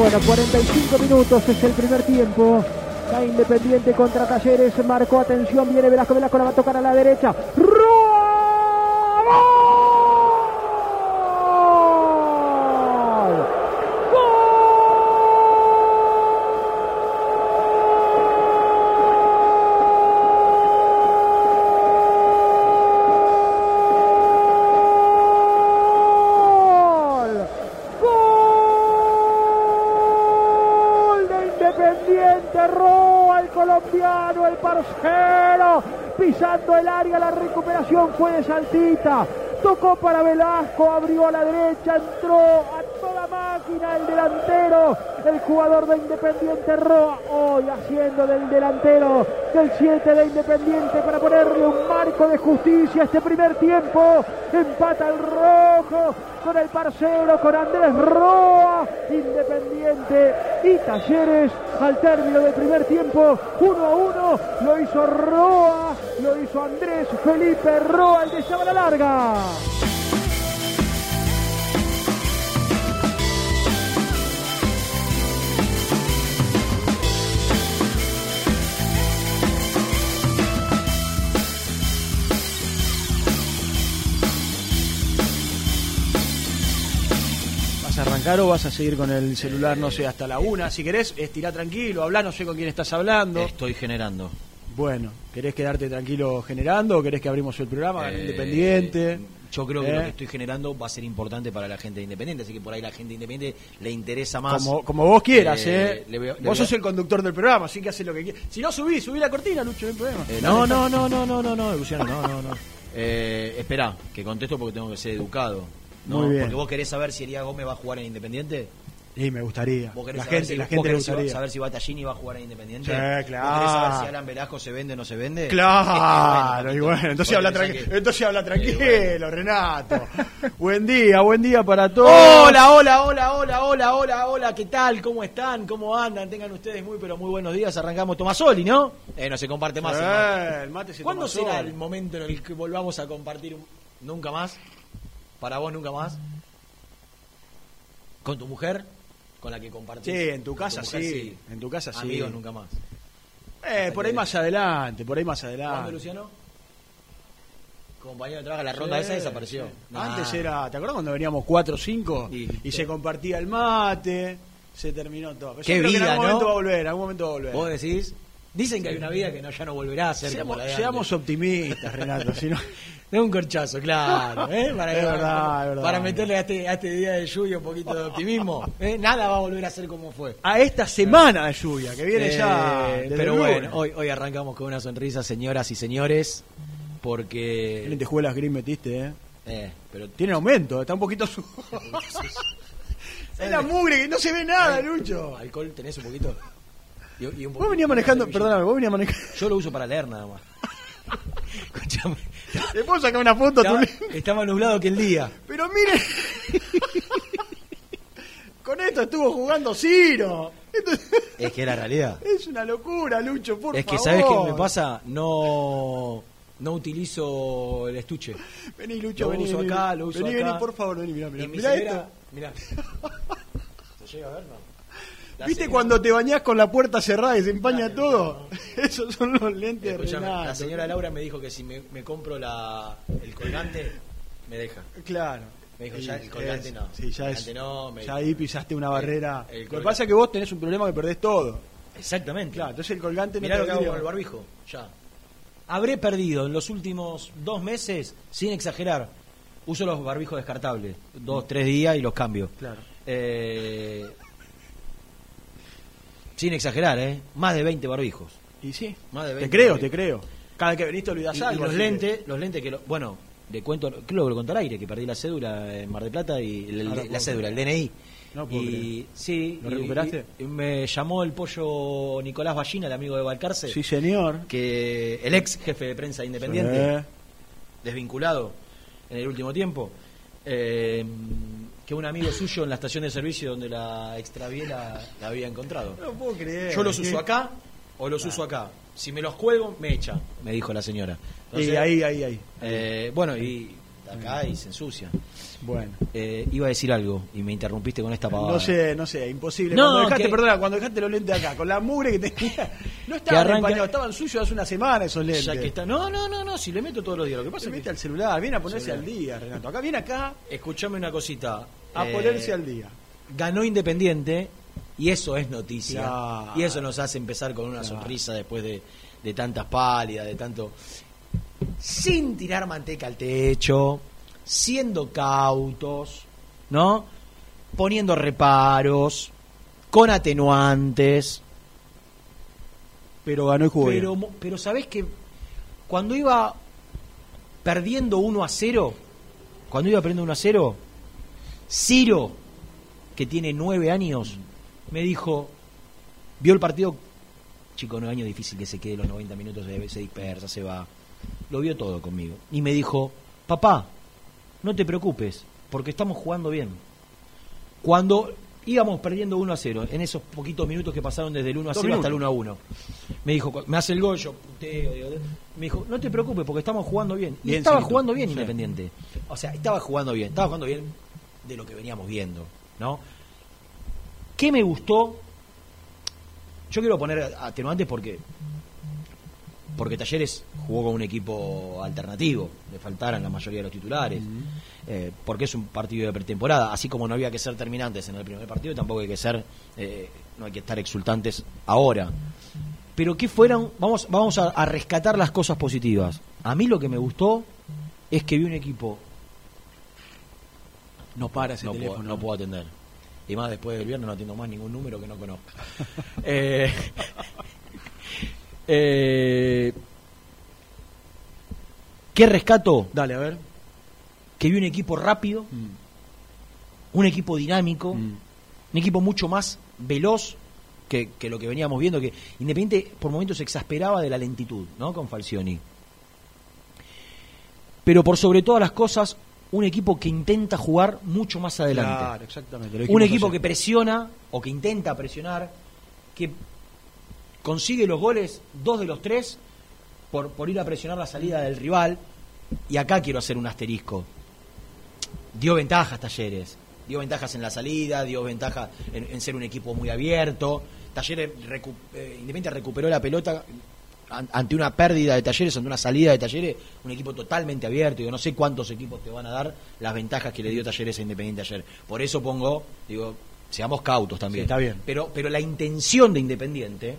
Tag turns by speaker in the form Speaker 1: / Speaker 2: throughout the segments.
Speaker 1: Bueno, 45 minutos es el primer tiempo. La Independiente contra Talleres. Marcó atención. Viene Velasco. Velasco la va a tocar a la derecha. ¡Gol! ¡Gol! ¡Gol de Independiente! Roa el colombiano, el parcero. Pisando el área, la fue de Saltita. Tocó para Velasco, abrió a la derecha, entró a toda máquina el delantero, el jugador de Independiente Roa, hoy haciendo del delantero del 7 de Independiente para ponerle un marco de justicia este primer tiempo. Empata el con el parcero, con Andrés Roa, Independiente y Talleres al término del primer tiempo, uno a uno, lo hizo Roa, lo hizo Andrés Felipe Roa, el de Sabana Larga. ¿Vas a arrancar o vas a seguir con el celular, no sé, hasta la una? Si querés, estirá tranquilo, habla, no sé con quién estás hablando.
Speaker 2: Estoy generando.
Speaker 1: Bueno, ¿querés quedarte tranquilo generando o querés que abrimos el programa?
Speaker 2: Eh,
Speaker 1: Independiente.
Speaker 2: Yo creo que
Speaker 1: ¿Eh?
Speaker 2: lo que estoy generando va a ser importante para la gente de Independiente, así que por ahí la gente de Independiente le interesa más.
Speaker 1: Como, como vos quieras,
Speaker 2: Eh,
Speaker 1: ¿eh?
Speaker 2: le veo- le
Speaker 1: vos
Speaker 2: veo-
Speaker 1: sos el conductor del programa, así que haces lo que quieras. Si no, subí, subí la cortina, Lucho, no hay problema.
Speaker 2: Eh, no, no, no, no, no, no, no, Luciano, no, no, no. Eh, espera, que contesto porque tengo que ser educado. ¿No?
Speaker 1: Muy bien.
Speaker 2: Porque vos querés saber si Elías Gómez va a jugar en Independiente.
Speaker 1: Y me gustaría.
Speaker 2: ¿Vos querés
Speaker 1: La
Speaker 2: saber
Speaker 1: gente,
Speaker 2: si,
Speaker 1: la
Speaker 2: vos
Speaker 1: gente le gustaría.
Speaker 2: saber si Batallini va a jugar en Independiente?
Speaker 1: Sí,
Speaker 2: ¿Vos
Speaker 1: claro.
Speaker 2: querés saber si Alan Velasco se vende o no se vende?
Speaker 1: Claro, y
Speaker 2: bueno,
Speaker 1: entonces
Speaker 2: vos
Speaker 1: habla,
Speaker 2: pensás
Speaker 1: tranqui-
Speaker 2: que-
Speaker 1: entonces habla tranquilo. Renato. buen día, buen día para todos.
Speaker 2: Hola, hola, hola, hola, hola, hola, hola, ¿qué tal? ¿Cómo están? ¿Cómo andan? Tengan ustedes muy, pero muy buenos días. Arrancamos Tomasoli, ¿no? Eh, no se comparte más. el mate.
Speaker 1: El mate se
Speaker 2: ¿Cuándo será el momento en el que volvamos a compartir un- nunca más? ¿Para vos nunca más? ¿Con tu mujer? ¿Con la que compartís?
Speaker 1: Sí, en tu casa
Speaker 2: mujer,
Speaker 1: sí. En tu casa sí.
Speaker 2: Amigos nunca más.
Speaker 1: Eh, por ahí más adelante, por ahí más
Speaker 2: ¿Cuándo,
Speaker 1: adelante.
Speaker 2: Luciano? Compañero de trabajo, la ronda
Speaker 1: Sí,
Speaker 2: esa desapareció.
Speaker 1: sí.
Speaker 2: Nah.
Speaker 1: Antes era, ¿te acuerdas cuando veníamos 4 o 5
Speaker 2: Y-
Speaker 1: y, se compartía el mate? Se terminó todo. Pero
Speaker 2: Qué
Speaker 1: yo creo que
Speaker 2: vida,
Speaker 1: en algún
Speaker 2: ¿no?
Speaker 1: momento va a volver, en algún momento va a volver.
Speaker 2: ¿Vos decís? Dicen que hay una vida que no, ya no volverá a ser como
Speaker 3: Seamos,
Speaker 2: la de
Speaker 3: seamos optimistas, Renato. si no-
Speaker 2: De un corchazo, claro. ¿eh? Para,
Speaker 3: Es verdad, es verdad.
Speaker 2: para meterle a este, a este día de lluvia un poquito de optimismo. ¿eh? Nada va a volver a ser como fue.
Speaker 3: a esta semana de lluvia, que viene ya.
Speaker 2: Eh,
Speaker 3: desde
Speaker 2: pero
Speaker 3: lunes.
Speaker 2: bueno, hoy, hoy arrancamos con una sonrisa, señoras y señores,
Speaker 3: ¿Qué
Speaker 2: porque...
Speaker 3: lentejuelas gris metiste, eh?
Speaker 2: Eh, pero
Speaker 3: Tiene aumento, está un poquito su... Es la mugre que no se ve nada, Lucho.
Speaker 2: ¿Alcohol tenés un poquito? Y, y un
Speaker 3: Vos venías manejando, perdóname, vos venías manejando.
Speaker 2: Yo lo uso para leer nada más. Escuchame.
Speaker 3: ¿Le puedo sacar una foto a tu
Speaker 2: más nublado que el día.
Speaker 3: Pero mire. Con esto estuvo jugando Ciro. Esto
Speaker 2: Es que es la realidad.
Speaker 3: es una locura, Lucho, por
Speaker 2: Es que,
Speaker 3: favor.
Speaker 2: ¿sabes qué me pasa? No, no utilizo el estuche.
Speaker 3: Vení, Lucho,
Speaker 2: Lo
Speaker 3: vení.
Speaker 2: uso
Speaker 3: vení.
Speaker 2: acá, lo uso
Speaker 3: vení,
Speaker 2: acá.
Speaker 3: vení, por favor, vení, mirá, mirá. Mirá esto.
Speaker 2: mirá. ¿Se llega a ver, no?
Speaker 3: ¿Viste
Speaker 2: señora-
Speaker 3: cuando te bañás con la puerta cerrada y se empaña todo? Esos son los lentes de Renato.
Speaker 2: la señora Laura me dijo que si me, me compro la, el colgante, me deja.
Speaker 3: Claro.
Speaker 2: Me dijo, ya el colgante
Speaker 3: es-
Speaker 2: no.
Speaker 3: Sí, ya
Speaker 2: El
Speaker 3: es.
Speaker 2: colgante no, me
Speaker 3: ya
Speaker 2: dijo.
Speaker 3: ahí pisaste una barrera.
Speaker 2: el
Speaker 3: lo que pasa es que vos tenés un problema que perdés todo.
Speaker 2: Exactamente.
Speaker 3: Claro, entonces el colgante no
Speaker 2: Mirá
Speaker 3: te
Speaker 2: lo que hago con el barbijo. Ya. Habré perdido en los últimos dos meses, sin exagerar, uso los barbijos descartables. Dos, tres días y los cambio.
Speaker 3: Claro.
Speaker 2: Eh, sin exagerar, ¿eh? Más de 20 barbijos.
Speaker 3: Y sí.
Speaker 2: Más de
Speaker 3: Te
Speaker 2: 20
Speaker 3: creo,
Speaker 2: barbijos.
Speaker 3: te creo. Cada vez que venís te olvidás
Speaker 2: Y, y
Speaker 3: algo.
Speaker 2: los
Speaker 3: así que-
Speaker 2: lentes, los lentes que... lo- bueno, le cuento, creo que lo conté al aire, que perdí la cédula en Mar del Plata y el- el-
Speaker 3: Ah, no
Speaker 2: la cédula, el. DNI.
Speaker 3: No puedo
Speaker 2: y
Speaker 3: creer.
Speaker 2: sí,
Speaker 3: ¿Lo
Speaker 2: y-
Speaker 3: recuperaste?
Speaker 2: y- y me llamó el pollo Nicolás Ballina, el amigo de Valcarce,
Speaker 3: Sí, señor.
Speaker 2: que el ex jefe de prensa de Independiente,
Speaker 3: Sí.
Speaker 2: desvinculado en el último tiempo, eh, que un amigo suyo en la estación de servicio donde la extravié la, la había encontrado.
Speaker 3: No puedo creer.
Speaker 2: Yo los uso acá o los uso acá. Si me los cuelgo, me echan, me dijo la señora.
Speaker 3: Y ahí, ahí, ahí.
Speaker 2: eh, bueno, y acá y se ensucia.
Speaker 3: Bueno.
Speaker 2: Eh, iba a decir algo y me interrumpiste con esta pavada.
Speaker 3: No sé, no sé, imposible.
Speaker 2: No,
Speaker 3: cuando dejaste,
Speaker 2: que-
Speaker 3: perdona, cuando dejaste los lentes acá, con la mugre que tenía, no estaban
Speaker 2: arranca-
Speaker 3: empañados, estaban suyos hace una semana esos lentes.
Speaker 2: Ya que está... No, no, no, no, si le meto todos los días. Lo que pasa
Speaker 3: Se
Speaker 2: es
Speaker 3: mete
Speaker 2: que...
Speaker 3: al celular, viene a ponerse
Speaker 2: Celular.
Speaker 3: al día, Renato. Acá viene acá
Speaker 2: Escuchame una cosita.
Speaker 3: a
Speaker 2: Eh,
Speaker 3: ponerse al día.
Speaker 2: Ganó Independiente y eso es noticia.
Speaker 3: Claro.
Speaker 2: Y eso nos hace empezar con una
Speaker 3: Claro.
Speaker 2: sonrisa después de, de tantas pálidas, de tanto... Sin tirar manteca al techo, siendo cautos, ¿no? Poniendo reparos, con atenuantes.
Speaker 3: Pero ganó el juego.
Speaker 2: Pero, pero ¿sabés que cuando iba perdiendo 1 a 0, cuando iba perdiendo 1 a 0, Ciro, que tiene 9 años, me dijo, vio el partido, chico, 9 años difícil que se quede los 90 minutos, se, se dispersa, se va. Lo vio todo conmigo. Y me dijo, papá, no te preocupes, porque estamos jugando bien. Cuando íbamos perdiendo 1 a 0, en esos poquitos minutos que pasaron desde el 1 a
Speaker 3: Dos
Speaker 2: 0 hasta el
Speaker 3: minutos.
Speaker 2: 1 a 1, me dijo, me hace el gol, yo puteo, digo, me dijo, no te preocupes porque estamos jugando bien. Y
Speaker 3: Bien,
Speaker 2: estaba jugando bien
Speaker 3: Sí.
Speaker 2: Independiente. O sea, estaba jugando bien, estaba jugando bien de lo que veníamos viendo, ¿no? ¿Qué me gustó? Yo quiero poner atenuantes porque porque Talleres jugó con un equipo alternativo, le faltaran la mayoría de los titulares, eh, porque es un partido de pretemporada, así como no había que ser terminantes en el primer partido, tampoco hay que ser, eh, no hay que estar exultantes ahora. Pero ¿qué fueron? Vamos, vamos a, a rescatar las cosas positivas. A mí lo que me gustó es que vi un equipo
Speaker 3: No para ese
Speaker 2: no puedo,
Speaker 3: teléfono.
Speaker 2: no puedo atender. Y más después del viernes no atiendo más ningún número que no conozca. Eh, eh, ¿Qué rescato?
Speaker 3: Dale, a ver.
Speaker 2: Que vi un equipo rápido, un equipo dinámico,
Speaker 3: Mm.
Speaker 2: un equipo mucho más veloz que, que lo que veníamos viendo, que Independiente por momentos se exasperaba de la lentitud, ¿no? Con Falcioni. Pero por sobre todas las cosas, un equipo que intenta jugar mucho más adelante.
Speaker 3: Claro, exactamente.
Speaker 2: un equipo que presiona o que intenta presionar, que consigue los goles, dos de los tres, por, por ir a presionar la salida del rival. Y acá quiero hacer un asterisco. Dio ventajas Talleres, dio ventajas en la salida, dio ventajas en, en ser un equipo muy abierto. Talleres recu- eh, Independiente recuperó la pelota an- ante una pérdida de Talleres, ante una salida de Talleres, un equipo totalmente abierto. Yo no sé cuántos equipos te van a dar las ventajas que le dio Talleres a Independiente ayer. Por eso pongo, digo, seamos cautos también.
Speaker 3: Sí, está bien.
Speaker 2: Pero, pero la intención de Independiente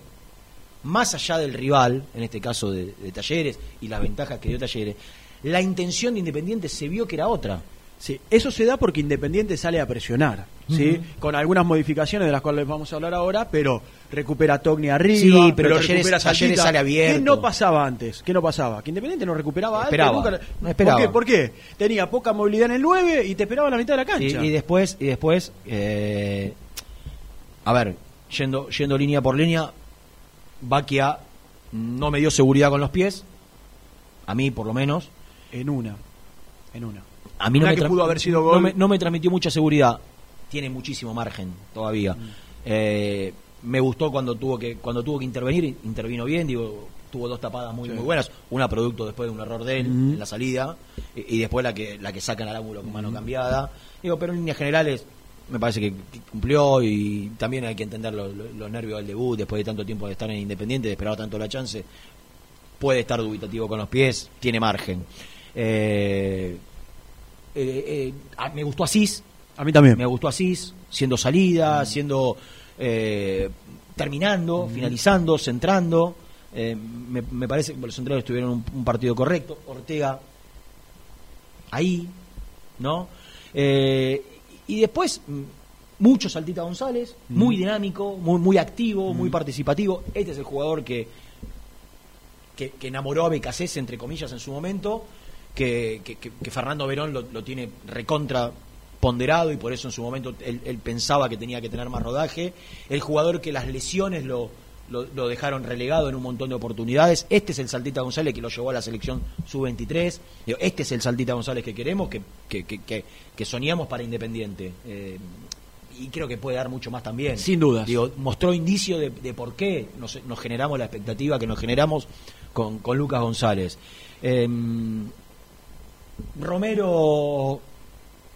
Speaker 2: más allá del rival, en este caso de, de Talleres, y las ventajas que dio Talleres, la intención de Independiente se vio que era otra.
Speaker 3: Sí, eso se da porque Independiente sale a presionar, ¿sí? Con algunas modificaciones de las cuales vamos a hablar ahora, pero recupera Togni arriba,
Speaker 2: Sí, pero Talleres-
Speaker 3: recupera
Speaker 2: Talleres sale abierto.
Speaker 3: ¿Qué no pasaba antes? ¿Qué no pasaba? Que Independiente no recuperaba antes,
Speaker 2: Esperaba,
Speaker 3: nunca-
Speaker 2: no esperaba.
Speaker 3: ¿Por qué? ¿Por qué? Tenía poca movilidad en el 9 y te esperaba en la mitad de la
Speaker 2: Y,
Speaker 3: cancha.
Speaker 2: y después, y después eh, a ver, yendo, yendo línea por línea, Baquia no me dio seguridad con los pies, a mí por lo menos.
Speaker 3: En una, en una.
Speaker 2: A mí no
Speaker 3: Una
Speaker 2: me,
Speaker 3: que
Speaker 2: tra-
Speaker 3: pudo haber sido
Speaker 2: no me- no me transmitió mucha seguridad. Tiene muchísimo margen todavía.
Speaker 3: Mm.
Speaker 2: Eh, me gustó cuando tuvo que cuando tuvo que intervenir, intervino bien, digo, tuvo dos tapadas muy
Speaker 3: Sí.
Speaker 2: muy buenas, una producto después de un error de él
Speaker 3: Mm.
Speaker 2: en la salida y, y después la que la que saca al ángulo con mano cambiada. Digo, pero en líneas generales me parece que, cumplió y también hay que entender lo- lo- los nervios del debut después de tanto tiempo de estar en Independiente, de esperar tanto la chance. Puede estar dubitativo con los pies, tiene margen. Eh, eh, eh, me gustó Asís.
Speaker 3: A mí también.
Speaker 2: Me gustó Asís, siendo salida, siendo. eh, terminando, finalizando, centrando. Me, me parece que los centrales tuvieron un, un partido correcto. Ortega, ahí, ¿no? Eh, y después, mm, mucho Saltita González, muy dinámico, muy, muy activo, muy participativo. Este es el jugador que, que, que enamoró a Becasés, entre comillas, en su momento, que, que- que- que Fernando Verón lo, lo tiene recontra ponderado y por eso en su momento él, él pensaba que tenía que tener más rodaje. El jugador que las lesiones lo, lo, lo dejaron relegado en un montón de oportunidades. Este es el Saltita González que lo llevó a la selección sub-23. Digo, Este es el Saltita González que queremos, que, que, que, que- soñamos para Independiente. Eh, y creo que puede dar mucho más también.
Speaker 3: Sin.
Speaker 2: Digo, mostró indicio de, de por qué nos, nos generamos la expectativa que nos generamos con, con Lucas González. Em, Romero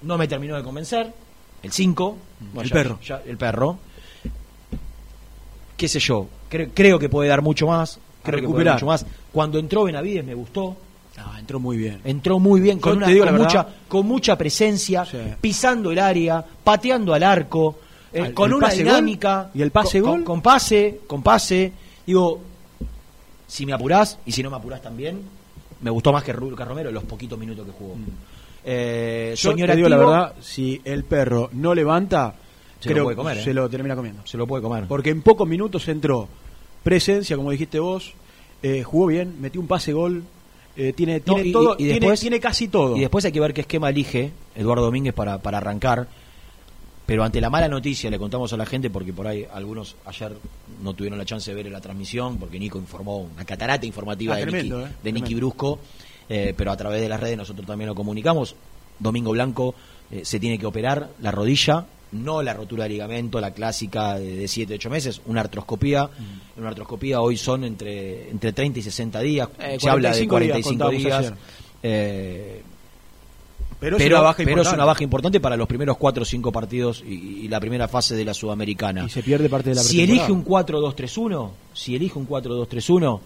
Speaker 2: no me terminó de convencer. El 5.
Speaker 3: El perro.
Speaker 2: el perro. Qué sé yo. Cre- creo que puede dar mucho más. Creo que puede dar mucho más. Cuando entró Benavides me gustó.
Speaker 3: Ah, entró muy bien.
Speaker 2: Entró muy bien, con,
Speaker 3: Yo
Speaker 2: una- mucha, con mucha presencia,
Speaker 3: Sí.
Speaker 2: pisando el área, pateando al arco, eh,
Speaker 3: Al-
Speaker 2: con una dinámica.
Speaker 3: gol. ¿Y el pase
Speaker 2: con,
Speaker 3: gol?
Speaker 2: Con, con pase, con pase. Digo, si me apurás, y si no me apurás también, me gustó más que Lucas Romero los poquitos minutos que jugó. Eh,
Speaker 3: Mm. Yo
Speaker 2: señor
Speaker 3: te digo la verdad, si el perro no levanta,
Speaker 2: Se lo puede comer,
Speaker 3: que
Speaker 2: ¿eh?
Speaker 3: se lo termina comiendo.
Speaker 2: Se lo puede comer.
Speaker 3: Porque en pocos minutos entró presencia, como dijiste vos, eh, jugó bien, metió un pase gol, eh, tiene,
Speaker 2: No,
Speaker 3: tiene
Speaker 2: y-
Speaker 3: todo,
Speaker 2: y
Speaker 3: tiene-
Speaker 2: después-
Speaker 3: tiene, casi todo.
Speaker 2: Y después hay que ver qué esquema elige Eduardo Domínguez para, para arrancar. Pero ante la mala noticia, le contamos a la gente, porque por ahí algunos ayer no tuvieron la chance de ver la transmisión, porque Nico informó una catarata informativa
Speaker 3: Ah,
Speaker 2: de,
Speaker 3: tremendo,
Speaker 2: Niki,
Speaker 3: eh,
Speaker 2: de Niki
Speaker 3: tremendo.
Speaker 2: Brusco, eh, pero a través de las redes nosotros también lo comunicamos. Domingo Blanco se tiene que operar la rodilla, no la rotura de ligamento, la clásica de 7, 8 meses, una artroscopía.
Speaker 3: Mm.
Speaker 2: Una artroscopía hoy son entre, entre 30 y 60 días,
Speaker 3: Eh,
Speaker 2: se habla de
Speaker 3: 45 días
Speaker 2: 45
Speaker 3: contábamos
Speaker 2: días.
Speaker 3: ayer.
Speaker 2: eh,
Speaker 3: pero,
Speaker 2: pero,
Speaker 3: es una baja
Speaker 2: pero es
Speaker 3: importante.
Speaker 2: una baja importante para los primeros 4 o 5 partidos y, y la primera fase de la Sudamericana.
Speaker 3: Y se pierde parte de la
Speaker 2: Si elige un 4-2-3-1, si elige un 4-2-3-1,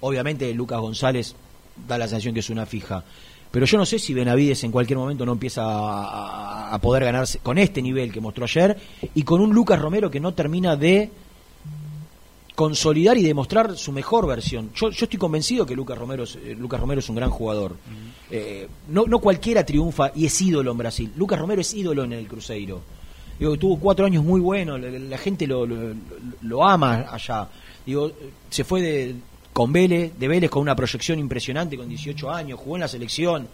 Speaker 2: obviamente Lucas González da la sensación que es una fija. Pero yo no sé si Benavides en cualquier momento no empieza a, poder ganarse con este nivel que mostró ayer y con un Lucas Romero que no termina de consolidar y demostrar su mejor versión. Yo, yo estoy convencido que Lucas Romero es, eh, Lucas Romero es un gran jugador. Eh, no, no cualquiera triunfa y es ídolo en Brasil. Lucas Romero es ídolo en el Cruzeiro. Digo, tuvo cuatro años muy buenos, la, la gente lo, lo, lo ama allá. Digo, se fue de, con Vélez, de Vélez con una proyección impresionante con 18 años, jugó en la selección.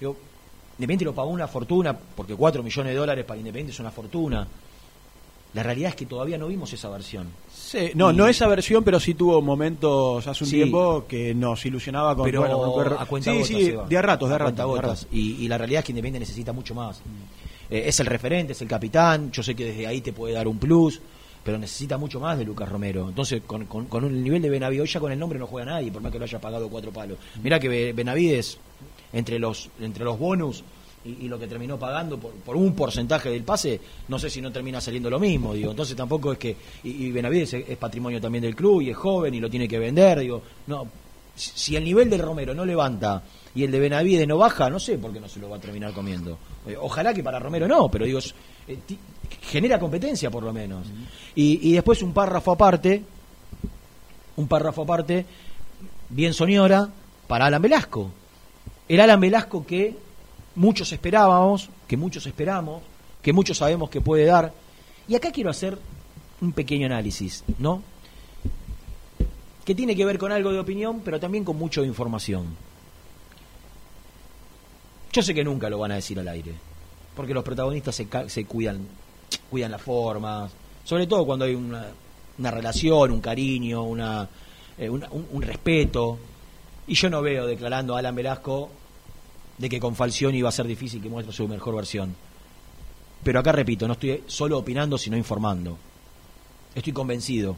Speaker 2: Digo, Independiente lo pagó una fortuna, porque 4 millones de dólares para Independiente es una fortuna. La realidad es que todavía no vimos esa versión.
Speaker 3: Sí, no, no esa versión, pero sí tuvo momentos hace un
Speaker 2: Sí.
Speaker 3: tiempo que nos ilusionaba con
Speaker 2: pero
Speaker 3: bueno, con
Speaker 2: a cuenta
Speaker 3: sí,
Speaker 2: gotas,
Speaker 3: sí, de a ratos, de a
Speaker 2: A
Speaker 3: ratos.
Speaker 2: gotas. y la realidad es que Independiente necesita mucho más. Eh, es el referente, es el capitán. Yo sé que desde ahí te puede dar un plus, pero necesita mucho más de Lucas Romero. Entonces, con, con, con un nivel de Benavides, hoy ya con el nombre no juega nadie, por más que lo haya pagado cuatro palos. Mirá que Be- Benavides, entre los, entre los bonus y, lo que terminó pagando por, por un porcentaje del pase, no sé si no termina saliendo lo mismo. digo Entonces, tampoco es que. Y, y Benavides es, patrimonio también del club y es joven y lo tiene que vender. digo No, si el nivel del Romero no levanta y el de Benavides no baja, no sé por qué no se lo va a terminar comiendo. Eh, Ojalá que para Romero no, pero digo, eh, genera competencia por lo menos. y, y después un párrafo aparte, un párrafo aparte, bien soñora, para Alan Velasco. El Alan Velasco que muchos esperábamos, que muchos esperamos, que muchos sabemos que puede dar. Y acá quiero hacer un pequeño análisis, ¿no? Que tiene que ver con algo de opinión, pero también con mucho de información. Yo sé que nunca lo van a decir al aire, porque los protagonistas se, se cuidan, cuidan las formas, sobre todo cuando hay una, relación, un cariño, una, eh, un respeto. Y yo no veo declarando a Alan Velasco de que con Falcioni iba a ser difícil que muestre su mejor versión. Pero acá repito, no estoy solo opinando, sino informando. Estoy convencido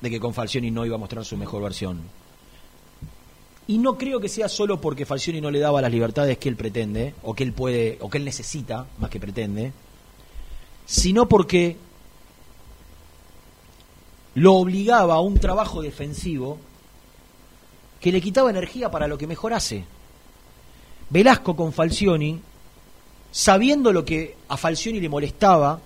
Speaker 2: de que con Falcioni no iba a mostrar su mejor versión. Y no creo que sea solo porque Falcioni no le daba las libertades que él pretende, o que él puede, o que él necesita, más que pretende, sino porque lo obligaba a un trabajo defensivo que le quitaba energía para lo que mejor hace. Velasco con Falcioni, sabiendo lo que a Falcioni le molestaba,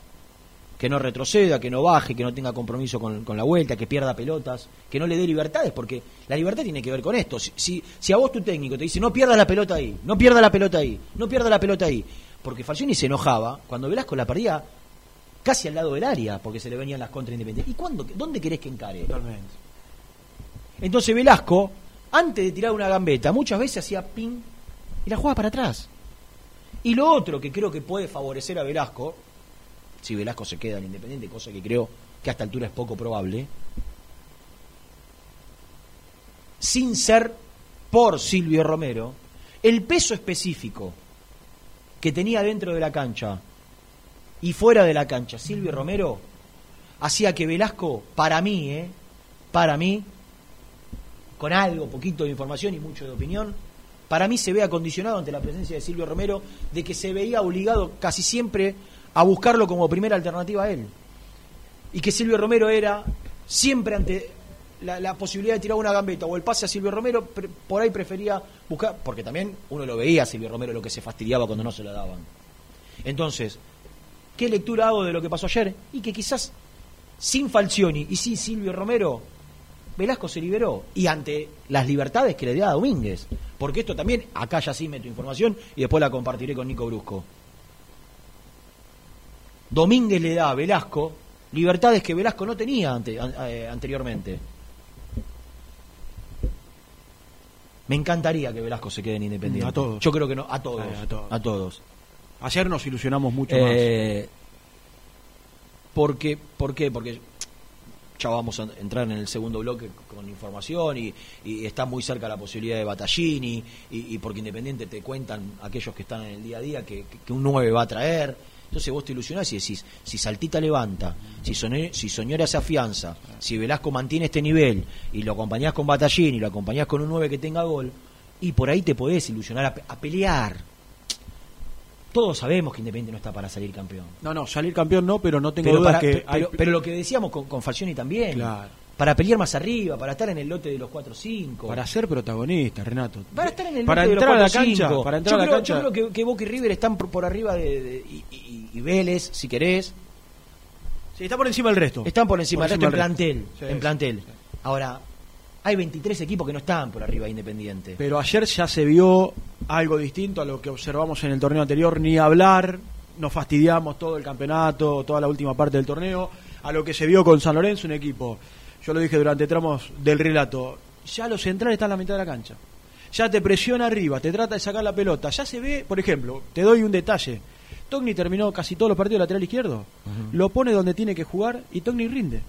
Speaker 2: que no retroceda, que no baje, que no tenga compromiso con, con la vuelta, que pierda pelotas, que no le dé libertades, porque la libertad tiene que ver con esto. Si, si, si a vos tu técnico te dice, no pierdas la pelota ahí, no pierdas la pelota ahí, no pierdas la pelota ahí, porque Falcioni se enojaba cuando Velasco la perdía casi al lado del área, porque se le venían las contra independientes. ¿Y cuándo, dónde querés que encare?
Speaker 3: Totalmente.
Speaker 2: Entonces Velasco, antes de tirar una gambeta, muchas veces hacía pin y la jugaba para atrás. Y lo otro que creo que puede favorecer a Velasco, si Velasco se queda en Independiente, cosa que creo que a esta altura es poco probable, sin ser por Silvio Romero, el peso específico que tenía dentro de la cancha y fuera de la cancha Silvio Romero hacía que Velasco, para mí, ¿eh? para mí, con algo, poquito de información y mucho de opinión, para mí se ve acondicionado ante la presencia de Silvio Romero de que se veía obligado casi siempre a buscarlo como primera alternativa a él. Y que Silvio Romero era siempre ante la, posibilidad de tirar una gambeta o el pase a Silvio Romero, por ahí prefería buscar, porque también uno lo veía a Silvio Romero lo que se fastidiaba cuando no se la daban. Entonces, ¿qué lectura hago de lo que pasó ayer? Y que quizás sin Falcioni y sin Silvio Romero, Velasco se liberó. Y ante las libertades que le da a Domínguez. Porque esto también, acá ya sí meto información y después la compartiré con Nico Brusco. Domínguez le da a Velasco libertades que Velasco no tenía ante- eh, anteriormente. Me encantaría que Velasco se quede en Independiente.
Speaker 3: A todos.
Speaker 2: Yo creo que no, a todos.
Speaker 3: Eh, a todos.
Speaker 2: A todos.
Speaker 3: Ayer nos ilusionamos mucho
Speaker 2: Eh, porque, ¿Por qué? Porque ya vamos a entrar en el segundo bloque con información y, y está muy cerca la posibilidad de Battaglini y, y porque Independiente te cuentan aquellos que están en el día a día que, que un 9 va a traer. Entonces vos te ilusionás y decís, si Saltita levanta, si, Soñora, si Soñora se afianza, si Velasco mantiene este nivel y lo acompañás con Battaglini y lo acompañás con un 9 que tenga gol, y por ahí te podés ilusionar a, pe- a pelear. Todos sabemos que Independiente no está para salir campeón.
Speaker 3: No, no, salir campeón no, pero no tengo
Speaker 2: Pero,
Speaker 3: dudas
Speaker 2: para-
Speaker 3: que hay-
Speaker 2: pero lo que decíamos con, con Falcioni también.
Speaker 3: Claro.
Speaker 2: Para pelear más arriba, para estar en el lote de los 4-5.
Speaker 3: para ser protagonista, Renato.
Speaker 2: Para estar en el
Speaker 3: Para
Speaker 2: lote de
Speaker 3: entrar a la
Speaker 2: los 4-5.
Speaker 3: cancha, para entrar
Speaker 2: yo
Speaker 3: a la
Speaker 2: creo,
Speaker 3: cancha.
Speaker 2: Yo creo que, que Boca y River están por, por arriba de, de- y, y- y Vélez, si querés.
Speaker 3: Sí, está por encima del resto.
Speaker 2: Están por encima
Speaker 3: Por
Speaker 2: del resto en plantel.
Speaker 3: Sí,
Speaker 2: en plantel.
Speaker 3: sí.
Speaker 2: Ahora, hay 23 equipos que no están por arriba de Independiente.
Speaker 3: Pero ayer ya se vio algo distinto a lo que observamos en el torneo anterior, ni hablar, nos fastidiamos todo el campeonato, toda la última parte del torneo, a lo que se vio con San Lorenzo, un equipo, yo lo dije durante tramos del relato, ya los centrales están en la mitad de la cancha. Ya te presiona arriba, te trata de sacar la pelota. Ya se ve, por ejemplo, te doy un detalle. Togni terminó casi todos los partidos de lateral izquierdo. Lo pone donde tiene que jugar y Togni rinde.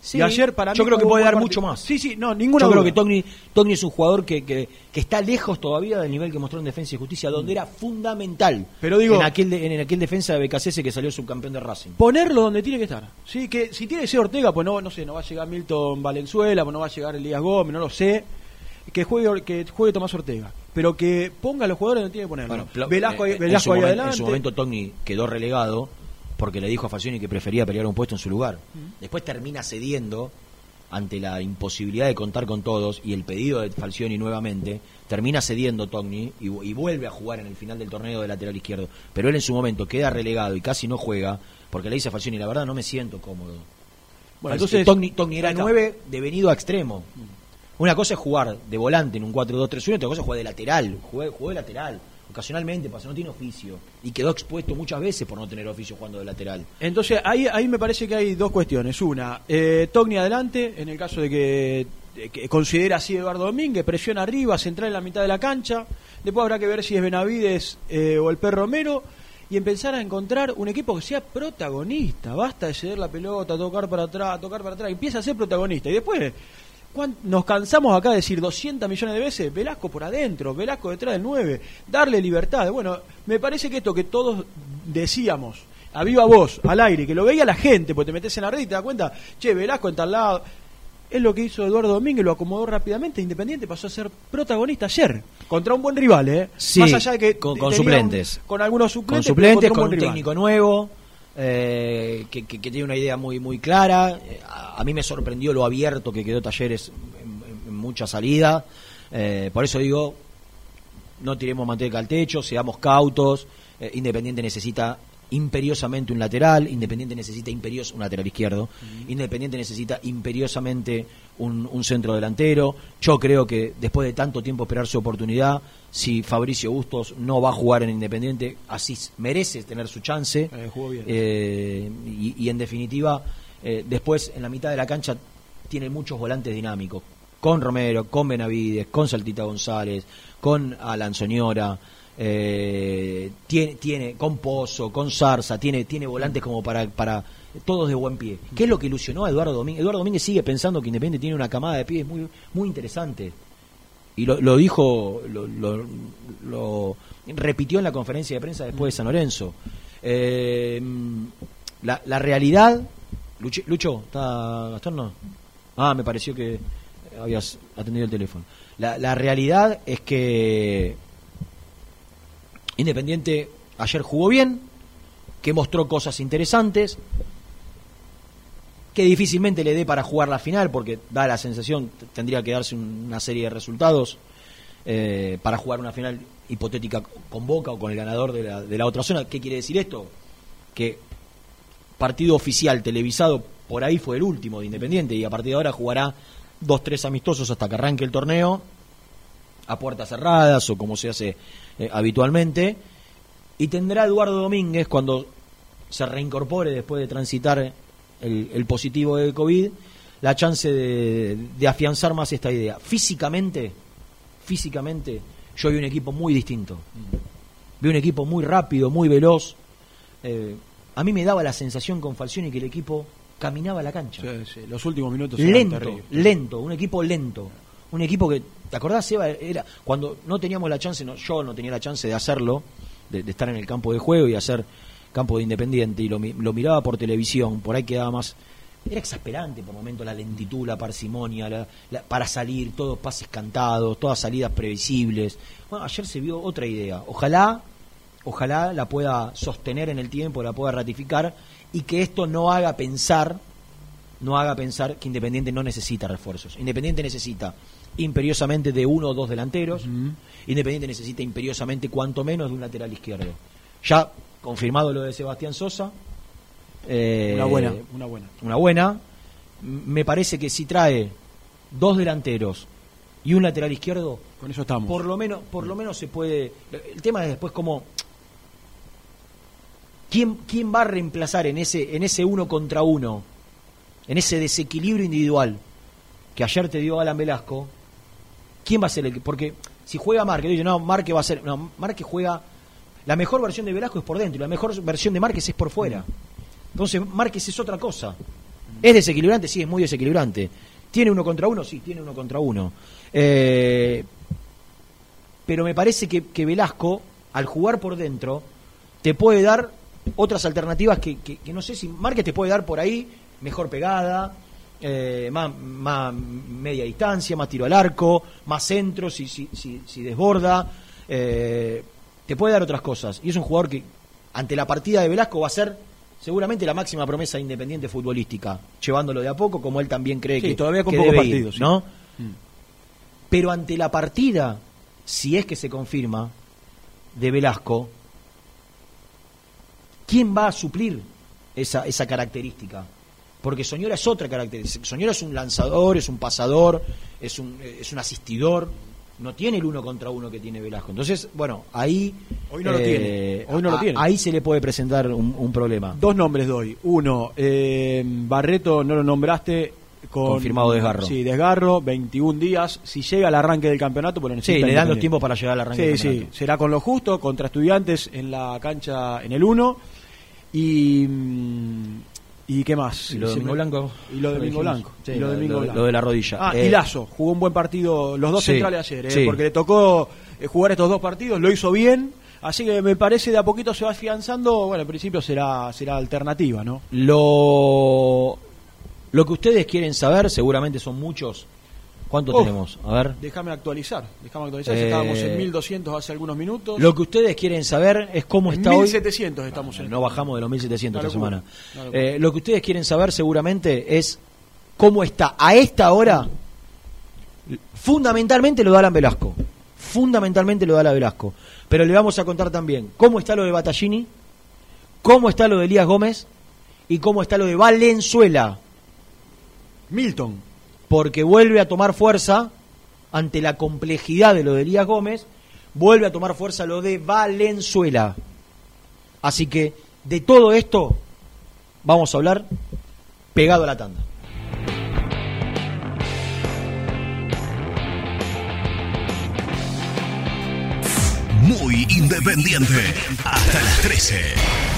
Speaker 2: Sí,
Speaker 3: y ayer para
Speaker 2: yo creo que puede dar mucho más.
Speaker 3: Sí, sí, no, ninguna
Speaker 2: Yo creo que Togni, Togni es un jugador que, que, que está lejos todavía del nivel que mostró en Defensa y Justicia, donde era fundamental.
Speaker 3: Pero digo-
Speaker 2: en aquel, de- en aquel defensa de BKC que salió subcampeón de Racing.
Speaker 3: ponerlo donde tiene que estar. Sí, que si tiene que ser Ortega, pues no, no sé, no va a llegar Milton Valenzuela, pues no va a llegar Elías Gómez, no lo sé. Que juegue, que juegue Tomás Ortega, pero que ponga a los jugadores donde tiene que ponerlo.
Speaker 2: Bueno,
Speaker 3: Velasco,
Speaker 2: eh, en su
Speaker 3: ahí
Speaker 2: momen-
Speaker 3: adelante.
Speaker 2: En su momento Togni quedó relegado porque le dijo a Falcioni que prefería pelear un puesto en su lugar. Después termina cediendo ante la imposibilidad de contar con todos y el pedido de Falcioni nuevamente, termina cediendo Togni y, y vuelve a jugar en el final del torneo de lateral izquierdo. Pero él en su momento queda relegado y casi no juega porque le dice a Falcioni, la verdad no me siento cómodo.
Speaker 3: Bueno,
Speaker 2: entonces Togni, Togni era
Speaker 3: Ahí está.
Speaker 2: 9 devenido a extremo. Una cosa es jugar de volante en un 4-2-3-1, otra cosa es jugar de lateral. Jugó de lateral, ocasionalmente, pasó, no tiene oficio. Y quedó expuesto muchas veces por no tener oficio jugando de lateral.
Speaker 3: Entonces, ahí, ahí me parece que hay dos cuestiones. Una, eh, Togni adelante, en el caso de que, que considera así Eduardo Domínguez, presión arriba, central en la mitad de la cancha. Después habrá que ver si es Benavides eh, o el Perro Romero. Y empezar a encontrar un equipo que sea protagonista. Basta de ceder la pelota, tocar para atrás, tocar para atrás. Empieza a ser protagonista. Y después, ¿cuán- nos cansamos acá de decir 200 millones de veces, Velasco por adentro, Velasco detrás del 9, darle libertad. Bueno, me parece que esto que todos decíamos, a viva voz, al aire, que lo veía la gente, porque te metes en la red y te das cuenta, che, Velasco en tal lado. Es lo que hizo Eduardo Domínguez, lo acomodó rápidamente, Independiente pasó a ser protagonista ayer, contra un buen rival, ¿eh?
Speaker 2: Sí,
Speaker 3: Más allá de que
Speaker 2: con- con suplentes.
Speaker 3: un- con algunos
Speaker 2: Con
Speaker 3: suplentes, pero
Speaker 2: suplentes, con un técnico nuevo, eh, que, que- tiene una idea muy, muy clara. Eh, a, mí me sorprendió lo abierto que quedó Talleres en, mucha salida. Eh, por eso digo, no tiremos manteca al techo, seamos cautos. Independiente necesita imperiosamente un lateral, Independiente necesita imperios un lateral izquierdo, Independiente necesita imperiosamente un, un centro delantero. Yo creo que después de tanto tiempo esperar su oportunidad, si Fabricio Bustos no va a jugar en Independiente, así merece tener su chance.
Speaker 3: Eh, jugó bien.
Speaker 2: Eh, y, y en definitiva, eh, después en la mitad de la cancha tiene muchos volantes dinámicos. Con Romero, con Benavides, con Saltita González, con Alan Soñora, eh, tiene, tiene, con Pozo, con Zarza, tiene, tiene volantes como para, para todos de buen pie. ¿Qué es lo que ilusionó a Eduardo Domínguez? Eduardo Domínguez sigue pensando que Independiente tiene una camada de pies muy, muy interesante. Y lo, dijo, lo repitió en la conferencia de prensa después de San Lorenzo. Eh, la, la realidad. Lucho, Lucho, ¿está Gastón? No. Ah, me pareció que habías atendido el teléfono. La, la realidad es que Independiente ayer jugó bien, que mostró cosas interesantes, que difícilmente le dé para jugar la final, porque da la sensación, tendría que darse un- una serie de resultados eh, para jugar una final hipotética con Boca o con el ganador de la, de la otra zona. ¿Qué quiere decir esto? Que partido oficial televisado por ahí fue el último de Independiente y a partir de ahora jugará dos, tres amistosos hasta que arranque el torneo a puertas cerradas o como se hace eh, habitualmente y tendrá Eduardo Domínguez cuando se reincorpore después de transitar el, el positivo de COVID la chance de, de afianzar más esta idea. Físicamente físicamente yo vi un equipo muy distinto. Vi un equipo muy rápido muy veloz. Eh, a mí me daba la sensación con Falcioni que el equipo caminaba la cancha.
Speaker 3: Sí, sí, los últimos minutos
Speaker 2: lento, lento, un equipo lento. Un equipo que, ¿te acordás, Seba? Era cuando no teníamos la chance, no, yo no tenía la chance de hacerlo, de, estar en el campo de juego y hacer campo de independiente, y lo, lo miraba por televisión, por ahí quedaba más. Era exasperante por momentos la lentitud, la parsimonia, la- para salir, todos pases cantados, todas salidas previsibles. Bueno, ayer se vio otra idea. Ojalá, ojalá la pueda sostener en el tiempo, la pueda ratificar y que esto no haga pensar no haga pensar que Independiente no necesita refuerzos. Independiente necesita imperiosamente de uno o dos delanteros. Independiente necesita imperiosamente cuanto menos de un lateral izquierdo. Ya confirmado lo de Sebastián Sosa. eh,
Speaker 3: Una buena, una buena.
Speaker 2: Una buena. Me parece que si trae dos delanteros y un lateral izquierdo,
Speaker 3: Con eso estamos.
Speaker 2: por lo menos, por lo menos se puede. El tema es después cómo. ¿Quién, quién va a reemplazar en ese, en ese uno contra uno, en ese desequilibrio individual que ayer te dio Alan Velasco? ¿Quién va a ser el que.? Porque si juega Márquez, dice, no, Márquez va a ser. No, Márquez juega. La mejor versión de Velasco es por dentro la mejor versión de Márquez es por fuera. Entonces, Márquez es otra cosa. ¿Es desequilibrante? Sí, es muy desequilibrante. ¿Tiene uno contra uno? Sí, tiene uno contra uno. Eh, pero me parece que, que Velasco, al jugar por dentro, te puede dar otras alternativas que, que- que no sé si Márquez te puede dar por ahí, mejor pegada, eh, más, más media distancia, más tiro al arco, más centro si, si, si, si desborda, eh, te puede dar otras cosas. Y es un jugador que, ante la partida de Velasco, va a ser seguramente la máxima promesa independiente futbolística, llevándolo de a poco, como él también cree
Speaker 3: Sí,
Speaker 2: que,
Speaker 3: todavía con
Speaker 2: que
Speaker 3: pocos
Speaker 2: debe
Speaker 3: partidos.
Speaker 2: ¿no?
Speaker 3: Mm.
Speaker 2: Pero ante la partida, si es que se confirma, de Velasco, ¿quién va a suplir esa, esa característica? Porque Soñora es otra característica. Soñora es un lanzador, es un pasador, es un, es un asistidor. No tiene el uno contra uno que tiene Velasco. Entonces, bueno, ahí.
Speaker 3: Hoy no lo tiene. Hoy no lo tiene.
Speaker 2: Ahí se le puede presentar un, un problema.
Speaker 3: Dos nombres doy. Uno, eh, Barreto no lo nombraste. Con,
Speaker 2: Confirmado desgarro.
Speaker 3: Sí, desgarro, 21 días. Si llega al arranque del campeonato, pues lo
Speaker 2: Sí, le dan los tiempos para llegar al arranque
Speaker 3: Sí,
Speaker 2: del
Speaker 3: sí,
Speaker 2: campeonato.
Speaker 3: será con lo justo, contra estudiantes en la cancha en el 1. Y. mm, ¿Y qué más?
Speaker 2: ¿Y lo de Domingo Blanco?
Speaker 3: Y lo de Domingo. Blanco.
Speaker 2: Sí,
Speaker 3: y lo de
Speaker 2: lo-
Speaker 3: Domingo
Speaker 2: lo-
Speaker 3: Blanco.
Speaker 2: lo de la rodilla.
Speaker 3: Ah,
Speaker 2: Eh,
Speaker 3: y Lazo, jugó un buen partido, los dos
Speaker 2: Sí,
Speaker 3: centrales ayer, eh,
Speaker 2: sí.
Speaker 3: porque le tocó eh, jugar estos dos partidos, lo hizo bien. Así que me parece de a poquito se va afianzando. Bueno, en principio será, será alternativa, ¿no?
Speaker 2: Lo, lo que ustedes quieren saber, seguramente son muchos. ¿Cuánto tenemos? A ver.
Speaker 3: Déjame actualizar. Déjame actualizar.
Speaker 2: Eh,
Speaker 3: Estábamos en 1200 hace algunos minutos.
Speaker 2: Lo que ustedes quieren saber es cómo
Speaker 3: en
Speaker 2: está hoy.
Speaker 3: 1700 estamos en.
Speaker 2: No bajamos de los 1700 esta semana. Eh, lo que ustedes quieren saber seguramente es cómo está a esta hora. Fundamentalmente lo de Alan Velasco. Fundamentalmente lo de Alan Velasco. Pero le vamos a contar también cómo está lo de Battaglini, cómo está lo de Elías Gómez y cómo está lo de Valenzuela.
Speaker 3: Milton.
Speaker 2: Porque vuelve a tomar fuerza ante la complejidad de lo de Elías Gómez, vuelve a tomar fuerza lo de Valenzuela. Así que de todo esto vamos a hablar pegado a la tanda.
Speaker 4: Muy independiente. Hasta las 13.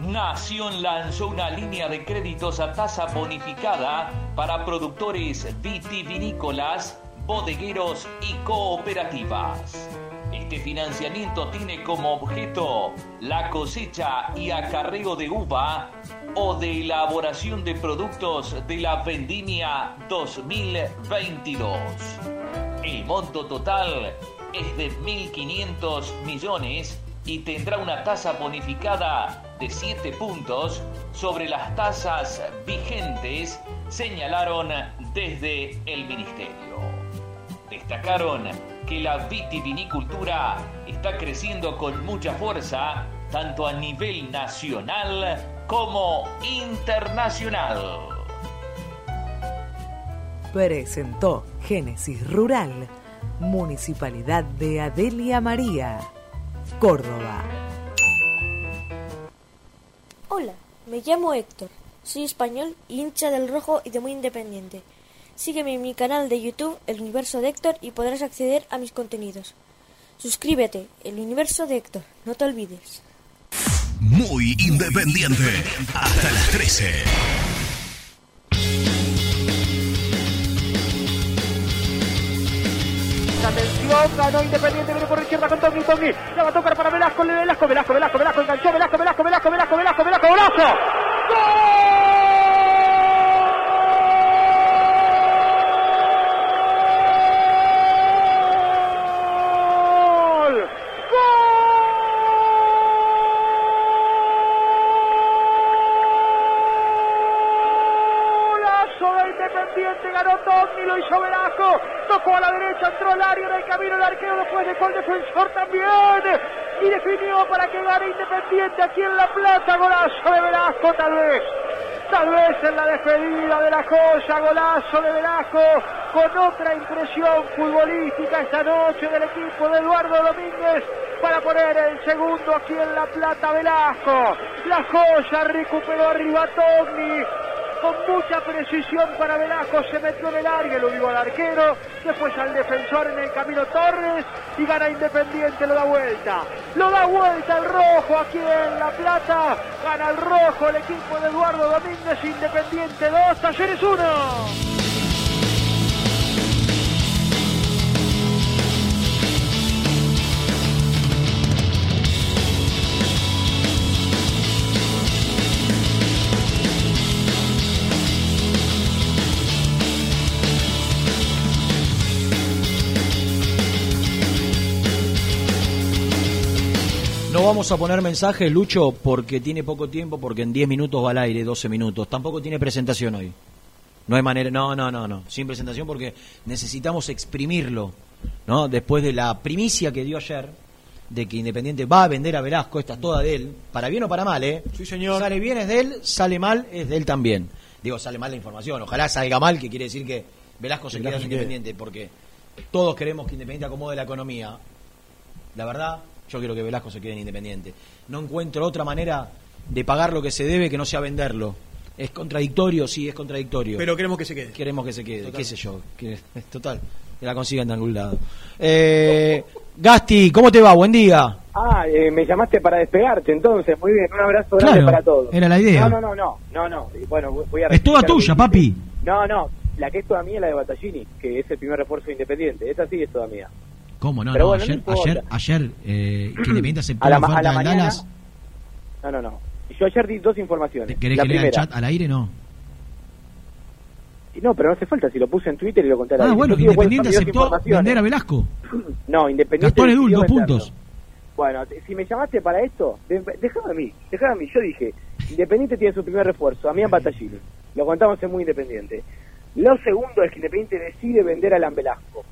Speaker 5: Nación lanzó una línea de créditos a tasa bonificada para productores vitivinícolas bodegueros y cooperativas. Este financiamiento tiene como objeto la cosecha y acarreo de uva o de elaboración de productos de la vendimia 2022. El monto total es de 1.500 millones y tendrá una tasa bonificada de 7 puntos sobre las tasas vigentes, señalaron desde el Ministerio. Destacaron que la vitivinicultura está creciendo con mucha fuerza, tanto a nivel nacional como internacional.
Speaker 6: Presentó Génesis Rural, Municipalidad de Adelia María, Córdoba.
Speaker 7: Hola, me llamo Héctor, soy español, hincha del rojo y de muy independiente. Sígueme en mi canal de YouTube, El Universo de Héctor, y podrás acceder a mis contenidos. Suscríbete, El Universo de Héctor, no te olvides.
Speaker 4: Muy independiente. Hasta las 13.
Speaker 1: Atención, ganó Independiente, viene por izquierda con Tommy, Tommy, la va a tocar para Velasco, Velasco, Velasco, Velasco, Velasco, enganchó, Velasco, Velasco, Velasco, Velasco, Velasco, Velasco, golazo. ¡Gol! Golazo de Independiente, ganó Tommy, lo hizo Velasco, tocó a la derecha, entró al área en el camino del arquero, después dejó el defensor también, y definió para que gane Independiente aquí en La Plata, golazo de Velasco tal vez. Tal vez en la despedida de la joya, golazo de Velasco, con otra impresión futbolística esta noche del equipo de Eduardo Domínguez para poner el segundo aquí en La Plata Velasco. La joya recuperó arriba Tommy, con mucha precisión para Velasco, se metió en el área, lo vio al arquero, después al defensor en el camino Torres y gana Independiente, lo da vuelta. Lo da vuelta el rojo aquí en La Plata, gana el rojo el equipo de Eduardo Domínguez, Independiente 2, Talleres 1.
Speaker 2: Vamos a poner mensajes, Lucho, porque tiene poco tiempo, porque en 10 minutos va al aire, 12 minutos. Tampoco tiene presentación hoy. No hay manera, no, no, no, no, sin presentación porque necesitamos exprimirlo, ¿no? Después de la primicia que dio ayer de que Independiente va a vender a Velasco, esta es toda de él, para bien o para mal, ¿eh?
Speaker 3: Sí, señor.
Speaker 2: Sale bien es de él, sale mal es de él también. Digo, sale mal la información, ojalá salga mal, que quiere decir que Velasco se
Speaker 3: Velasco
Speaker 2: queda
Speaker 3: quede.
Speaker 2: Independiente, porque todos queremos que Independiente acomode la economía. La verdad, yo quiero que Velasco se quede en Independiente. No encuentro otra manera de pagar lo que se debe que no sea venderlo. ¿Es contradictorio? Sí, es contradictorio.
Speaker 3: Pero queremos que se quede.
Speaker 2: Queremos que se quede,
Speaker 3: Total.
Speaker 2: qué sé yo. Que, total, que la consigan de algún lado. Eh, Gasti, ¿cómo te va? Buen día.
Speaker 8: Ah, eh, me llamaste para despegarte, entonces, muy bien, un abrazo grande
Speaker 2: Claro,
Speaker 8: para todos.
Speaker 2: era la idea.
Speaker 8: No, no, no, no, no, no, bueno, voy a
Speaker 2: Es toda tuya, papi.
Speaker 8: No, no, la que es toda mía es la de Battaglini, que es el primer refuerzo de Independiente, esa sí es toda mía.
Speaker 2: ¿Cómo? No,
Speaker 8: Pero
Speaker 2: no,
Speaker 8: bueno, no
Speaker 2: ayer,
Speaker 8: importa.
Speaker 2: ayer, ayer eh, Independiente aceptó
Speaker 8: A la ma- a
Speaker 2: oferta
Speaker 8: la mañana-
Speaker 2: Dallas.
Speaker 8: No, no, no. Yo ayer di dos informaciones.
Speaker 2: ¿Querés
Speaker 8: la
Speaker 2: que lea el
Speaker 8: primera,
Speaker 2: chat al aire? No.
Speaker 8: no, pero no hace falta, si lo puse en Twitter y lo conté a la
Speaker 2: Ah, bueno,
Speaker 8: digo,
Speaker 2: Independiente aceptó vender a Velasco.
Speaker 8: No, Independiente.
Speaker 2: Gastón Edul, dos
Speaker 8: venderlo.
Speaker 2: puntos.
Speaker 8: Bueno, si me llamaste para esto, déjame a mí, déjame a mí. Yo dije, Independiente tiene su primer refuerzo, a mí en Battaglini. Lo contamos en Muy Independiente. Lo segundo es que Independiente decide vender a Alan Velasco.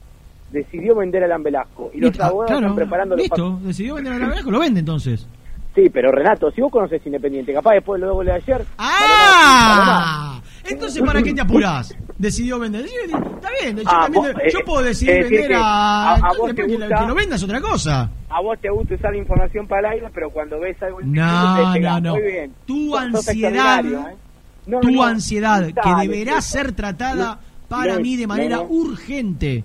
Speaker 8: Decidió vender a Alan Velasco. Y los
Speaker 2: Listo, ah,
Speaker 8: abogados
Speaker 2: claro,
Speaker 8: están preparando los
Speaker 2: listo,
Speaker 8: papeles.
Speaker 2: decidió vender a Velasco, lo vende entonces.
Speaker 8: Sí, pero Renato, si vos conoces Independiente, capaz después los goles de ayer...
Speaker 2: ¡Ah! Entonces, ¿para qué te apurás? Decidió vender. Está bien, yo,
Speaker 8: Ah,
Speaker 2: también-
Speaker 8: vos,
Speaker 2: yo
Speaker 8: eh,
Speaker 2: puedo decidir
Speaker 8: es decir
Speaker 2: vender
Speaker 8: que
Speaker 2: a.
Speaker 8: a- a vos te
Speaker 2: que, lo-
Speaker 8: gusta-
Speaker 2: que lo vendas otra cosa.
Speaker 8: A vos te gusta usar información para el aire, pero cuando ves algo
Speaker 2: No,
Speaker 8: te
Speaker 2: no, no.
Speaker 8: Muy bien.
Speaker 2: Tu
Speaker 8: Sos-
Speaker 2: ansiedad,
Speaker 8: ¿eh? No,
Speaker 2: tu
Speaker 8: no,
Speaker 2: ansiedad, que deberá ser tratada para mí de manera urgente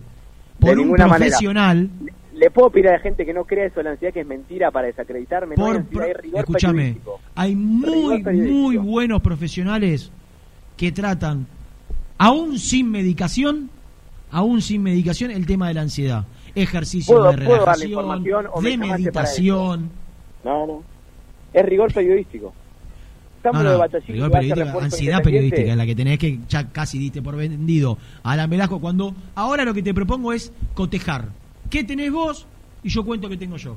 Speaker 2: por un
Speaker 8: manera.
Speaker 2: profesional.
Speaker 8: Le puedo pedir a la gente que no crea eso, la ansiedad que es mentira para desacreditarme. no hay
Speaker 2: Por,
Speaker 8: ansiedad, hay rigor
Speaker 2: escúchame, hay muy, muy buenos profesionales que tratan, aún sin medicación, aún sin medicación, el tema de la ansiedad. Ejercicio
Speaker 8: ¿Puedo-
Speaker 2: de relajación, de meditación.
Speaker 8: No, no. Es rigor periodístico. Estamos
Speaker 2: No,
Speaker 8: de
Speaker 2: no,
Speaker 8: Batallini,
Speaker 2: rigor
Speaker 8: a
Speaker 2: periodístico, ansiedad periodística, la que tenés que ya casi diste por vendido a Alan Velasco cuando ahora lo que te propongo es cotejar. ¿Qué tenés vos? Y yo cuento que tengo yo.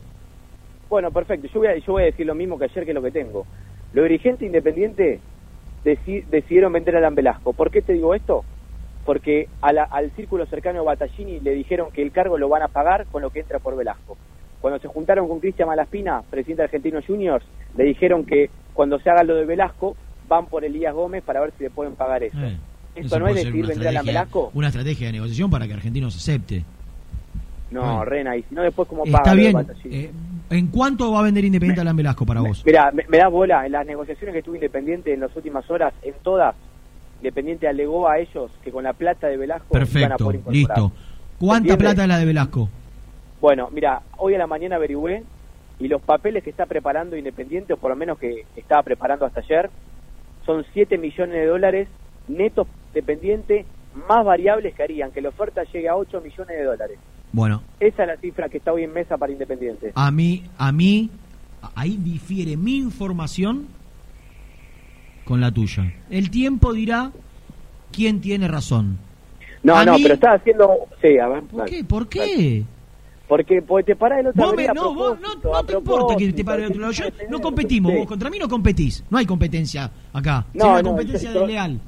Speaker 8: Bueno, perfecto. Yo voy, a, yo voy a decir lo mismo que ayer, que lo que tengo. Los dirigentes independientes deci- decidieron vender a Alan Velasco. ¿Por qué te digo esto? Porque a la- al círculo cercano de Battaglini le dijeron que el cargo lo van a pagar con lo que entra por Velasco. Cuando se juntaron con Cristian Malaspina, presidente de Argentinos Juniors, le dijeron que cuando se haga lo de Velasco, van por Elías Gómez para ver si le pueden pagar eso.
Speaker 2: Eh,
Speaker 8: ¿Esto
Speaker 2: eso
Speaker 8: no es
Speaker 2: una
Speaker 8: vender a Velasco?
Speaker 2: Una estrategia de negociación para que Argentinos acepte.
Speaker 8: No,
Speaker 2: Bueno.
Speaker 8: Rena, y si no después cómo
Speaker 2: Está
Speaker 8: paga de
Speaker 2: bien. Eh, ¿En cuánto va a vender Independiente Alan Velasco para vos?
Speaker 8: Mira, me, me da bola. En las negociaciones que estuve Independiente en las últimas horas, en todas, Independiente alegó a ellos que con la plata de Velasco iban a
Speaker 2: Perfecto,
Speaker 8: poder
Speaker 2: listo. ¿Cuánta
Speaker 8: ¿Entiendes?
Speaker 2: plata es la de Velasco?
Speaker 8: Bueno, mira, hoy a la mañana averigüé y los papeles que está preparando Independiente, o por lo menos que estaba preparando hasta ayer, son 7 millones de dólares netos Independiente más variables que harían que la oferta llegue a 8 millones de dólares.
Speaker 2: Bueno,
Speaker 8: Esa es la cifra que está hoy en mesa para Independiente.
Speaker 2: a mí, a mí, ahí difiere mi información con la tuya. El tiempo dirá quién tiene razón.
Speaker 8: No,
Speaker 2: A
Speaker 8: no,
Speaker 2: mí-
Speaker 8: pero está haciendo... Sí, a ver.
Speaker 2: ¿Por
Speaker 8: dale.
Speaker 2: qué? ¿Por qué?
Speaker 8: Porque, porque te parás el otro a
Speaker 2: no, vos no, te importa que te
Speaker 8: propósito,
Speaker 2: pare del otro lado. Yo, no competimos,
Speaker 8: sí.
Speaker 2: vos contra mí no competís. No hay competencia acá.
Speaker 8: No,
Speaker 2: Sería una
Speaker 8: no,
Speaker 2: competencia
Speaker 8: yo-
Speaker 2: desleal.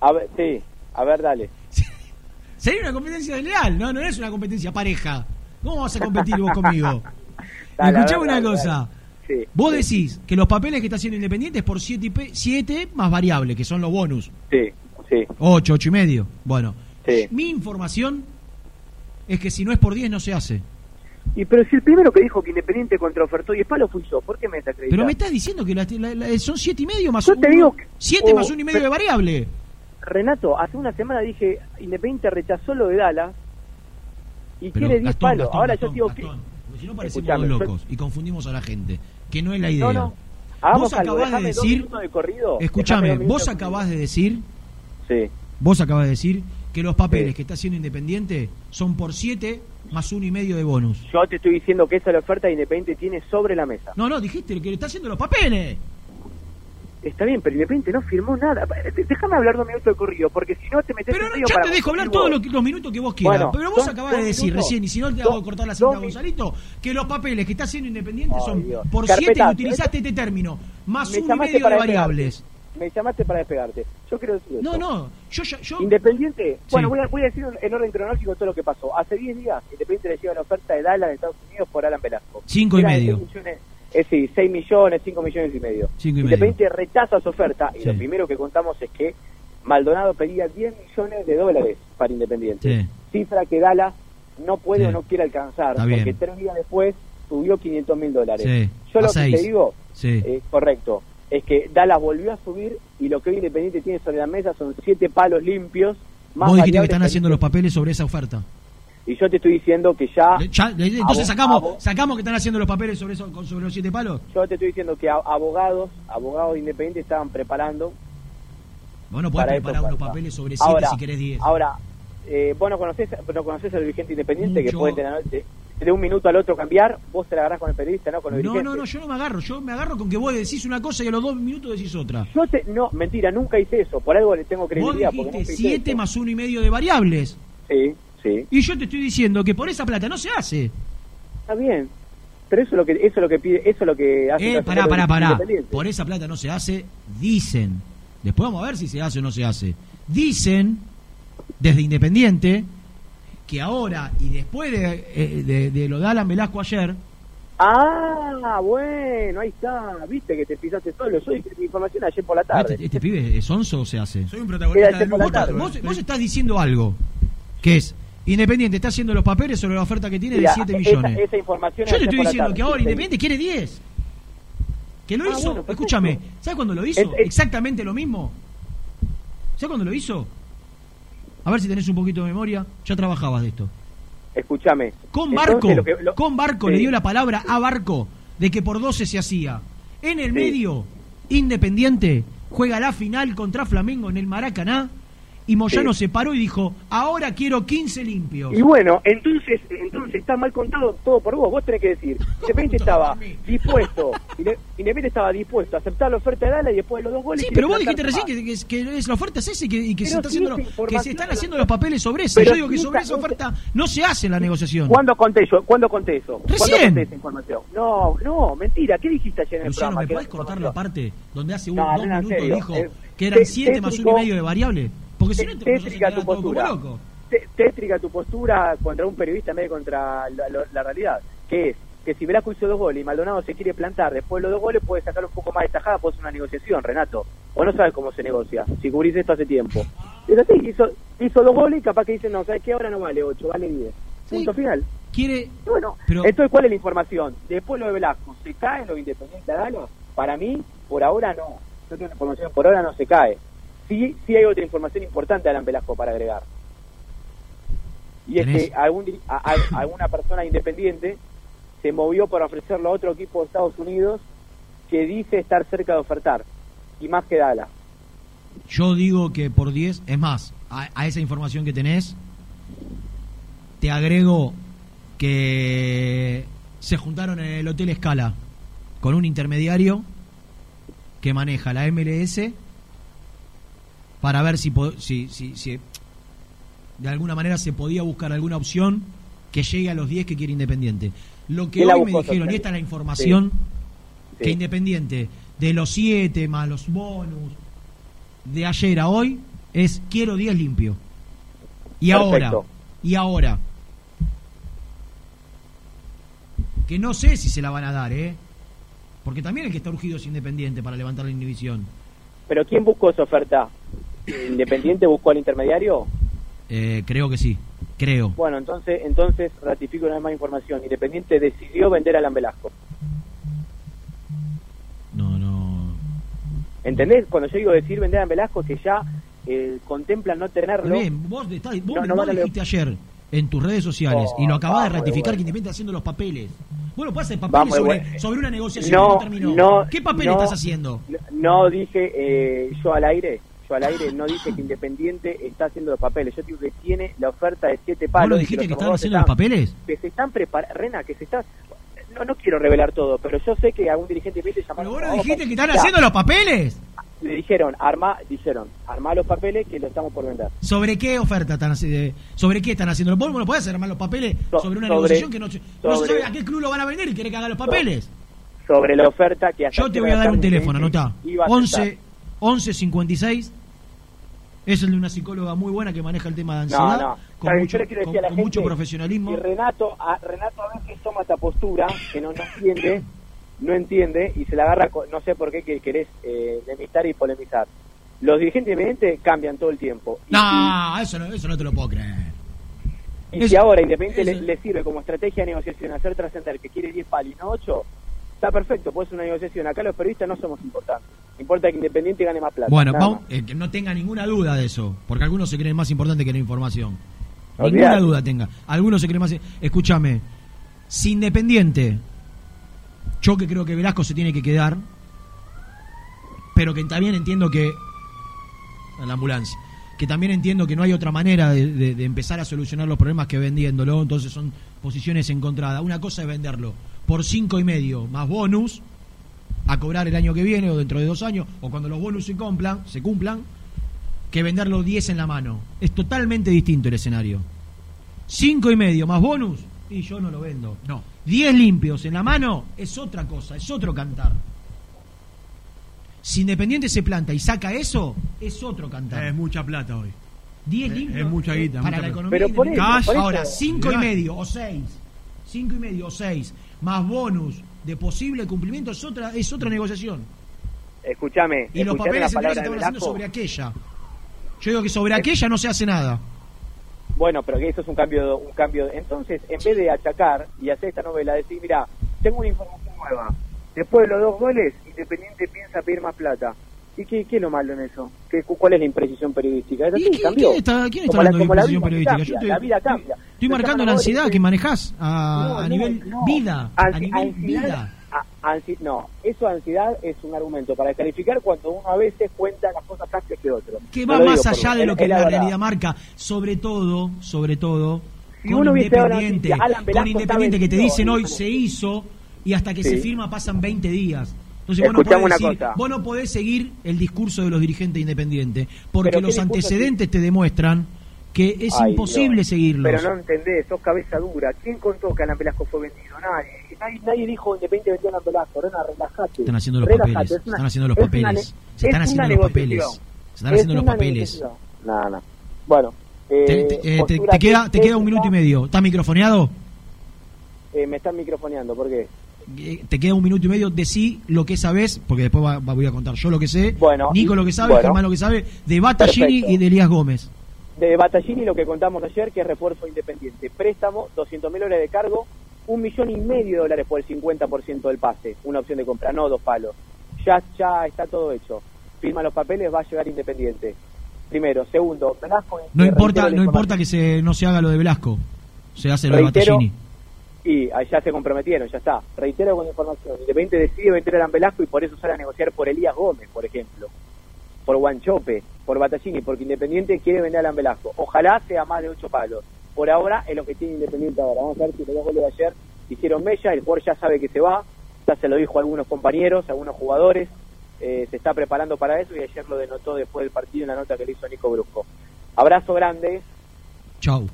Speaker 8: A ver, sí, a ver, dale.
Speaker 2: Sería una competencia desleal, no, no es una competencia pareja. ¿Cómo vas a competir vos conmigo?
Speaker 8: Dale,
Speaker 2: Escuchame
Speaker 8: ver,
Speaker 2: una
Speaker 8: dale,
Speaker 2: cosa.
Speaker 8: dale. Sí,
Speaker 2: Vos
Speaker 8: sí,
Speaker 2: decís que los papeles que está haciendo Independiente es por 7 más variable, que son los bonus.
Speaker 8: Sí, sí.
Speaker 2: 8, 8 y medio. Bueno,
Speaker 8: Sí.
Speaker 2: mi información es que si no es por 10 no se hace.
Speaker 8: Y pero si el primero que dijo que Independiente contraofertó y Espalo fui yo, ¿por qué me desacreditas?
Speaker 2: Pero me estás diciendo que la- la- la- son 7 y medio más
Speaker 8: Yo te
Speaker 2: uno-
Speaker 8: digo que-
Speaker 2: 7
Speaker 8: oh,
Speaker 2: más 1 y medio
Speaker 8: pero-
Speaker 2: de variable.
Speaker 8: Renato, hace una semana dije, Independiente rechazó lo de Dallas y
Speaker 2: Pero,
Speaker 8: quiere 10
Speaker 2: Gastón,
Speaker 8: palos. Ahora
Speaker 2: Gastón,
Speaker 8: yo digo
Speaker 2: porque si no parecemos
Speaker 8: yo-
Speaker 2: locos y confundimos a la gente, que no es la idea.
Speaker 8: No, no. Hagamos
Speaker 2: Vos
Speaker 8: algo,
Speaker 2: acabás de decir,
Speaker 8: de corrido.
Speaker 2: escúchame, vos acabás de decir,
Speaker 8: Sí.
Speaker 2: vos acabás de decir que los papeles
Speaker 8: Sí.
Speaker 2: que está haciendo Independiente son por 7 más uno y medio de bonus.
Speaker 8: Yo te estoy diciendo que esa es la oferta que Independiente tiene sobre la mesa.
Speaker 2: No, no, dijiste que le está haciendo los papeles.
Speaker 8: Está bien, pero Independiente no firmó nada. Déjame hablar dos minutos de corrido, porque si no te metes
Speaker 2: Pero
Speaker 8: en
Speaker 2: no, yo te dejo hablar todos los, los minutos que vos quieras.
Speaker 8: Bueno,
Speaker 2: pero vos acabás de decir
Speaker 8: minutos.
Speaker 2: recién, y si no te hago cortar la cinta Gonzalito, que los papeles que está haciendo Independiente son
Speaker 8: Dios.
Speaker 2: por 7 y utilizaste este término, más uno y medio de
Speaker 8: para
Speaker 2: variables.
Speaker 8: Me llamaste para despegarte. Yo quiero decir
Speaker 2: No,
Speaker 8: esto.
Speaker 2: no, yo, yo, yo
Speaker 8: Independiente,
Speaker 2: Sí.
Speaker 8: bueno, voy a, voy a decir en orden cronológico todo lo que pasó. Hace 10 días, Independiente le llega la oferta de Dallas de Estados Unidos por Alan Velasco.
Speaker 2: Cinco y
Speaker 8: Era
Speaker 2: medio.
Speaker 8: millones, es decir, 6 millones, 5 millones y medio.
Speaker 2: Cinco y
Speaker 8: Independiente rechaza su oferta y
Speaker 2: Sí.
Speaker 8: lo primero que contamos es que Maldonado pedía 10 millones de dólares para Independiente.
Speaker 2: Sí.
Speaker 8: Cifra que Dallas no puede o no quiere alcanzar, porque tres días después subió 500 mil dólares.
Speaker 2: Sí.
Speaker 8: Yo
Speaker 2: A
Speaker 8: lo que te digo, eh, correcto, es que Dallas volvió a subir y lo que hoy Independiente tiene sobre la mesa son siete palos limpios. Más
Speaker 2: Vos dijiste que están haciendo los papeles sobre esa oferta.
Speaker 8: Y yo te estoy diciendo que ya...
Speaker 2: Ya, entonces sacamos, sacamos que están haciendo los papeles sobre eso, con- sobre los siete palos.
Speaker 8: yo te estoy diciendo que abogados, abogados independientes estaban preparando...
Speaker 2: Vos no podés
Speaker 8: para
Speaker 2: preparar unos papeles sobre siete
Speaker 8: Ahora-
Speaker 2: si querés 10.
Speaker 8: Ahora, eh, vos no conocés, no conocés al dirigente independiente que puede tener de, un minuto al otro cambiar, vos te la agarrás con el periodista, no con el
Speaker 2: No, no, no, yo no me agarro. Yo me agarro con que vos decís una cosa y a los dos minutos decís otra.
Speaker 8: Yo te, no, mentira, nunca hice eso, por algo le tengo
Speaker 2: Vos
Speaker 8: credibilidad. porque
Speaker 2: dijiste
Speaker 8: nunca hice
Speaker 2: 7
Speaker 8: eso.
Speaker 2: más uno y medio de variables.
Speaker 8: Sí, sí,
Speaker 2: Y yo te estoy diciendo que por esa plata no se hace.
Speaker 8: está bien. Pero eso es lo que, eso es lo que pide, eso es lo que hace
Speaker 2: Eh, pará, pará, pará. Por esa plata no se hace, dicen. Después vamos a ver si se hace o no se hace. Dicen, desde Independiente, que ahora y después de, eh, de- de lo de Alan Velasco ayer,
Speaker 8: Ah, bueno, ahí está. Viste que te pisaste solo. Mi información ayer por la tarde.
Speaker 2: este, este pibe es onzo o se hace.
Speaker 3: Soy un protagonista
Speaker 8: por la
Speaker 2: Vos,
Speaker 8: tarde.
Speaker 2: vos- vos estás diciendo algo, que es, Independiente está haciendo los papeles sobre la oferta que tiene de
Speaker 8: Mira,
Speaker 2: 7
Speaker 8: esa-
Speaker 2: millones.
Speaker 8: Esa, información
Speaker 2: Yo
Speaker 8: ayer
Speaker 2: estoy diciendo
Speaker 8: tarde.
Speaker 2: que ahora
Speaker 8: Sí,
Speaker 2: Independiente quiere 10. Que lo
Speaker 8: Ah,
Speaker 2: hizo,
Speaker 8: bueno,
Speaker 2: escúchame, ¿sabes cuándo lo hizo?
Speaker 8: Es- es-
Speaker 2: Exactamente lo mismo. ¿Sabes cuándo lo hizo? A ver si tenés un poquito de memoria. Ya trabajabas de esto.
Speaker 8: Escúchame.
Speaker 2: Con Barco,
Speaker 8: lo que- lo-
Speaker 2: con Barco
Speaker 8: Sí.
Speaker 2: le dio la palabra a Barco de que por 12 se hacía. En el
Speaker 8: Sí.
Speaker 2: medio, Independiente juega la final contra Flamengo en el Maracaná y Moyano
Speaker 8: Sí.
Speaker 2: se paró y dijo, ahora quiero 15 limpios.
Speaker 8: Y bueno, entonces, entonces está mal contado todo por vos. Vos tenés que decir, Independiente estaba dispuesto, Inde- Independiente estaba dispuesto a aceptar la oferta de Dala y después de los dos goles.
Speaker 2: Sí, pero vos dijiste recién que, que, que es la oferta es esa y que, y que se, está haciendo, que se están haciendo los papeles sobre eso. Yo digo que sobre
Speaker 8: esa-
Speaker 2: oferta no se hace la negociación.
Speaker 8: ¿Cuándo conté yo? ¿Cuándo conté eso? ¿Cuándo
Speaker 2: Recién.
Speaker 8: conté esa información? No, no, mentira. ¿Qué dijiste ayer en el
Speaker 2: Luciano,
Speaker 8: programa?
Speaker 2: ¿me podés cortar la parte donde hace un,
Speaker 8: No,
Speaker 2: dos
Speaker 8: no,
Speaker 2: minutos
Speaker 8: serio.
Speaker 2: dijo
Speaker 8: Eh,
Speaker 2: que eran
Speaker 8: te-
Speaker 2: 7 más
Speaker 8: tétrico.
Speaker 2: uno y medio de variable? Porque si no, te nos
Speaker 8: tétrica tu postura.
Speaker 2: loco.
Speaker 8: Tétrica tu postura contra un periodista en vez de contra la, la- la realidad. Que es que si Velasco hizo dos goles y Maldonado se quiere plantar después de los dos goles, puede sacar un poco más de tajada, puede hacer una negociación, Renato. O no sabes cómo se negocia, si cubrís esto hace tiempo. Es así, hizo, hizo dos goles y capaz que dicen, no, ¿sabes qué? Ahora no vale 8, vale 10. Punto final.
Speaker 2: Quiere.
Speaker 8: Bueno,
Speaker 2: Pero-
Speaker 8: entonces, ¿cuál es la información? Después lo de Velasco, ¿se cae lo independiente a Galo? Para mí, por ahora no. Yo tengo información, por ahora no se cae. Sí, sí hay otra información importante Alan Velasco para agregar. Y es
Speaker 2: ¿Tenés?
Speaker 8: que algún, a- a- alguna persona independiente se movió para ofrecerlo a otro equipo de Estados Unidos que dice estar cerca de ofertar. Y más que Dala.
Speaker 2: Yo digo que por 10, es más, a, a esa información que tenés, te agrego que se juntaron en el Hotel Escala con un intermediario que maneja la MLS para ver si, si, si, si de alguna manera se podía buscar alguna opción que llegue a los 10 que quiere Independiente. Lo que
Speaker 8: ¿Quién la
Speaker 2: hoy me dijeron, y esta es la información,
Speaker 8: Sí.
Speaker 2: que Independiente de los 7 más los bonus de ayer a hoy es quiero 10 limpio. Y ahora, y ahora, que no sé si se la van a dar, ¿eh? Porque también el que está urgido es Independiente para levantar la inhibición.
Speaker 8: ¿Pero quién buscó esa oferta? ¿Independiente buscó al intermediario?
Speaker 2: Eh, creo que sí, creo.
Speaker 8: Bueno, entonces entonces ratifico una vez más información. Independiente decidió vender a Alan Velasco.
Speaker 2: No, no.
Speaker 8: ¿Entendés? Cuando yo digo decir vender a Velasco, que ya eh, contemplan no tenerlo.
Speaker 2: Bien, vos, estás- vos,
Speaker 8: No, no
Speaker 2: vos dijiste ayer en tus redes sociales
Speaker 8: Oh,
Speaker 2: y lo acabas de
Speaker 8: vamos,
Speaker 2: ratificar
Speaker 8: bueno.
Speaker 2: que Independiente está haciendo los papeles. Bueno, puedes hacer papeles
Speaker 8: Vamos,
Speaker 2: sobre,
Speaker 8: bueno.
Speaker 2: sobre una negociación
Speaker 8: No,
Speaker 2: que no terminó.
Speaker 8: no,
Speaker 2: ¿Qué papel estás haciendo?
Speaker 8: No dije eh, yo al aire, yo al aire no dije que Independiente está haciendo los papeles. Yo digo que tiene la oferta de siete
Speaker 2: ¿Vos
Speaker 8: palos.
Speaker 2: no dijiste
Speaker 8: los
Speaker 2: que estaban haciendo los
Speaker 8: están-
Speaker 2: papeles?
Speaker 8: Que se están preparando, Rena, que se está... No, no quiero revelar todo, pero yo sé que algún dirigente de Independiente
Speaker 2: Pero vos no
Speaker 8: "Vamos,
Speaker 2: dijiste que están
Speaker 8: ya".
Speaker 2: haciendo los papeles.
Speaker 8: Le dijeron, arma, dijeron, arma los papeles que lo estamos por vender.
Speaker 2: ¿Sobre qué oferta están haciendo? ¿Sobre qué están haciendo? ¿Vos no podés armar los papeles
Speaker 8: So-
Speaker 2: sobre una
Speaker 8: sobre-
Speaker 2: negociación que no, se- no se
Speaker 8: sobre-
Speaker 2: sabe a qué club lo van a vender y quiere que haga los papeles?
Speaker 8: Sobre la oferta que
Speaker 2: Yo te voy a dar un teléfono, anotá.
Speaker 8: iba a
Speaker 2: 11,
Speaker 8: aceptar.
Speaker 2: 11 56. Es el de una psicóloga muy buena que maneja el tema de
Speaker 8: No,
Speaker 2: ansiedad.
Speaker 8: no.
Speaker 2: Con,
Speaker 8: Claro,
Speaker 2: mucho, con- con
Speaker 8: gente
Speaker 2: mucho profesionalismo.
Speaker 8: Y Renato, a, Renato a veces toma esta postura que no, no entiende, no entiende y se la agarra, con- no sé por qué que querés eh, enemistar y polemizar. Los dirigentes independientes cambian todo el tiempo. Y,
Speaker 2: No, eso no, eso no te lo puedo creer.
Speaker 8: y, si ahora Independiente le, le sirve como estrategia de negociación hacer trascender que quiere 10 palos y no 8, está perfecto, puede ser una negociación. Acá los periodistas no somos importantes. Importa que Independiente gane más plata.
Speaker 2: Bueno, vamos, eh, que no tenga ninguna duda de eso, porque algunos se creen más importante que la información.
Speaker 8: Olvidate.
Speaker 2: Ninguna duda tenga. Algunos se creen más. Escúchame, si Independiente, yo que creo que Velasco se tiene que quedar, pero que también entiendo que. La ambulancia. Que también entiendo que no hay otra manera de, de- de empezar a solucionar los problemas que vendiéndolo, entonces son posiciones encontradas. Una cosa es venderlo por cinco y medio más bonus a cobrar el año que viene o dentro de dos años o cuando los bonus se cumplan, se cumplan que venderlo 10 en la mano. Es totalmente distinto el escenario. Cinco y medio más bonus y yo no lo vendo. No. 10 limpios en la mano es otra cosa, es otro cantar. Si Independiente se planta y saca eso, es otro cantar.
Speaker 3: Es mucha plata hoy.
Speaker 2: 10
Speaker 3: Es-
Speaker 2: limpios
Speaker 3: es mucha guita,
Speaker 2: para
Speaker 3: mucha
Speaker 2: la economía.
Speaker 3: Pero por
Speaker 2: independiente.
Speaker 3: eso, por
Speaker 2: Ahora,
Speaker 3: eso.
Speaker 2: 5 y medio o 6. 5 y medio o 6 más bonus de posible cumplimiento es otra es otra negociación.
Speaker 8: Escúchame,
Speaker 2: Y los papeles centrales estaban haciendo sobre aquella. Yo digo que sobre aquella no se hace nada.
Speaker 8: Bueno, pero que eso es un cambio, un cambio. Entonces, en vez de achacar y hacer esta novela, decir, mira, tengo una información nueva. Después de los dos goles, Independiente piensa pedir más plata. ¿Y qué, qué es lo malo en eso? ¿Qué, cu- ¿Cuál es la imprecisión periodística? Es así,
Speaker 2: ¿Quién,
Speaker 8: cambió.
Speaker 2: quién está, quién está
Speaker 8: la-
Speaker 2: hablando de
Speaker 8: la
Speaker 2: impresión
Speaker 8: vida
Speaker 2: periodística?
Speaker 8: cambia,
Speaker 2: Yo estoy,
Speaker 8: la vida cambia.
Speaker 2: estoy marcando la ansiedad que manejás a, a
Speaker 8: No,
Speaker 2: nivel
Speaker 8: no,
Speaker 2: vida. A
Speaker 8: Ansi-
Speaker 2: nivel
Speaker 8: ansiedad-
Speaker 2: vida.
Speaker 8: a- no, eso ansiedad es un argumento para descalificar cuando uno a veces cuenta las cosas antes que otro.
Speaker 2: Que va más allá de lo que la
Speaker 8: verdad.
Speaker 2: realidad marca, sobre todo, sobre todo,
Speaker 8: Si
Speaker 2: con
Speaker 8: la
Speaker 2: Independiente,
Speaker 8: noticia,
Speaker 2: con Independiente que te dicen hoy se hizo y hasta que se firma pasan 20 días. Entonces vos no, podés decir- vos no podés seguir el discurso de los dirigentes independientes, porque los
Speaker 8: ¿qué discurso
Speaker 2: antecedentes te demuestran que es
Speaker 8: Ay,
Speaker 2: imposible seguirlos.
Speaker 8: Pero no entendés, sos cabeza dura. ¿Quién contó que Alan Velasco fue vendido? Nadie. Nadie, nadie dijo Independiente vendió a Alan Velasco. Rena, relájate.
Speaker 2: Están haciendo los papeles,
Speaker 8: una-
Speaker 2: están haciendo los
Speaker 8: es
Speaker 2: papeles, se están
Speaker 8: es
Speaker 2: haciendo los papeles, se están
Speaker 8: Es
Speaker 2: haciendo los papeles.
Speaker 8: Nada, nada. Bueno. eh,
Speaker 2: Te, te- eh, te- te queda, te
Speaker 8: que-
Speaker 2: queda un minuto y medio. ¿Estás microfoneado?
Speaker 8: Eh, me están microfoneando, ¿por qué?
Speaker 2: Eh, Te queda un minuto y medio. Decí lo que sabes, porque después va- va- voy a contar yo lo que sé.
Speaker 8: Bueno,
Speaker 2: Nico lo que sabe,
Speaker 8: bueno.
Speaker 2: Germán lo que sabe, de Battaglini y de Elías Gómez.
Speaker 8: De Battaglini lo que contamos ayer, que es refuerzo independiente. Préstamo, 200 mil dólares de cargo, un millón y medio de dólares por el 50% del pase. Una opción de compra, no dos palos. Ya, ya está todo hecho. Firma los papeles, va a llegar independiente. Primero. Segundo, Velasco...
Speaker 2: No importa, no importa que se, no se haga lo de Velasco. Se hace lo de Battaglini.
Speaker 8: Y ya se comprometieron, ya está. Reitero con la información. Independiente decide vender a Alan Velasco y por eso sale a negociar por Elías Gómez, por ejemplo. Por Guanchope, por Battaglini, porque Independiente quiere vender a Alan Velasco. Ojalá sea más de ocho palos. Por ahora es lo que tiene Independiente ahora. Vamos a ver si los dos goles de ayer hicieron mella. El jugador ya sabe que se va. Ya se lo dijo a algunos compañeros, a algunos jugadores. Eh, se está preparando para eso y ayer lo denotó después del partido en la nota que le hizo Nico Brusco. Abrazo grande.
Speaker 2: Chau.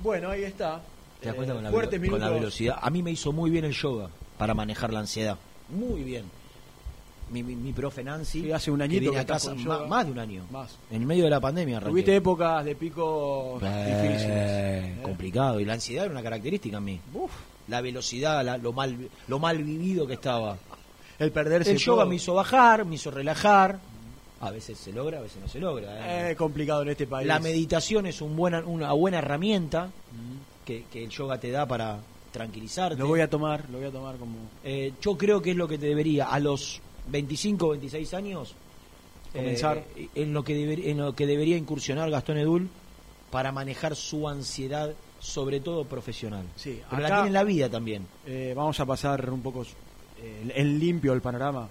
Speaker 3: Bueno, ahí está.
Speaker 2: ¿Te das cuenta con la, con la velocidad? A mí me hizo muy bien el yoga para manejar la ansiedad. Muy bien. Mi, mi, mi profe Nancy,
Speaker 3: Sí, hace un
Speaker 2: que
Speaker 3: añito
Speaker 2: viene
Speaker 3: que
Speaker 2: a casa,
Speaker 3: con
Speaker 2: ma-
Speaker 3: yoga.
Speaker 2: más de un año.
Speaker 3: Más.
Speaker 2: En el medio de la pandemia arranqué.
Speaker 3: Tuviste épocas de pico
Speaker 2: Eh,
Speaker 3: difíciles.
Speaker 2: complicado. Y la ansiedad era una característica en mí. La velocidad, la- lo, mal, lo mal vivido que estaba.
Speaker 3: El perderse
Speaker 2: El yoga
Speaker 3: todo.
Speaker 2: me hizo bajar, me hizo relajar. A veces se logra, a veces no se logra. ¿eh?
Speaker 3: Es complicado en este país.
Speaker 2: La meditación es un buena, una buena herramienta que, que el yoga te da para tranquilizarte.
Speaker 3: Lo voy a tomar, lo voy a tomar como...
Speaker 2: Eh, yo creo que es lo que te debería, a los 25, 26 años,
Speaker 3: Comenzar.
Speaker 2: eh, en, lo que deber- en lo que debería incursionar Gastón Edul para manejar su ansiedad, sobre todo profesional.
Speaker 3: Sí,
Speaker 2: Pero la
Speaker 3: acá-
Speaker 2: tiene en la vida también.
Speaker 3: Eh, vamos a pasar un poco eh, en limpio el panorama.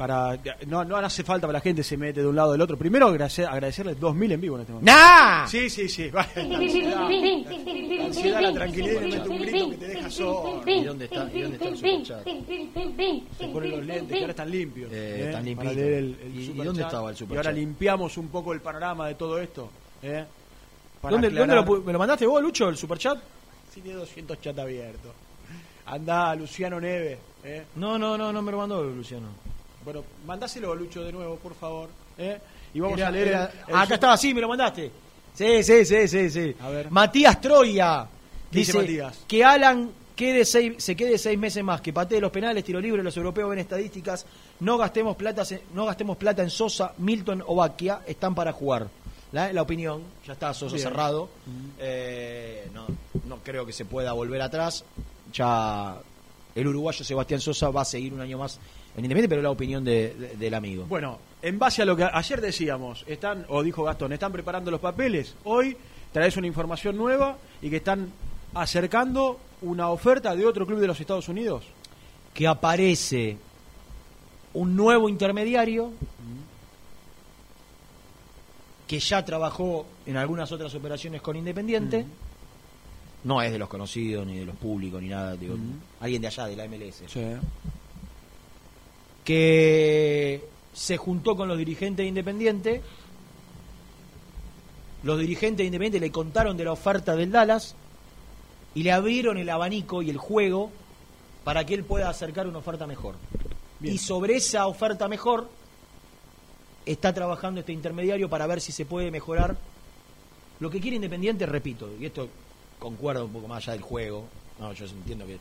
Speaker 3: Eh, Para, no, no hace falta para la gente se mete de un lado o del otro. Primero agradecer, agradecerles 2.000 en vivo en este momento.
Speaker 2: ¡Nah!
Speaker 3: Sí, sí, sí. vale. La ansiedad, la ansiedad, la tranquilidad y le mete un grito que te deja solo.
Speaker 2: ¿Y dónde está, y dónde está el superchat?
Speaker 3: Se ponen los lentes que ahora están limpios.
Speaker 2: Eh,
Speaker 3: ¿eh?
Speaker 2: están
Speaker 3: Para
Speaker 2: limpitos.
Speaker 3: leer el, el
Speaker 2: ¿Y- y dónde estaba el
Speaker 3: Y
Speaker 2: superchat?
Speaker 3: ahora limpiamos un poco el panorama de todo esto. ¿eh? Para
Speaker 2: ¿Dónde, dónde lo, ¿Me lo mandaste vos, Lucho, el superchat?
Speaker 3: Sí, tiene 200 chat abiertos. Anda, Luciano Neve. ¿eh?
Speaker 2: No, no, no, no me lo mandó Luciano.
Speaker 3: Bueno, mandáselo, Lucho, de nuevo, por favor. ¿eh? Y vamos
Speaker 2: Era-
Speaker 3: a leer. el-
Speaker 2: era-
Speaker 3: el super-
Speaker 2: acá estaba, sí, me lo mandaste. Sí, sí, sí, sí, sí.
Speaker 3: A ver.
Speaker 2: Matías Troya.
Speaker 3: ¿Qué dice Matías?
Speaker 2: que Alan quede seis, se quede seis meses más, que patee los penales, tiro libre, los europeos ven estadísticas, no gastemos plata, no gastemos plata en Sosa, Milton o Baquia, están para jugar. La, la opinión, ya está Sosa
Speaker 3: Bien.
Speaker 2: cerrado. Eh, no, no creo que se pueda volver atrás. Ya el uruguayo Sebastián Sosa va a seguir un año más en Independiente, pero la opinión de- de- del amigo.
Speaker 3: Bueno, en base a lo que ayer decíamos, están, o dijo Gastón, están preparando los papeles. Hoy traes una información nueva y que están acercando una oferta de otro club de los Estados Unidos.
Speaker 2: que aparece un nuevo intermediario que ya trabajó en algunas otras operaciones con Independiente. No es de los conocidos, ni de los públicos, ni nada. Digo, Alguien de allá, de la MLS. Que se juntó con los dirigentes de Independiente. Los dirigentes de Independiente le contaron de la oferta del Dallas y le abrieron el abanico y el juego para que él pueda acercar una oferta mejor.
Speaker 3: Bien.
Speaker 2: Y sobre esa oferta mejor está trabajando este intermediario para ver si se puede mejorar lo que quiere Independiente, repito, y esto concuerda un poco más allá del juego. No, yo entiendo que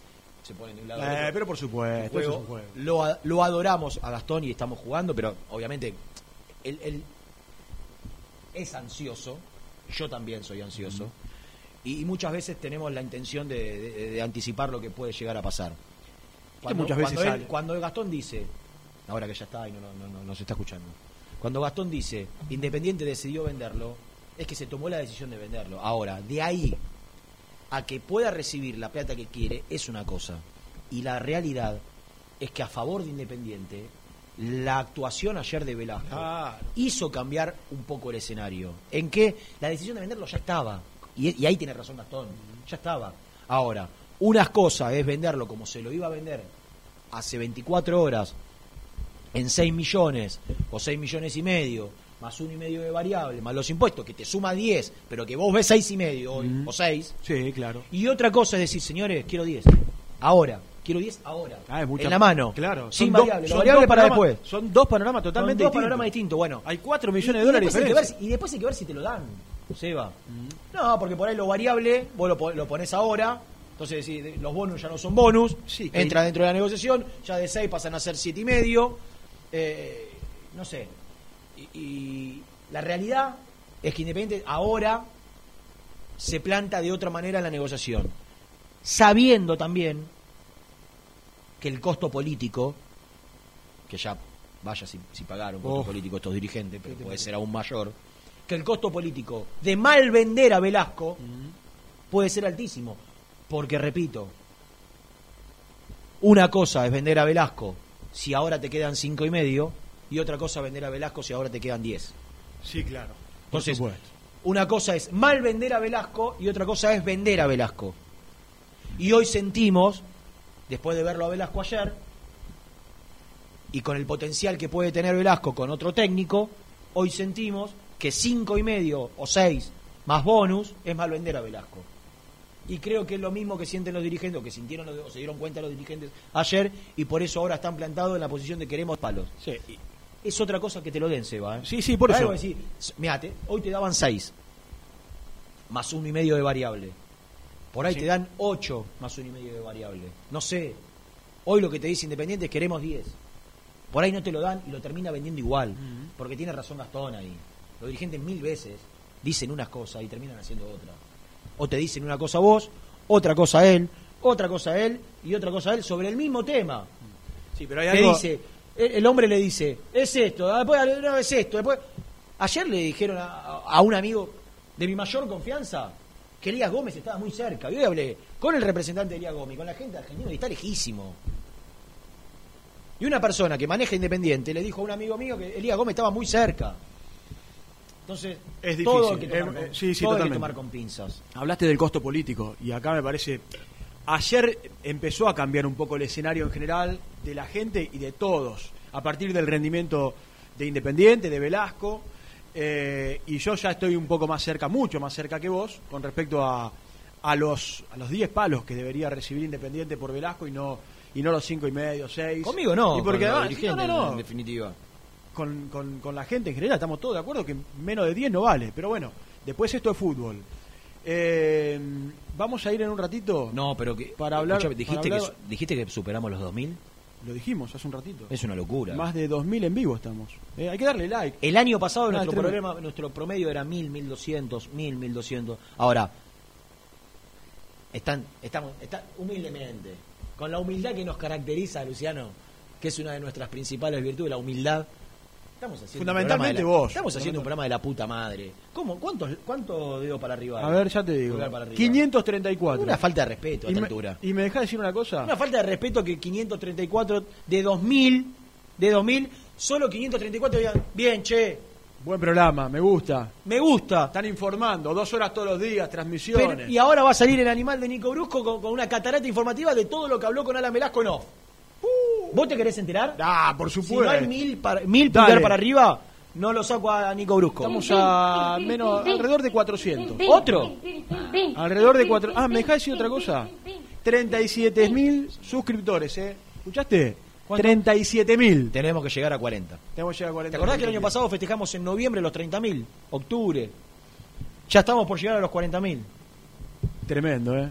Speaker 2: se ponen de un lado.
Speaker 3: Eh, pero por supuesto,
Speaker 2: juego,
Speaker 3: es un juego.
Speaker 2: Lo, a- lo adoramos a Gastón y estamos jugando, pero obviamente él, él es ansioso. Yo también soy ansioso. y, y muchas veces tenemos la intención de, de- de anticipar lo que puede llegar a pasar. Cuando,
Speaker 3: muchas veces
Speaker 2: cuando, él-
Speaker 3: sale.
Speaker 2: cuando Gastón dice, ahora que ya está y no, no, no, no- no se está escuchando, cuando Gastón dice, Independiente decidió venderlo, es que se tomó la decisión de venderlo. Ahora, de ahí a que pueda recibir la plata que quiere es una cosa. Y la realidad es que a favor de Independiente, la actuación ayer de Velasco hizo cambiar un poco el escenario. En que la decisión de venderlo ya estaba. Y, y ahí tiene razón Gastón. Ya estaba. Ahora, unas cosas es venderlo como se lo iba a vender hace 24 horas en 6 millones o 6 millones y medio, más uno y medio de variable, más los impuestos, que te suma 10, pero que vos ves 6 y medio hoy, o 6.
Speaker 3: Sí, claro.
Speaker 2: Y otra cosa es decir, señores, quiero 10. Ahora. Quiero 10 ahora.
Speaker 3: Ah, es mucha-
Speaker 2: en la mano.
Speaker 3: Claro.
Speaker 2: Sin
Speaker 3: Son dos-
Speaker 2: variable. Variable para después.
Speaker 3: Son dos panoramas totalmente
Speaker 2: Son dos
Speaker 3: distintos.
Speaker 2: panoramas distintos. Bueno,
Speaker 3: Hay 4 millones
Speaker 2: y-
Speaker 3: de dólares
Speaker 2: y después, hay que ver,
Speaker 3: diferencia.
Speaker 2: si- y después hay que ver si te lo dan, Seba. No, porque por ahí lo variable, vos lo, lo pones ahora. Entonces decís, de- los bonus ya no son bonus.
Speaker 3: Sí,
Speaker 2: entra dentro de la negociación. Ya de 6 pasan a ser siete y medio. eh, no sé. Y, y la realidad es que Independiente ahora se planta de otra manera en la negociación. Sabiendo también que el costo político, que ya vaya si, si pagaron costo
Speaker 3: Oh.
Speaker 2: político estos dirigentes, pero puede ser aún mayor, que el costo político de mal vender a Velasco puede ser altísimo. Porque, repito, una cosa es vender a Velasco si ahora te quedan cinco y medio, y otra cosa vender a Velasco si ahora te quedan 10.
Speaker 3: Sí, claro.
Speaker 2: Entonces, una cosa es mal vender a Velasco y otra cosa es vender a Velasco. Y hoy sentimos, después de verlo a Velasco ayer, y con el potencial que puede tener Velasco con otro técnico, hoy sentimos que cinco y medio o seis más bonus es mal vender a Velasco. Y creo que es lo mismo que sienten los dirigentes, o que sintieron los- o se dieron cuenta los dirigentes ayer, y por eso ahora están plantados en la posición de queremos palos.
Speaker 3: Sí.
Speaker 2: Es otra cosa que te lo den, Seba. ¿eh?
Speaker 3: Sí, sí, por eso.
Speaker 2: decir, mirá, te- hoy te daban 6, más uno y medio de variable. Por ahí
Speaker 3: Sí.
Speaker 2: te dan 8 más uno y medio de variable. No sé. Hoy lo que te dice Independiente es queremos 10. Por ahí no te lo dan y lo termina vendiendo igual. Porque tiene razón Gastón ahí. Los dirigentes mil veces dicen unas cosas y terminan haciendo otra. O te dicen una cosa vos, otra cosa él, otra cosa él y otra cosa él sobre el mismo tema.
Speaker 3: Sí, pero hay
Speaker 2: Te
Speaker 3: algo...
Speaker 2: dice, el, el hombre le dice, es esto, después no es esto, después. Ayer le dijeron a, un amigo de mi mayor confianza que Elías Gómez estaba muy cerca. Yo hablé con el representante de Elías Gómez, con la gente argentina y está lejísimo. Y una persona que maneja Independiente le dijo a un amigo mío que Elías Gómez estaba muy cerca. Entonces,
Speaker 3: Es
Speaker 2: todo hay
Speaker 3: difícil.
Speaker 2: que tomar,
Speaker 3: Eh,
Speaker 2: con,
Speaker 3: eh, sí, sí,
Speaker 2: todo hay que tomar con pinzas.
Speaker 3: Hablaste del costo político y acá me parece ayer empezó a cambiar un poco el escenario en general de la gente y de todos a partir del rendimiento de Independiente, de Velasco eh, y yo ya estoy un poco más cerca, mucho más cerca que vos con respecto a, a los a los 10 palos que debería recibir Independiente por Velasco y no y no los cinco y medio, seis.
Speaker 2: Conmigo no,
Speaker 3: y porque
Speaker 2: con
Speaker 3: además, no, no.
Speaker 2: en definitiva.
Speaker 3: Con, con- con la gente en general estamos todos de acuerdo que menos de 10 no vale, pero bueno, después esto es fútbol. Eh, vamos a ir en un ratito.
Speaker 2: No, pero que
Speaker 3: Para hablar-
Speaker 2: escuchame, dijiste,
Speaker 3: para hablar-
Speaker 2: que, dijiste que superamos los 2000.
Speaker 3: Lo dijimos hace un ratito.
Speaker 2: Es una locura.
Speaker 3: Más de 2000 en vivo estamos. Eh, hay que darle like.
Speaker 2: El año pasado
Speaker 3: Ah,
Speaker 2: nuestro,
Speaker 3: tremendo.
Speaker 2: problema, nuestro promedio era 1000, 1200, 1000, 1200. Ahora, están, estamos, está, humildemente, con la humildad que nos caracteriza, Luciano, que es una de nuestras principales virtudes, la humildad. Estamos haciendo
Speaker 3: Fundamentalmente
Speaker 2: un programa de la-
Speaker 3: vos.
Speaker 2: Estamos haciendo un programa de la puta madre. ¿Cómo? ¿Cuántos cuánto dedo para arriba?
Speaker 3: A ver, ya te digo.
Speaker 2: Pulgar para arriba.
Speaker 3: 534.
Speaker 2: Una falta de respeto a
Speaker 3: y
Speaker 2: esta
Speaker 3: me,
Speaker 2: altura.
Speaker 3: Y me dejas decir una cosa.
Speaker 2: Una falta de respeto que 534 de 2000, de 2000, solo 534 digan, bien, che,
Speaker 3: Buen programa, me gusta.
Speaker 2: me gusta.
Speaker 3: Están informando, dos horas todos los días, transmisiones.
Speaker 2: Pero- y ahora va a salir el animal de Nico Brusco con, con una catarata informativa de todo lo que habló con Alan Velasco en off. ¿Vos te querés enterar?
Speaker 3: Ah, por
Speaker 2: Si
Speaker 3: supuesto.
Speaker 2: no hay mil, para, mil pulgar para arriba, no lo saco a Nico Brusco.
Speaker 3: Estamos a menos, alrededor de 400.
Speaker 2: ¿Otro?
Speaker 3: Alrededor de 4. Ah, ¿me dejás decir otra cosa? 37 mil suscriptores, ¿eh? ¿Escuchaste? 37 mil.
Speaker 2: Tenemos que llegar a 40.
Speaker 3: Tenemos que llegar a 40.
Speaker 2: ¿Te acordás que el año pasado festejamos en noviembre los 30.000? Octubre. Ya estamos por llegar a los 40.000.
Speaker 3: Tremendo, ¿eh?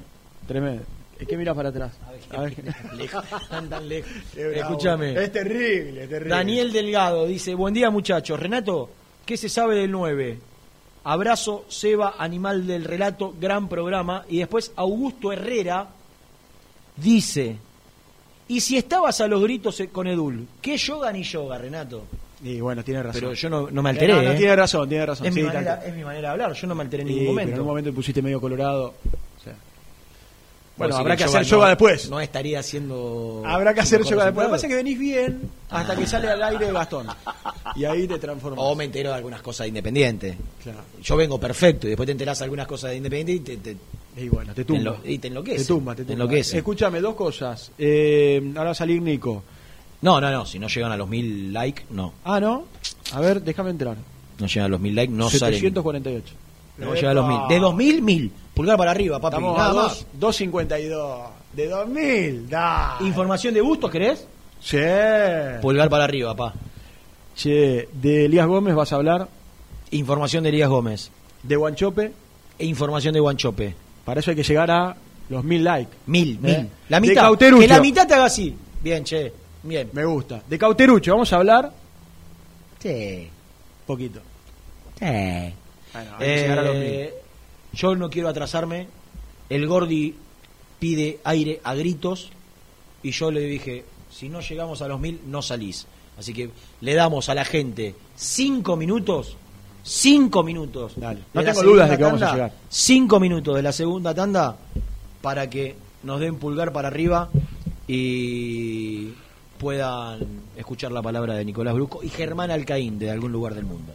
Speaker 3: Tremendo. Es que miras para atrás. A ver.
Speaker 2: Lejos, tan lejos. Escúchame.
Speaker 3: Es terrible, es terrible.
Speaker 2: Daniel Delgado dice, buen día muchachos. Renato, ¿qué se sabe del 9? Abrazo, Seba, animal del relato, gran programa. Y después Augusto Herrera dice, ¿y si estabas a los gritos con Edul? ¿Qué yoga ni yoga, Renato?
Speaker 3: Y bueno, tiene razón.
Speaker 2: Pero yo no, no me alteré.
Speaker 3: No, no,
Speaker 2: ¿eh?
Speaker 3: tiene razón, tiene razón.
Speaker 2: Es,
Speaker 3: sí,
Speaker 2: mi manera,
Speaker 3: tanto.
Speaker 2: es mi manera de hablar, yo no me alteré en ningún
Speaker 3: pero
Speaker 2: momento.
Speaker 3: en un momento te pusiste medio colorado. Bueno,
Speaker 2: Vos
Speaker 3: habrá que
Speaker 2: que
Speaker 3: hacer
Speaker 2: yoga
Speaker 3: yoga
Speaker 2: no-
Speaker 3: después.
Speaker 2: No estaría haciendo.
Speaker 3: Habrá que hacer yoga después. Lo que pasa es que venís bien hasta que sale al aire Gastón. Y ahí te transformas.
Speaker 2: O me entero de algunas cosas de Independiente.
Speaker 3: Claro.
Speaker 2: Yo vengo perfecto y después te enterás de algunas cosas de Independiente y te, te,
Speaker 3: Y bueno, te tumba.
Speaker 2: y te enloquece.
Speaker 3: Te tumba, te tumba.
Speaker 2: enloquece.
Speaker 3: Escúchame, dos cosas. Eh, ahora va a salir Nico.
Speaker 2: No, no, no. Si no llegan a los mil likes, no.
Speaker 3: Ah, ¿no? A ver, déjame entrar.
Speaker 2: No llegan a los mil likes, no salen.
Speaker 3: 748.
Speaker 2: No llega a los mil. De dos mil, mil. Pulgar para arriba, papi.
Speaker 3: Estamos
Speaker 2: Nada
Speaker 3: a
Speaker 2: más.
Speaker 3: dos- 252. De 2000. Da.
Speaker 2: Información de gustos, ¿querés?
Speaker 3: Sí.
Speaker 2: Pulgar para arriba, pa.
Speaker 3: Che, de Elías Gómez vas a hablar.
Speaker 2: Información de Elías Gómez.
Speaker 3: De Guanchope.
Speaker 2: E información de Guanchope.
Speaker 3: Para eso hay que llegar a los mil likes.
Speaker 2: Mil,
Speaker 3: ¿Eh?
Speaker 2: mil. La
Speaker 3: De
Speaker 2: mitad.
Speaker 3: Cauterucho.
Speaker 2: Que la mitad te haga así. Bien, che. Bien.
Speaker 3: Me gusta. De Cauterucho, vamos a hablar.
Speaker 2: Sí.
Speaker 3: Poquito.
Speaker 2: Sí.
Speaker 3: Bueno, hay que llegar a los mil.
Speaker 2: Yo no quiero atrasarme. El Gordi pide aire a gritos. Y yo le dije: si no llegamos a los mil, no salís. Así que le damos a la gente cinco minutos. Cinco minutos.
Speaker 3: Dale. No tengo dudas de que vamos a
Speaker 2: tanda,
Speaker 3: llegar.
Speaker 2: Cinco minutos de la segunda tanda para que nos den pulgar para arriba y puedan escuchar la palabra de Nicolás Brusco y Germán Alcaín de algún lugar del mundo.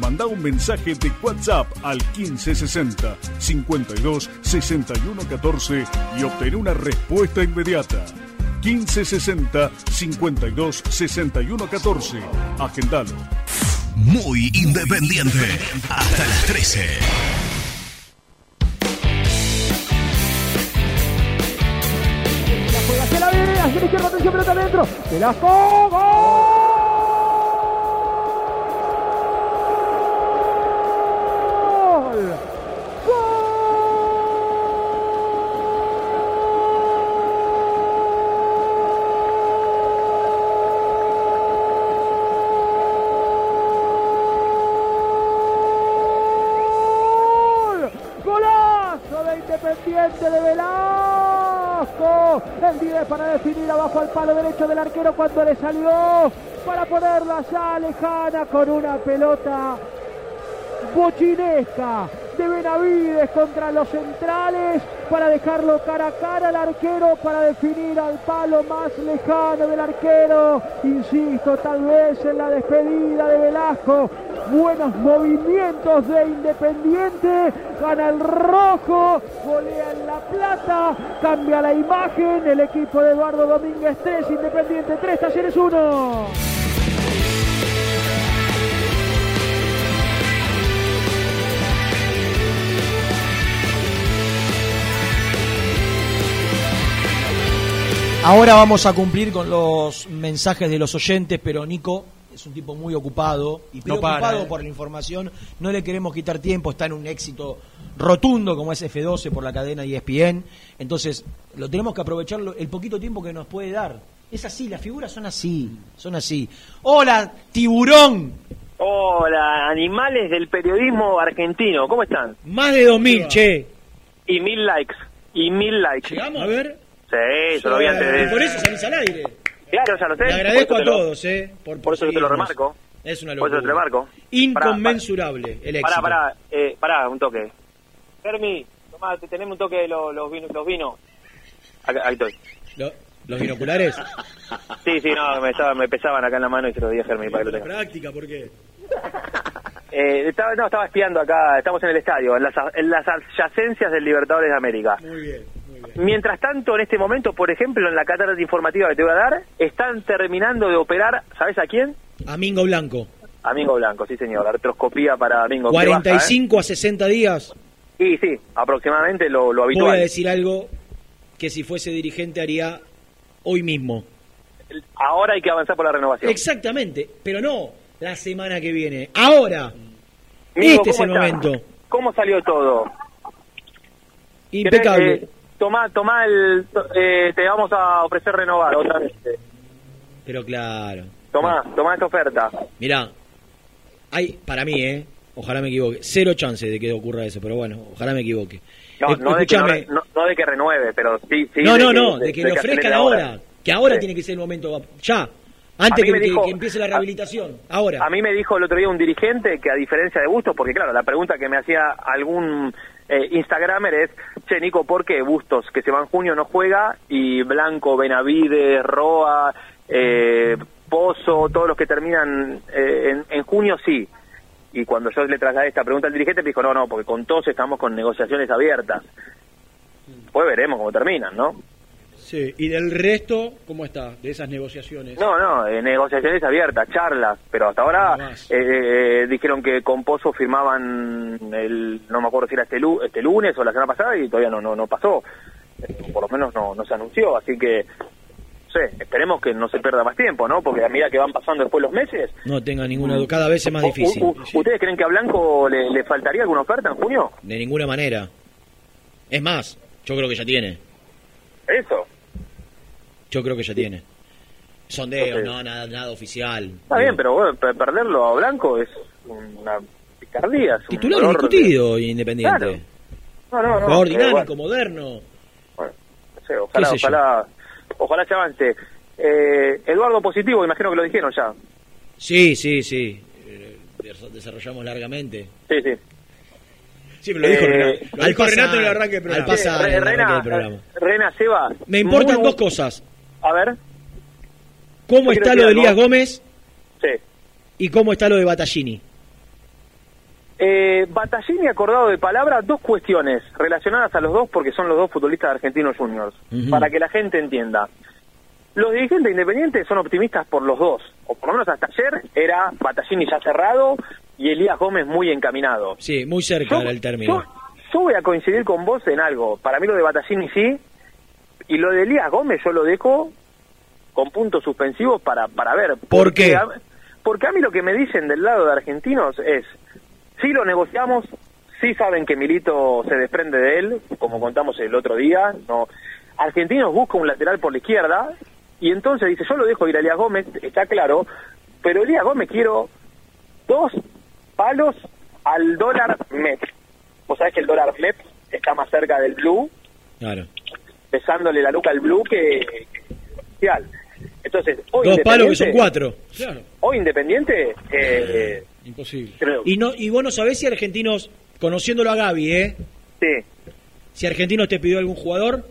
Speaker 9: Manda un mensaje de WhatsApp al 1560 52 61 14 y obtén una respuesta inmediata. 1560 52 61 14. Agendalo.
Speaker 4: Muy independiente. Hasta las 13.
Speaker 1: La juega, se la viene, hacia la izquierda, atención, pelota adentro. Velasco, gol. ¡Gol! Cuando le salió para ponerla ya lejana con una pelota bochinesca de Benavides contra los centrales para dejarlo cara a cara al arquero para definir al palo más lejano del arquero. Insisto, tal vez en la despedida de Velasco. Buenos movimientos de Independiente. Gana el rojo. Golea en la plata. Cambia la imagen. El equipo de Eduardo Domínguez 3. Independiente 3. Talleres 1.
Speaker 2: Ahora vamos a cumplir con los mensajes de los oyentes, pero Nico es un tipo muy ocupado y
Speaker 3: No para,
Speaker 2: preocupado
Speaker 3: eh.
Speaker 2: por la información. No le queremos quitar tiempo, está en un éxito rotundo como es F12 por la cadena E ESPN. Entonces, lo tenemos que aprovechar el poquito tiempo que nos puede dar. Es así, las figuras son así, son así. Hola, tiburón.
Speaker 10: Hola, animales del periodismo argentino, ¿cómo están?
Speaker 2: Más de 2000, che.
Speaker 10: Y mil likes, y mil likes.
Speaker 2: ¿Llegamos? A ver.
Speaker 10: Sí, yo lo vi antes de...
Speaker 2: Y por eso salís al aire.
Speaker 10: Claro, ya lo sé.
Speaker 2: Le agradezco
Speaker 10: por
Speaker 2: a
Speaker 10: lo-
Speaker 2: todos, ¿eh? Por,
Speaker 10: Por eso te lo remarco.
Speaker 2: Es una
Speaker 10: Por
Speaker 2: locura.
Speaker 10: eso te lo remarco.
Speaker 2: Inconmensurable el éxito.
Speaker 10: Pará, pará, eh, pará, un toque. Fermi, tomá, te- tenemos un toque de lo- los, vinos. Los vinos. Acá- ahí estoy.
Speaker 2: Lo- ¿Los binoculares?
Speaker 10: Sí, sí, no, me, estaba- me pesaban acá en la mano y se los di a Fermi para que lo tenga.
Speaker 3: Práctica, ¿por qué?
Speaker 10: Eh, estaba, no, estaba espiando acá, estamos en el estadio, en las, en las adyacencias del Libertadores de América.
Speaker 3: Muy bien.
Speaker 10: Mientras tanto, en este momento, por ejemplo, en la catarata informativa que te voy a dar, están terminando de operar, ¿sabes a quién?
Speaker 2: A Mingo Blanco.
Speaker 10: A Mingo Blanco, sí señor, artroscopía para Mingo. Qué baja,
Speaker 2: 45 a 60 días.
Speaker 10: ¿eh? Sí, sí, aproximadamente lo, lo habitual.
Speaker 2: Voy a decir algo que si fuese dirigente haría hoy mismo.
Speaker 10: Ahora hay que avanzar por la renovación.
Speaker 2: Exactamente, pero no la semana que viene. Ahora.
Speaker 10: Mingo,
Speaker 2: este es el momento.
Speaker 10: ¿Cómo salió todo?
Speaker 2: Impecable.
Speaker 10: ¿Querés, eh, tomá, tomá el... eh, te vamos a ofrecer renovar otra vez.
Speaker 2: Pero claro.
Speaker 10: Tomá, tomá esta oferta.
Speaker 2: Mirá, hay, para mí, ¿eh? Ojalá me equivoque. Cero chance de que ocurra eso, pero bueno, ojalá me equivoque.
Speaker 10: No,
Speaker 2: Eh,
Speaker 10: no, de que, no,
Speaker 2: escúchame.
Speaker 10: no- no de que renueve, pero sí... sí
Speaker 2: no,
Speaker 10: de
Speaker 2: no,
Speaker 10: que-
Speaker 2: no, de que lo ofrezcan
Speaker 10: acelere
Speaker 2: ahora. Que ahora
Speaker 10: Sí.
Speaker 2: tiene que ser el momento. Ya. Antes que,
Speaker 10: dijo-
Speaker 2: que empiece la
Speaker 10: a-
Speaker 2: rehabilitación. Ahora.
Speaker 10: A mí me dijo el otro día un dirigente que a diferencia de Bustos, porque claro, la pregunta que me hacía algún eh, Instagramer es, che Nico, ¿por qué Bustos que se va en junio no juega y Blanco, Benavides, Roa, eh, Pozo, todos los que terminan eh, en, en junio sí? Y cuando yo le trasladé esta pregunta al dirigente me dijo, no, no, porque con todos estamos con negociaciones abiertas. Pues veremos cómo terminan, ¿no?
Speaker 3: Sí, y del resto, ¿cómo está? De esas negociaciones.
Speaker 10: No, no, eh, negociaciones abiertas, charlas, pero hasta ahora eh, eh, dijeron que con Pozo firmaban el, no me acuerdo si era este, lu- este lunes o la semana pasada y todavía no no, no pasó, Eh, por lo menos no, no se anunció, así que, no sé, esperemos que no se pierda más tiempo, ¿no? Porque a medida que van pasando después los meses,
Speaker 2: No tenga ninguna duda. Cada vez es más difícil.
Speaker 10: u- ¿ustedes creen que a Blanco le, le faltaría alguna oferta en junio?
Speaker 2: De ninguna manera. Es más, yo creo que ya tiene.
Speaker 10: Eso.
Speaker 2: Yo creo que ya tiene.
Speaker 10: Entonces-
Speaker 2: no, nada, nada oficial.
Speaker 10: Está bien, pero bueno, pe- perderlo a Blanco es una picardía. Es un
Speaker 2: Titular
Speaker 10: dolor de-
Speaker 2: indiscutido Independiente.
Speaker 10: Claro. No, no, no.
Speaker 2: Jugador
Speaker 10: eh,
Speaker 2: dinámico,
Speaker 10: bueno.
Speaker 2: moderno.
Speaker 10: No sé, ojalá,
Speaker 2: ¿Qué sé yo?
Speaker 10: ojalá, ojalá se avance. Eh, Eduardo Positivo, imagino que lo dijeron ya.
Speaker 2: Sí, sí, sí. Eh, des- Desarrollamos largamente.
Speaker 10: Sí, sí.
Speaker 3: Sí, me lo dijo
Speaker 10: Eh,
Speaker 3: Renato.
Speaker 2: Al
Speaker 3: Renato en el arranque del programa.
Speaker 2: al pasar-
Speaker 10: Re-
Speaker 2: en el arranque
Speaker 10: Rena,
Speaker 2: del programa.
Speaker 10: Rena Seba.
Speaker 2: Me importan
Speaker 10: muy
Speaker 2: dos cosas.
Speaker 10: A ver,
Speaker 2: ¿Cómo está lo de Elías. Gómez
Speaker 10: sí.
Speaker 2: y cómo está lo de Battaglini?
Speaker 10: Eh, Batallini acordado de palabra, dos cuestiones relacionadas a los dos porque son los dos futbolistas de Argentinos Juniors, para que la gente entienda. Los dirigentes independientes son optimistas por los dos, o por lo menos hasta ayer era Batallini ya cerrado y Elías Gómez muy encaminado.
Speaker 2: Sí, muy cerca era el término.
Speaker 10: Yo, yo voy a coincidir con vos en algo. Para mí lo de Batallini sí, y lo de Elías Gómez yo lo dejo con puntos suspensivos para, para ver.
Speaker 2: ¿Por qué?
Speaker 10: a- porque a mí lo que me dicen del lado de argentinos es, sí lo negociamos, sí saben que Milito se desprende de él, como contamos el otro día, no Argentinos busca un lateral por la izquierda, y entonces dice, yo lo dejo ir a Elías Gómez, está claro, pero Elías Gómez quiero dos palos al dólar MEP. Vos sabés que el dólar MEP está más cerca del blue,
Speaker 2: Claro.
Speaker 10: Pesándole la nuca al blue que que oficial. Entonces, hoy
Speaker 2: Dos palos que son
Speaker 10: Independiente-
Speaker 2: cuatro. Claro.
Speaker 10: Hoy Independiente, eh,
Speaker 2: Imposible.
Speaker 10: creo.
Speaker 2: Y, no, y vos no sabés si Argentinos, conociéndolo a Gaby, ¿eh?
Speaker 10: Sí.
Speaker 2: Si Argentinos te pidió algún jugador,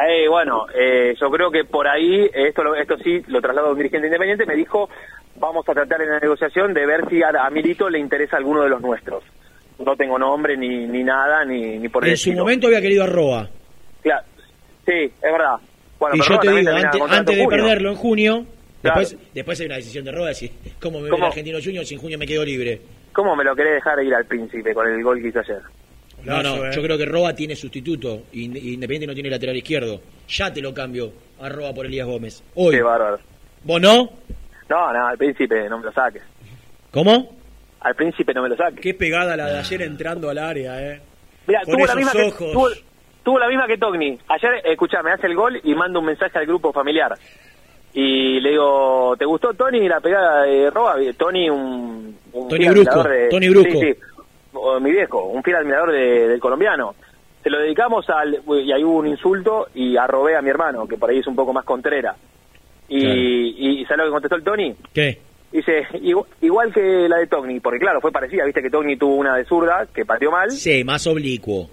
Speaker 10: Eh, bueno, eh, yo creo que por ahí, esto lo- esto sí lo traslado a un dirigente independiente, me dijo, vamos a tratar en la negociación de ver si a, a Milito le interesa alguno de los nuestros. No tengo nombre ni, ni nada, ni, ni por el
Speaker 2: en su
Speaker 10: estilo.
Speaker 2: momento había querido a Roa.
Speaker 10: Claro. Sí, es verdad. Bueno,
Speaker 2: y yo te digo, antes, de
Speaker 10: junio.
Speaker 2: perderlo en junio,
Speaker 10: Claro.
Speaker 2: después, después hay una decisión de Roa, decir, ¿cómo me voy
Speaker 10: ¿Cómo?
Speaker 2: al Argentino Junior si en junio me quedo libre?
Speaker 10: ¿Cómo me lo querés dejar ir al príncipe con el gol que hizo ayer?
Speaker 2: No, no,
Speaker 10: eh.
Speaker 2: yo creo que Roa tiene sustituto. y Independiente no tiene lateral izquierdo. Ya te lo cambio a Roa por Elías Gómez. Hoy.
Speaker 10: Qué bárbaro.
Speaker 2: ¿Vos no?
Speaker 10: No, no, al príncipe no me lo saques.
Speaker 2: ¿Cómo?
Speaker 10: Al príncipe no me lo saques.
Speaker 3: Qué pegada la de ayer entrando al área, eh.
Speaker 10: Mira,
Speaker 3: Con
Speaker 10: tuvo la,
Speaker 3: esos
Speaker 10: misma que,
Speaker 3: ojos.
Speaker 10: tuvo, tuvo la misma que Togni. Ayer, escuchame, hace el gol y manda un mensaje al grupo familiar. Y le digo, ¿te gustó Tony la pegada de Roa? Tony, un, un
Speaker 2: Tony Brusco,
Speaker 10: de-
Speaker 2: Tony Brusco.
Speaker 10: Sí, sí, mi viejo, un fiel admirador de- del colombiano. Se lo dedicamos al... Y ahí hubo un insulto y arrobé a mi hermano, que por ahí es un poco más contrera. Y,
Speaker 2: Claro.
Speaker 10: y, ¿sabes lo que contestó el Tony?
Speaker 2: ¿Qué?
Speaker 10: Dice, igu- igual que la de Togni, porque claro, fue parecida, viste que Togni tuvo una de zurda, que pateó mal.
Speaker 2: Sí, más oblicuo.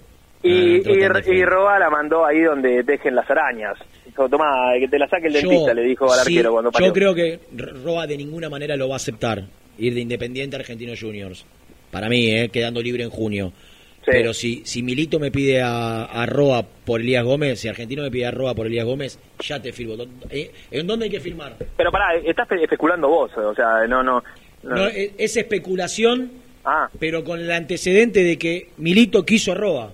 Speaker 10: Y,
Speaker 2: Ah,
Speaker 10: y, Roa la mandó ahí donde dejen las arañas. Dijo, tomá, que te la saque el
Speaker 2: Yo-
Speaker 10: dentista, le dijo al
Speaker 2: sí,
Speaker 10: arquero cuando pateó.
Speaker 2: Yo creo que Roa de ninguna manera lo va a aceptar, ir de Independiente a Argentinos Juniors. Para mí, eh, quedando libre en junio. Pero si, si Milito me pide a, a Roa por Elías Gómez, si Argentino me pide a Roa por Elías Gómez, ya te firmo. ¿Dó- eh, ¿En dónde hay que firmar?
Speaker 10: Pero pará, estás espe- especulando vos, o sea, no, no. no.
Speaker 2: No, es, es especulación,
Speaker 10: Ah,
Speaker 2: pero con el antecedente de que Milito quiso a Roa.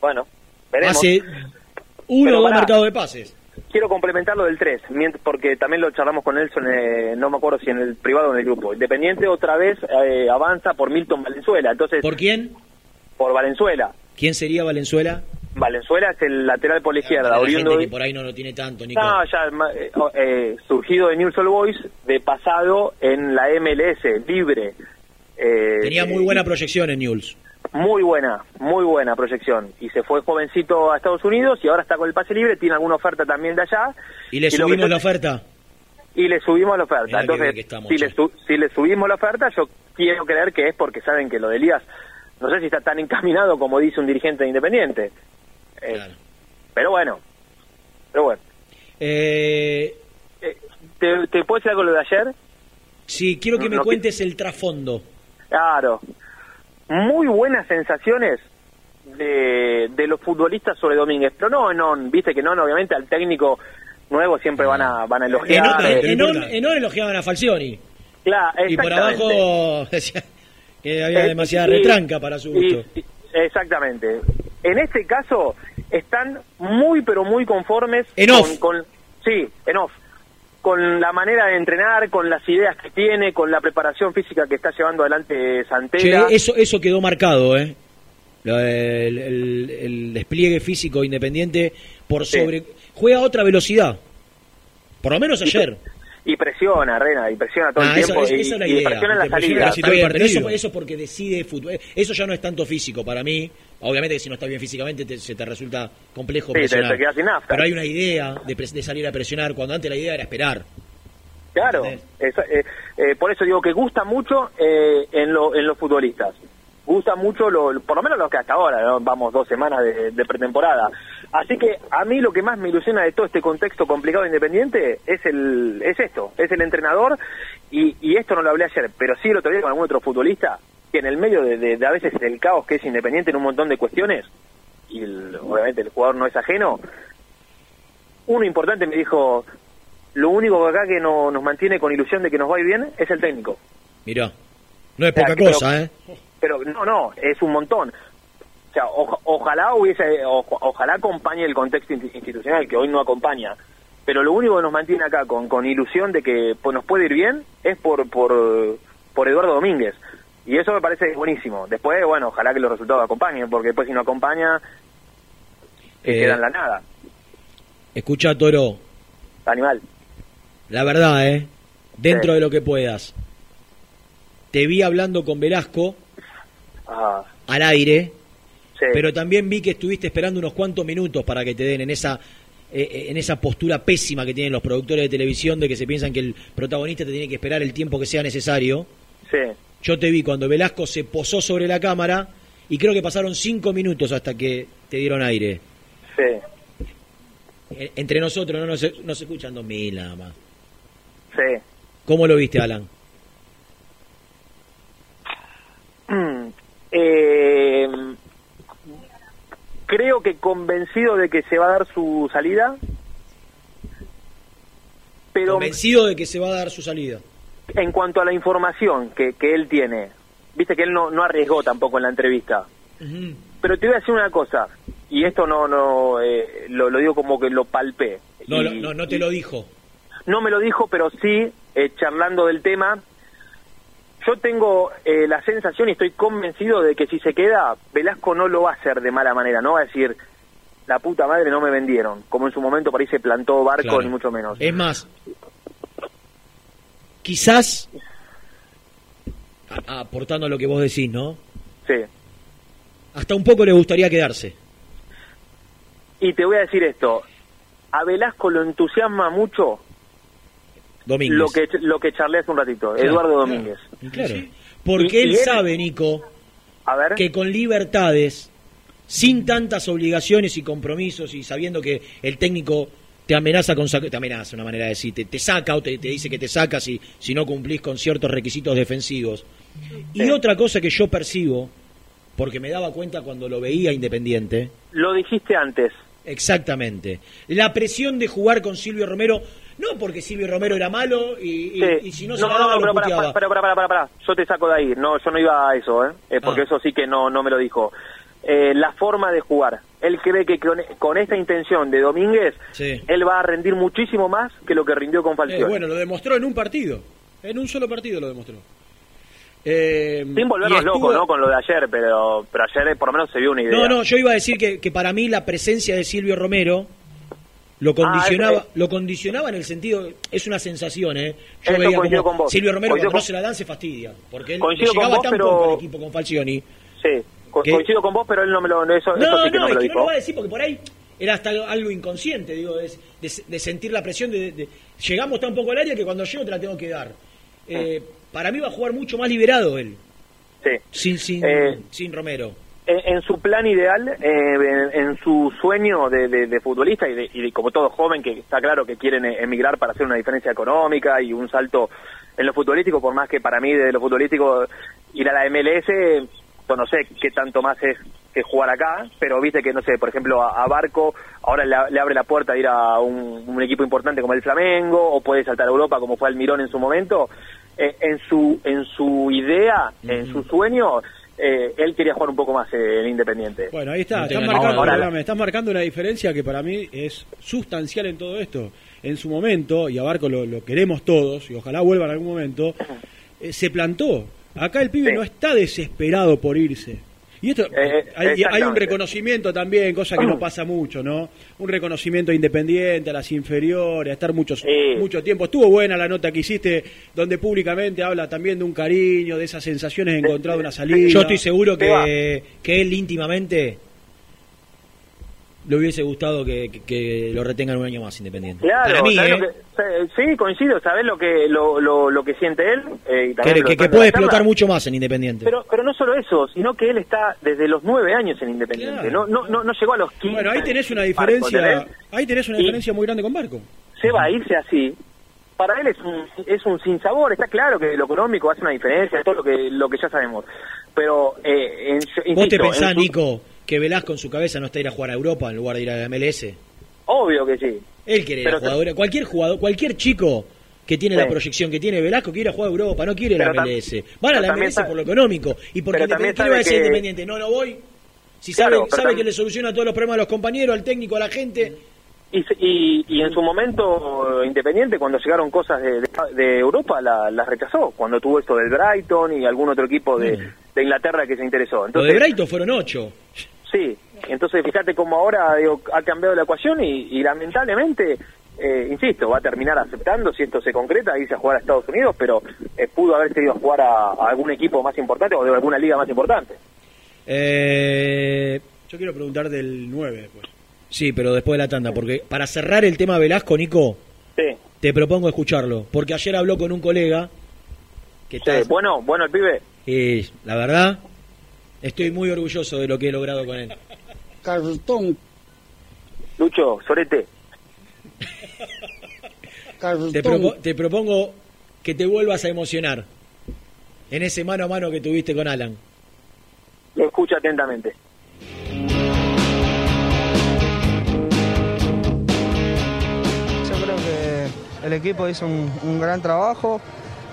Speaker 10: Bueno, veremos.
Speaker 2: Hace uno o dos mercados de pases.
Speaker 10: Quiero complementar lo del 3, porque también lo charlamos con Nelson, eh, no me acuerdo si en el privado o en el grupo. Independiente otra vez eh, avanza por Milton Valenzuela, entonces...
Speaker 2: ¿Por quién?
Speaker 10: Por Valenzuela.
Speaker 2: ¿Quién sería Valenzuela?
Speaker 10: Valenzuela es el lateral por la izquierda,
Speaker 2: la gente que por ahí no lo tiene tanto, Nico.
Speaker 10: No, ya eh, oh, eh, surgido de News All Boys, de pasado en la MLS, libre. Eh,
Speaker 2: Tenía muy buena proyección en Newell's.
Speaker 10: Muy buena, muy buena proyección. Y se fue jovencito a Estados Unidos y ahora está con el pase libre, tiene alguna oferta también de allá.
Speaker 2: ¿Y le subimos la oferta?
Speaker 10: Y le subimos la oferta.
Speaker 2: Mirá
Speaker 10: Entonces,
Speaker 2: bien que estamos,
Speaker 10: si, le si le subimos la oferta, yo quiero creer que es porque saben que lo de Elías, no sé si está tan encaminado como dice un dirigente de Independiente. Eh, Pero bueno, pero bueno.
Speaker 2: Eh,
Speaker 10: ¿Te, ¿Te puedo decir algo lo de ayer?
Speaker 2: sí, quiero que
Speaker 10: No,
Speaker 2: me
Speaker 10: no,
Speaker 2: cuentes el trasfondo.
Speaker 10: Claro. Muy buenas sensaciones de, de los futbolistas sobre Domínguez. Pero no, no, viste que no, obviamente al técnico nuevo siempre van a, van a elogiar.
Speaker 2: en, en On- en On elogiaban a Falcioni.
Speaker 10: Claro,
Speaker 2: Y por abajo decía que había
Speaker 10: Eh,
Speaker 2: demasiada
Speaker 10: y-
Speaker 2: retranca para su gusto.
Speaker 10: y- exactamente. En este caso están muy pero muy conformes
Speaker 2: En
Speaker 10: con,
Speaker 2: off.
Speaker 10: con- sí, en off. Con la manera de entrenar, con las ideas que tiene, con la preparación física que está llevando adelante
Speaker 2: Che,
Speaker 10: Santella.
Speaker 2: eso, eso quedó marcado, ¿eh? Lo- El, el- el despliegue físico independiente por sobre... Juega a otra velocidad. Por lo menos ayer.
Speaker 10: Y presiona, Rena, y presiona todo
Speaker 2: Ah,
Speaker 10: el
Speaker 2: esa,
Speaker 10: tiempo.
Speaker 2: esa
Speaker 10: y,
Speaker 2: es la
Speaker 10: y
Speaker 2: idea.
Speaker 10: presiona en la
Speaker 2: presiona
Speaker 10: salida.
Speaker 2: Pero eso, eso porque decide fútbol. Eso ya no es tanto físico para mí. Obviamente que si no estás bien físicamente te- se te resulta complejo
Speaker 10: Sí, te-
Speaker 2: presionar.
Speaker 10: te quedas sin nafta.
Speaker 2: Pero hay una idea de, de salir a presionar cuando antes la idea era esperar.
Speaker 10: Claro, eh, eh, por eso digo que gusta mucho eh, en, lo- en los futbolistas. Gusta mucho, lo, por lo menos los que hasta ahora, ¿no? vamos dos semanas de, de pretemporada. Así que a mí lo que más me ilusiona de todo este contexto complicado de Independiente es el es esto, es el entrenador y, y esto no lo hablé ayer, pero sí el otro día con algún otro futbolista, que en el medio de, de- de a veces el caos que es Independiente en un montón de cuestiones, y el- obviamente el jugador no es ajeno, uno importante me dijo, lo único que acá que no, nos mantiene con ilusión de que nos va a ir bien es el técnico.
Speaker 2: Mirá, no es
Speaker 10: O sea,
Speaker 2: poca
Speaker 10: pero-
Speaker 2: cosa, ¿eh?
Speaker 10: Pero no, no, es un montón. O sea, oja- ojalá hubiese, oja- ojalá acompañe el contexto in- institucional que hoy no acompaña. Pero lo único que nos mantiene acá con, con ilusión de que pues, nos puede ir bien es por, por, por Eduardo Domínguez. Y eso me parece buenísimo. Después, bueno, ojalá que los resultados acompañen, porque después si no acompaña, se
Speaker 2: Eh,
Speaker 10: queda en la nada.
Speaker 2: Escucha, Toro,
Speaker 10: Animal.
Speaker 2: la verdad, ¿eh? Dentro
Speaker 10: Sí.
Speaker 2: de lo que puedas. Te vi hablando con Velasco
Speaker 10: Ah,
Speaker 2: al aire,
Speaker 10: sí.
Speaker 2: pero también vi que estuviste esperando unos cuantos minutos para que te den en esa eh, eh, en esa postura pésima que tienen los productores de televisión de que se piensan que el protagonista te tiene que esperar el tiempo que sea necesario.
Speaker 10: Sí.
Speaker 2: Yo te vi cuando Velasco se posó sobre la cámara y creo que pasaron cinco minutos hasta que te dieron aire.
Speaker 10: Sí.
Speaker 2: Eh, Entre nosotros no nos, no se escuchan dos mil nada más.
Speaker 10: Sí.
Speaker 2: ¿Cómo lo viste, Alan?
Speaker 10: Eh, creo que convencido de que se va a dar su salida, pero
Speaker 2: Convencido de que se va a dar su salida.
Speaker 10: En cuanto a la información que, que él tiene, viste que él no, no arriesgó tampoco en la entrevista. Pero te voy a decir una cosa, y esto no no eh, lo, lo digo como que lo palpé.
Speaker 2: No,
Speaker 10: Y-
Speaker 2: no, no, no te lo dijo.
Speaker 10: no me lo dijo, pero sí, eh, charlando del tema, yo tengo eh, la sensación y estoy convencido de que si se queda, Velasco no lo va a hacer de mala manera, no va a decir, la puta madre no me vendieron, como en su momento por ahí se plantó Barco,
Speaker 2: Claro.
Speaker 10: ni mucho menos.
Speaker 2: Es más, quizás, a- aportando a lo que vos decís, ¿no?
Speaker 10: Sí.
Speaker 2: Hasta un poco le gustaría quedarse.
Speaker 10: Y te voy a decir esto, a Velasco lo entusiasma mucho
Speaker 2: Domínguez.
Speaker 10: lo que lo que charlé hace un ratito,
Speaker 2: Claro,
Speaker 10: Eduardo Domínguez.
Speaker 2: Claro. Porque
Speaker 10: Y-
Speaker 2: él
Speaker 10: y él-
Speaker 2: sabe, Nico,
Speaker 10: A ver.
Speaker 2: que con libertades, sin tantas obligaciones y compromisos y sabiendo que el técnico te amenaza con te amenaza una manera de decir, te, te saca o te, te dice que te saca si, si no cumplís con ciertos requisitos defensivos. Y
Speaker 10: Sí.
Speaker 2: otra cosa que yo percibo, porque me daba cuenta cuando lo veía Independiente,
Speaker 10: Lo dijiste antes.
Speaker 2: exactamente, la presión de jugar con Silvio Romero, no porque Silvio Romero era malo y, y-
Speaker 10: Sí.
Speaker 2: y si no se
Speaker 10: no,
Speaker 2: la
Speaker 10: no,
Speaker 2: daba
Speaker 10: no,
Speaker 2: lo
Speaker 10: pero para, para, para, para, yo te saco de ahí, no, yo no iba a eso, ¿eh? Porque
Speaker 2: Ah.
Speaker 10: eso sí que no, no me lo dijo. Eh, la forma de jugar, él cree que con, con esta intención de Domínguez,
Speaker 2: Sí.
Speaker 10: él va a rendir muchísimo más que lo que rindió con
Speaker 3: Eh,
Speaker 10: Falcioni.
Speaker 3: bueno, lo demostró en un partido. En un solo partido lo demostró. Eh,
Speaker 10: Sin volvernos
Speaker 3: estuvo-
Speaker 10: locos, ¿no? Con lo de ayer, pero, pero ayer eh, por lo menos se vio una idea.
Speaker 2: No, no, yo iba a decir que, que para mí la presencia de Silvio Romero lo condicionaba,
Speaker 10: Ah,
Speaker 2: lo condicionaba en el sentido, es una sensación, ¿eh? Yo veía como
Speaker 10: con vos.
Speaker 2: Silvio Romero
Speaker 10: Coincido
Speaker 2: cuando no se la dan se fastidia, porque él llegaba
Speaker 10: vos,
Speaker 2: tan
Speaker 10: pero-
Speaker 2: poco al equipo con Falcioni.
Speaker 10: Sí,
Speaker 2: ¿Qué?
Speaker 10: coincido con vos, pero él no me lo, eso, eso
Speaker 2: No,
Speaker 10: sí que
Speaker 2: no,
Speaker 10: no, me lo dijo.
Speaker 2: no lo va a decir porque por ahí era hasta algo inconsciente, digo, de, de- de sentir la presión de, de- llegamos tan poco al área que cuando llego te la tengo que dar. Eh, para mí va a jugar mucho más liberado él,
Speaker 10: Sí.
Speaker 2: sin, sin,
Speaker 10: Eh,
Speaker 2: sin Romero.
Speaker 10: en, en su plan ideal, eh, en, en su sueño de, de- futbolista y, de, y de como todo joven que está claro que quieren emigrar para hacer una diferencia económica y un salto en lo futbolístico, por más que para mí de lo futbolístico ir a la MLS, no sé qué tanto más es que jugar acá, pero viste que, no sé, por ejemplo, a, a Barco ahora le, le abre la puerta de ir a un, un equipo importante como el Flamengo, o puede saltar a Europa como fue el Mirón en su momento. Eh, en su en su idea, en su sueño, eh, él quería jugar un poco más eh, en Independiente.
Speaker 3: Bueno, ahí está, estás marcando,
Speaker 10: ahora.
Speaker 3: perdóname, estás marcando una diferencia que para mí es sustancial en todo esto. En su momento, y a Barco lo, lo queremos todos, y ojalá vuelva en algún momento, eh, se plantó. Acá el pibe no está desesperado por irse. Y esto,
Speaker 10: Eh,
Speaker 3: hay, hay un reconocimiento también, cosa que no pasa mucho, ¿no? Un reconocimiento independiente a las inferiores, a estar muchos, mucho tiempo. Estuvo buena la nota que hiciste, donde públicamente habla también de un cariño, de esas sensaciones de encontrar una salida.
Speaker 2: Yo estoy seguro que, que él íntimamente le hubiese gustado que, que- que lo retengan un año más independiente.
Speaker 10: Claro,
Speaker 2: Para mí,
Speaker 10: ¿sabés
Speaker 2: ¿eh?
Speaker 10: que- sí, coincido, ¿sabés lo que lo, lo, lo que siente él? Eh, y también
Speaker 2: que, puede
Speaker 10: la charla.
Speaker 2: explotar mucho más en Independiente.
Speaker 10: Pero, pero no solo eso, sino que él está desde los nueve años en Independiente. No, no, no, no llegó a los 15.
Speaker 3: Bueno, ahí tenés una
Speaker 10: Barco,
Speaker 3: diferencia,
Speaker 10: ¿entendés?
Speaker 3: ahí tenés una
Speaker 10: Y-
Speaker 3: diferencia muy grande con Barco.
Speaker 10: se va a irse así, para él es un, es un sinsabor, está claro que lo económico hace una diferencia, todo lo que, lo que ya sabemos. pero eh, en, su-
Speaker 2: ¿Vos te
Speaker 10: insisto, en
Speaker 2: pensás,
Speaker 10: su-
Speaker 2: Nico, que Velasco en su cabeza no está a ir a jugar a Europa en lugar de ir a la MLS?
Speaker 10: Obvio que sí.
Speaker 2: Él quiere ir a
Speaker 10: Pero
Speaker 2: Europa. Cualquier jugador, cualquier chico que tiene
Speaker 10: Sí.
Speaker 2: la proyección que tiene Velasco quiere ir a jugar a Europa, no quiere la
Speaker 10: Pero tam-
Speaker 2: MLS. Van a la MLS por lo económico. Y porque Independiente, ¿qué le va a decir
Speaker 10: que-
Speaker 2: Independiente? No, no voy. Si sabe, sabe que le soluciona todos los problemas a los compañeros, al técnico, a la gente.
Speaker 10: Y, se- y, y en su momento Independiente, cuando llegaron cosas de, de- de Europa, la- las rechazó. Cuando tuvo esto del Brighton y algún otro equipo de, de Inglaterra que se interesó.
Speaker 2: Lo de
Speaker 10: Entonces,
Speaker 2: Brighton fueron ocho.
Speaker 10: Sí, entonces fíjate cómo ahora digo, ha cambiado la ecuación y, y lamentablemente, eh, insisto, va a terminar aceptando si esto se concreta, irse a jugar a Estados Unidos, pero eh, pudo haberse ido a jugar a, a algún equipo más importante o de alguna liga más importante.
Speaker 2: Eh,
Speaker 3: Yo quiero preguntar del 9 después.
Speaker 2: sí, pero después de la tanda, porque para cerrar el tema Velasco, Nico,
Speaker 10: Sí,
Speaker 2: te propongo escucharlo, porque ayer habló con un colega que está...
Speaker 10: Bueno, bueno, el pibe,
Speaker 2: Y la verdad, estoy muy orgulloso de lo que he logrado con él.
Speaker 11: Cartón,
Speaker 10: Lucho, Sorete.
Speaker 2: Te, propo- te propongo que te vuelvas a emocionar en ese mano a mano que tuviste con Alan.
Speaker 10: lo escucha atentamente.
Speaker 12: Yo creo que el equipo hizo un, un gran trabajo,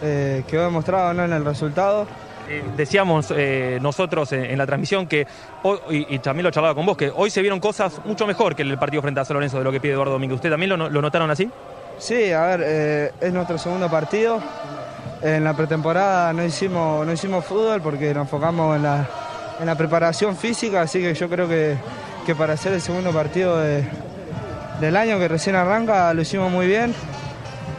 Speaker 12: eh, quedó demostrado ¿no? en el resultado.
Speaker 13: Eh, decíamos eh, nosotros en, la transmisión que hoy, y, también lo charlaba con vos, que hoy se vieron cosas mucho mejor que el partido frente a San Lorenzo de lo que pide Eduardo Domínguez. ¿Usted también lo, notaron así?
Speaker 12: Sí, a ver, eh, es nuestro segundo partido. En la pretemporada no hicimos, no hicimos fútbol porque nos enfocamos en la, en la preparación física, así que yo creo que, que para hacer el segundo partido de- del año que recién arranca lo hicimos muy bien.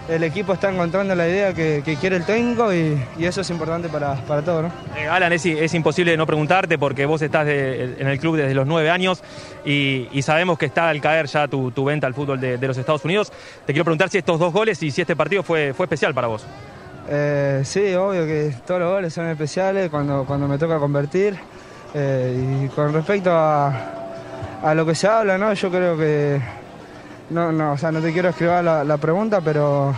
Speaker 12: El equipo está encontrando la idea que, que quiere el técnico y, y eso es importante para, para todos. ¿no?
Speaker 13: Eh, Alan, es, es imposible no preguntarte porque vos estás de- en el club desde los nueve años y, y sabemos que está al caer ya tu, tu venta al fútbol de, de los Estados Unidos. Te quiero preguntar si estos dos goles y si este partido fue, fue especial para vos.
Speaker 12: Eh, sí, obvio que todos los goles son especiales cuando, cuando me toca convertir. Eh, y con respecto a, a lo que se habla, ¿no? yo creo que no, no, o sea, no te quiero escribir la, la pregunta, pero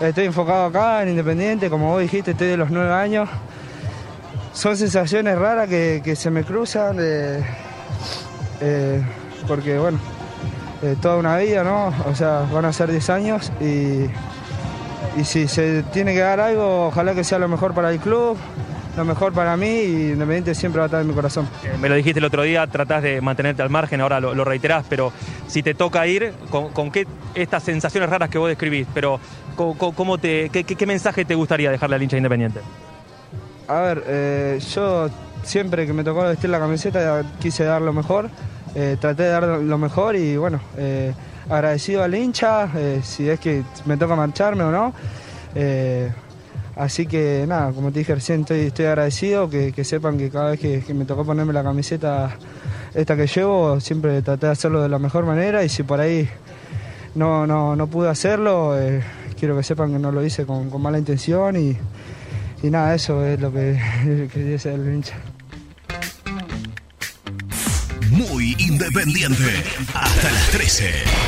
Speaker 12: estoy enfocado acá en Independiente, como vos dijiste, estoy de los nueve años. Son sensaciones raras que, que se me cruzan, eh, porque bueno, eh, toda una vida, ¿no? O sea, van a ser 10 años y, y si se tiene que dar algo, ojalá que sea lo mejor para el club, lo mejor para mí y Independiente siempre va a estar en mi corazón.
Speaker 13: Eh, Me lo dijiste el otro día, tratás de mantenerte al margen, ahora lo, lo reiterás, pero si te toca ir, ¿con, con qué estas sensaciones raras que vos describís? Pero, ¿cómo, te, qué, mensaje te gustaría dejarle al hincha independiente?
Speaker 12: A ver, eh, yo siempre que me tocó vestir la camiseta quise dar lo mejor, eh, traté de dar lo mejor y bueno, eh, agradecido al hincha, si es que me toca marcharme o no. Así que nada, como te dije recién, estoy, estoy agradecido, que, que sepan que cada vez que, que me tocó ponerme la camiseta esta que llevo, siempre traté de hacerlo de la mejor manera y si por ahí no, no, no pude hacerlo, eh, quiero que sepan que no lo hice con, con mala intención y, y nada, eso es lo que, que dice el hincha.
Speaker 4: Muy independiente. Hasta las 13.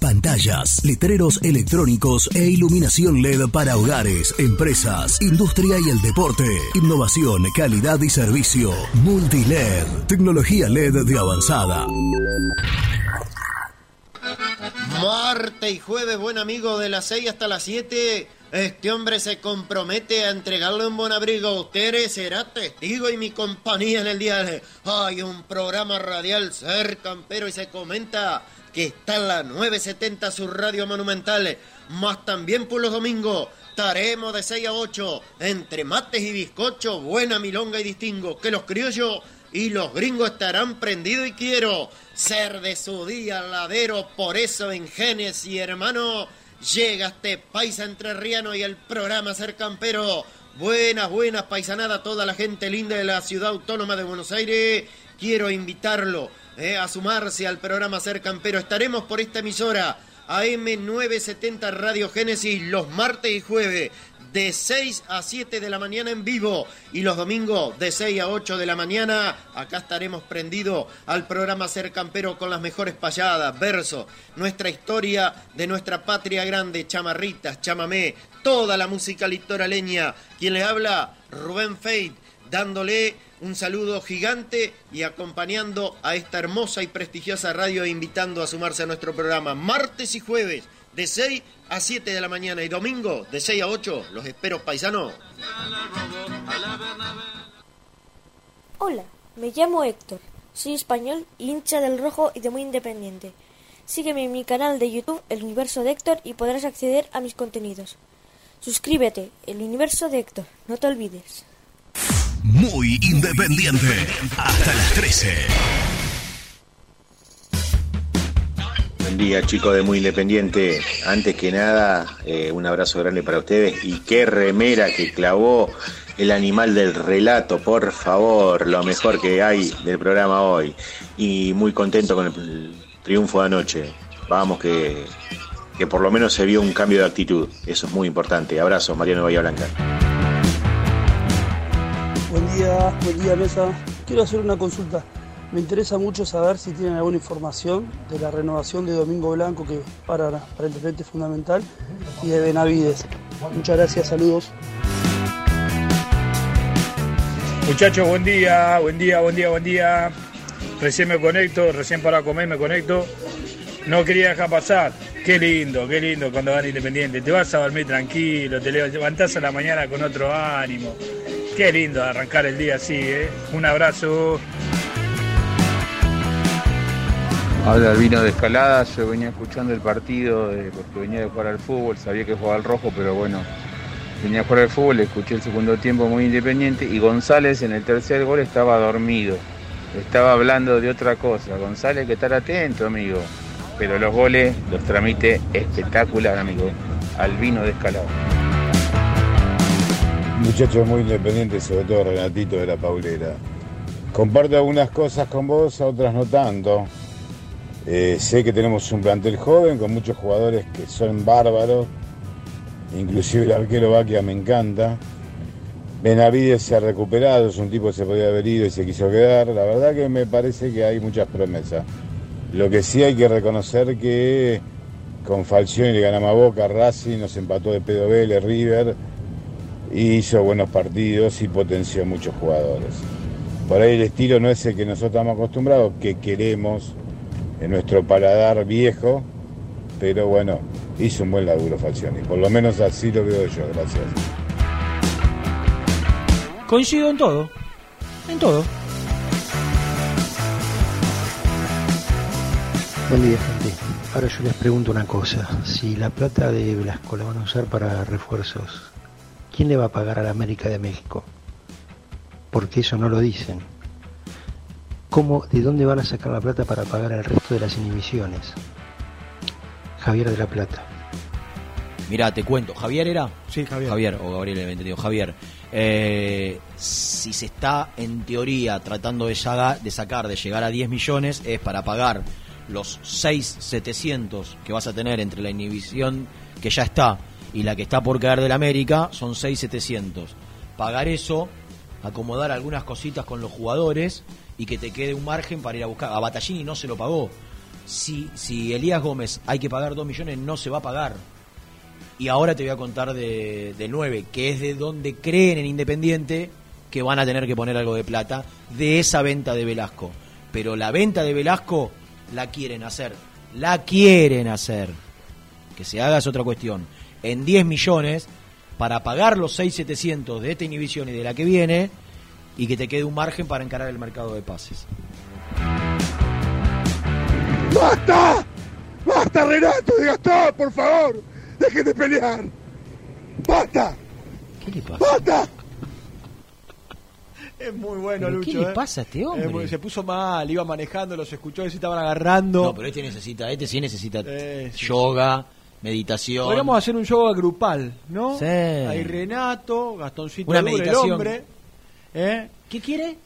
Speaker 4: Pantallas, letreros electrónicos e iluminación LED para hogares, empresas, industria y el deporte. Innovación, calidad y servicio. Multiled. Tecnología LED de avanzada.
Speaker 14: Marte y jueves, buen amigo, de las 6 hasta las 7. Este hombre se compromete a entregarle un buen abrigo a ustedes, será testigo y mi compañía en el día de... Hay un programa radial ser campero y se comenta que está en la 970 su radio monumental, más también por los domingos estaremos de 6 a 8 entre mates y bizcocho, buena milonga y distingo, que los criollos y los gringos estarán prendidos y quiero ser de su día ladero, por eso en Génesis, hermano, llega este paisa entrerriano y el programa Ser Campero. Buenas, buenas paisanadas toda la gente linda de la ciudad autónoma de Buenos Aires. Quiero invitarlo eh, a sumarse al programa Ser Campero. Estaremos por esta emisora AM970 Radio Génesis los martes y jueves de 6 a 7 de la mañana en vivo y los domingos de 6 a 8 de la mañana. Acá estaremos prendidos al programa Ser Campero con las mejores payadas, versos, nuestra historia de nuestra patria grande, chamarritas, chamamé, toda la música litoraleña. Quien le habla, Rubén Feit, dándole un saludo gigante y acompañando a esta hermosa y prestigiosa radio e invitando a sumarse a nuestro programa martes y jueves de 6 a 7 de la mañana y domingo de 6 a 8. Los espero paisanos.
Speaker 7: Hola, me llamo Héctor. Soy español, hincha del rojo y de muy independiente. Sígueme en mi canal de YouTube, El Universo de Héctor, y podrás acceder a mis contenidos. Suscríbete, El Universo de Héctor, no te olvides.
Speaker 4: Muy independiente. Hasta las 13.
Speaker 15: Buen día, chicos de Muy Independiente. Antes que nada, eh, un abrazo grande para ustedes. Y qué remera que clavó el animal del relato, por favor. Lo mejor que hay del programa hoy. Y muy contento con el triunfo de anoche. Vamos, que, que por lo menos se vio un cambio de actitud. Eso es muy importante. Abrazo, Mariano Bahía Blanca.
Speaker 16: Buen día, buen día Mesa. Quiero hacer una consulta. Me interesa mucho saber si tienen alguna información de la renovación de Domingo Blanco, que para aparentemente es fundamental, y de Benavides. Muchas gracias, saludos.
Speaker 17: Muchachos, buen día, buen día, buen día, buen día. Recién me conecto, recién para comer me conecto. No quería dejar pasar. Qué lindo, qué lindo cuando van Independiente. Te vas a dormir tranquilo, te levantás a la mañana con otro ánimo. Qué lindo arrancar el día así, ¿eh? Un abrazo.
Speaker 18: Habla Albino de Escalada, yo venía escuchando el partido de- porque venía de jugar al fútbol, sabía que jugaba al rojo, pero bueno, venía a jugar al fútbol, escuché el segundo tiempo muy independiente y González en el tercer gol estaba dormido, estaba hablando de otra cosa. González que estar atento, amigo, pero los goles los tramite espectacular, amigo. Albino de Escalada.
Speaker 19: Muchachos muy independientes, sobre todo Renatito de la Paulera. Comparto algunas cosas con vos, otras no tanto. Eh, sé que tenemos un plantel joven con muchos jugadores que son bárbaros, inclusive el arquero Baquia me encanta. Benavides se ha recuperado, es un tipo que se podía haber ido y se quiso quedar. La verdad que me parece que hay muchas promesas. Lo que sí hay que reconocer que con Falcioni le ganamos a Boca, Racing, nos empató de pedo Vélez, River, hizo buenos partidos y potenció muchos jugadores. Por ahí el estilo no es el que nosotros estamos acostumbrados, que queremos en nuestro paladar viejo, pero bueno, hizo un buen laburo Falcioni. Por lo menos así lo veo yo, gracias.
Speaker 3: Coincido en todo. En todo.
Speaker 20: Buen día, gente. Ahora yo les pregunto una cosa. Si la plata de Velasco la van a usar para refuerzos, ¿quién le va a pagar a la América de México? Porque eso no lo dicen. ¿Cómo, ¿De dónde van a sacar la plata para pagar el resto de las inhibiciones? Javier de la Plata.
Speaker 2: Mirá, te cuento. ¿Javier era?
Speaker 3: Sí, Javier.
Speaker 2: Javier, o Gabriel, entendido. Javier. Eh, si se está, en teoría, tratando de sacar, de llegar a 10 millones, es para pagar los 6,700 que vas a tener entre la inhibición que ya está y la que está por caer del América, son 6,700. Pagar eso, acomodar algunas cositas con los jugadores y que te quede un margen para ir a buscar. A Battaglini no se lo pagó. Si, si Elías Gómez hay que pagar 2 millones, no se va a pagar. Y ahora te voy a contar de, del 9, que es de donde creen en Independiente que van a tener que poner algo de plata de esa venta de Velasco. Pero la venta de Velasco la quieren hacer. La quieren hacer. Que se haga es otra cuestión. En 10 millones para pagar los 6.700 de esta inhibición y de la que viene y que te quede un margen para encarar el mercado de pases.
Speaker 21: ¡Basta! ¡Basta, Renato de Gastón, por favor! ¡Dejen de pelear! ¡Basta!
Speaker 2: ¿Qué le pasa?
Speaker 21: ¡Basta!
Speaker 3: Es muy bueno,
Speaker 2: ¿Pero
Speaker 3: Lucho.
Speaker 2: qué le
Speaker 3: ¿eh?
Speaker 2: pasa a este hombre?
Speaker 3: Se puso mal, iba manejando, los escuchó, se estaban agarrando.
Speaker 2: No, pero este necesita, este sí necesita
Speaker 3: Eh, sí,
Speaker 2: yoga, meditación.
Speaker 3: Podríamos hacer un yoga grupal, ¿no?
Speaker 2: Sí.
Speaker 3: Hay Renato, Gastoncito
Speaker 2: Una
Speaker 3: Duro, el
Speaker 2: meditación.
Speaker 3: hombre. ¿eh?
Speaker 2: ¿Qué quiere?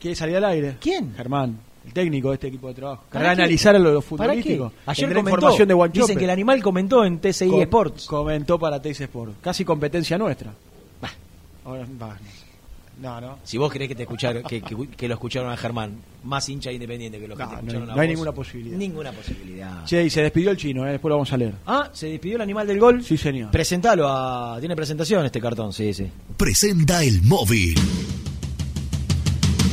Speaker 3: Quiere salir al aire.
Speaker 2: ¿Quién?
Speaker 3: Germán, el técnico de este equipo de trabajo.
Speaker 2: ¿Para
Speaker 3: analizar lo, lo
Speaker 2: ¿Para qué?
Speaker 3: futbolístico.
Speaker 2: Ayer comentó,
Speaker 3: información de Guanchope.
Speaker 2: dicen que el animal comentó en TCI
Speaker 3: Com-
Speaker 2: Sports.
Speaker 3: Comentó para TCI Sport. Casi competencia nuestra. Ahora, va. No, no.
Speaker 2: Si vos crees que te escucharon, que, que- que lo escucharon a Germán, más hincha de independiente que los que
Speaker 3: No,
Speaker 2: te
Speaker 3: no
Speaker 2: escucharon
Speaker 3: hay-
Speaker 2: a
Speaker 3: no hay ninguna posibilidad.
Speaker 2: Ninguna posibilidad.
Speaker 3: Che, y se despidió el chino, ¿eh? después lo vamos a leer.
Speaker 2: Ah, se despidió el animal del gol.
Speaker 3: Sí, señor.
Speaker 2: Presentalo a. Tiene presentación este cartón, sí, sí.
Speaker 4: Presenta el móvil.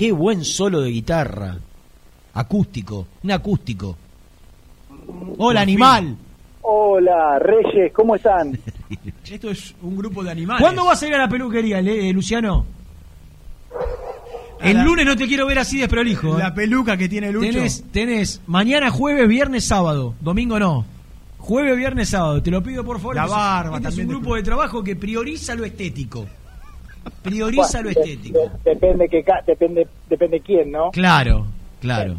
Speaker 2: Qué buen solo de guitarra. Acústico, un acústico. Hola, animal.
Speaker 22: Hola, Reyes, ¿cómo están?
Speaker 3: Esto es un grupo de animales.
Speaker 2: ¿Cuándo vas a ir a la peluquería, Le- eh, Luciano? El lunes no te quiero ver así desprolijo. ¿eh?
Speaker 3: La peluca que tiene Lucho.
Speaker 2: Tenés, tenés mañana, jueves, viernes, sábado. Domingo no. Jueves, viernes, sábado. Te lo pido por favor.
Speaker 3: La barba
Speaker 2: este es un grupo de trabajo que prioriza lo estético. Prioriza lo estético.
Speaker 22: de- depende que depende depende quién, ¿no?
Speaker 2: Claro, claro.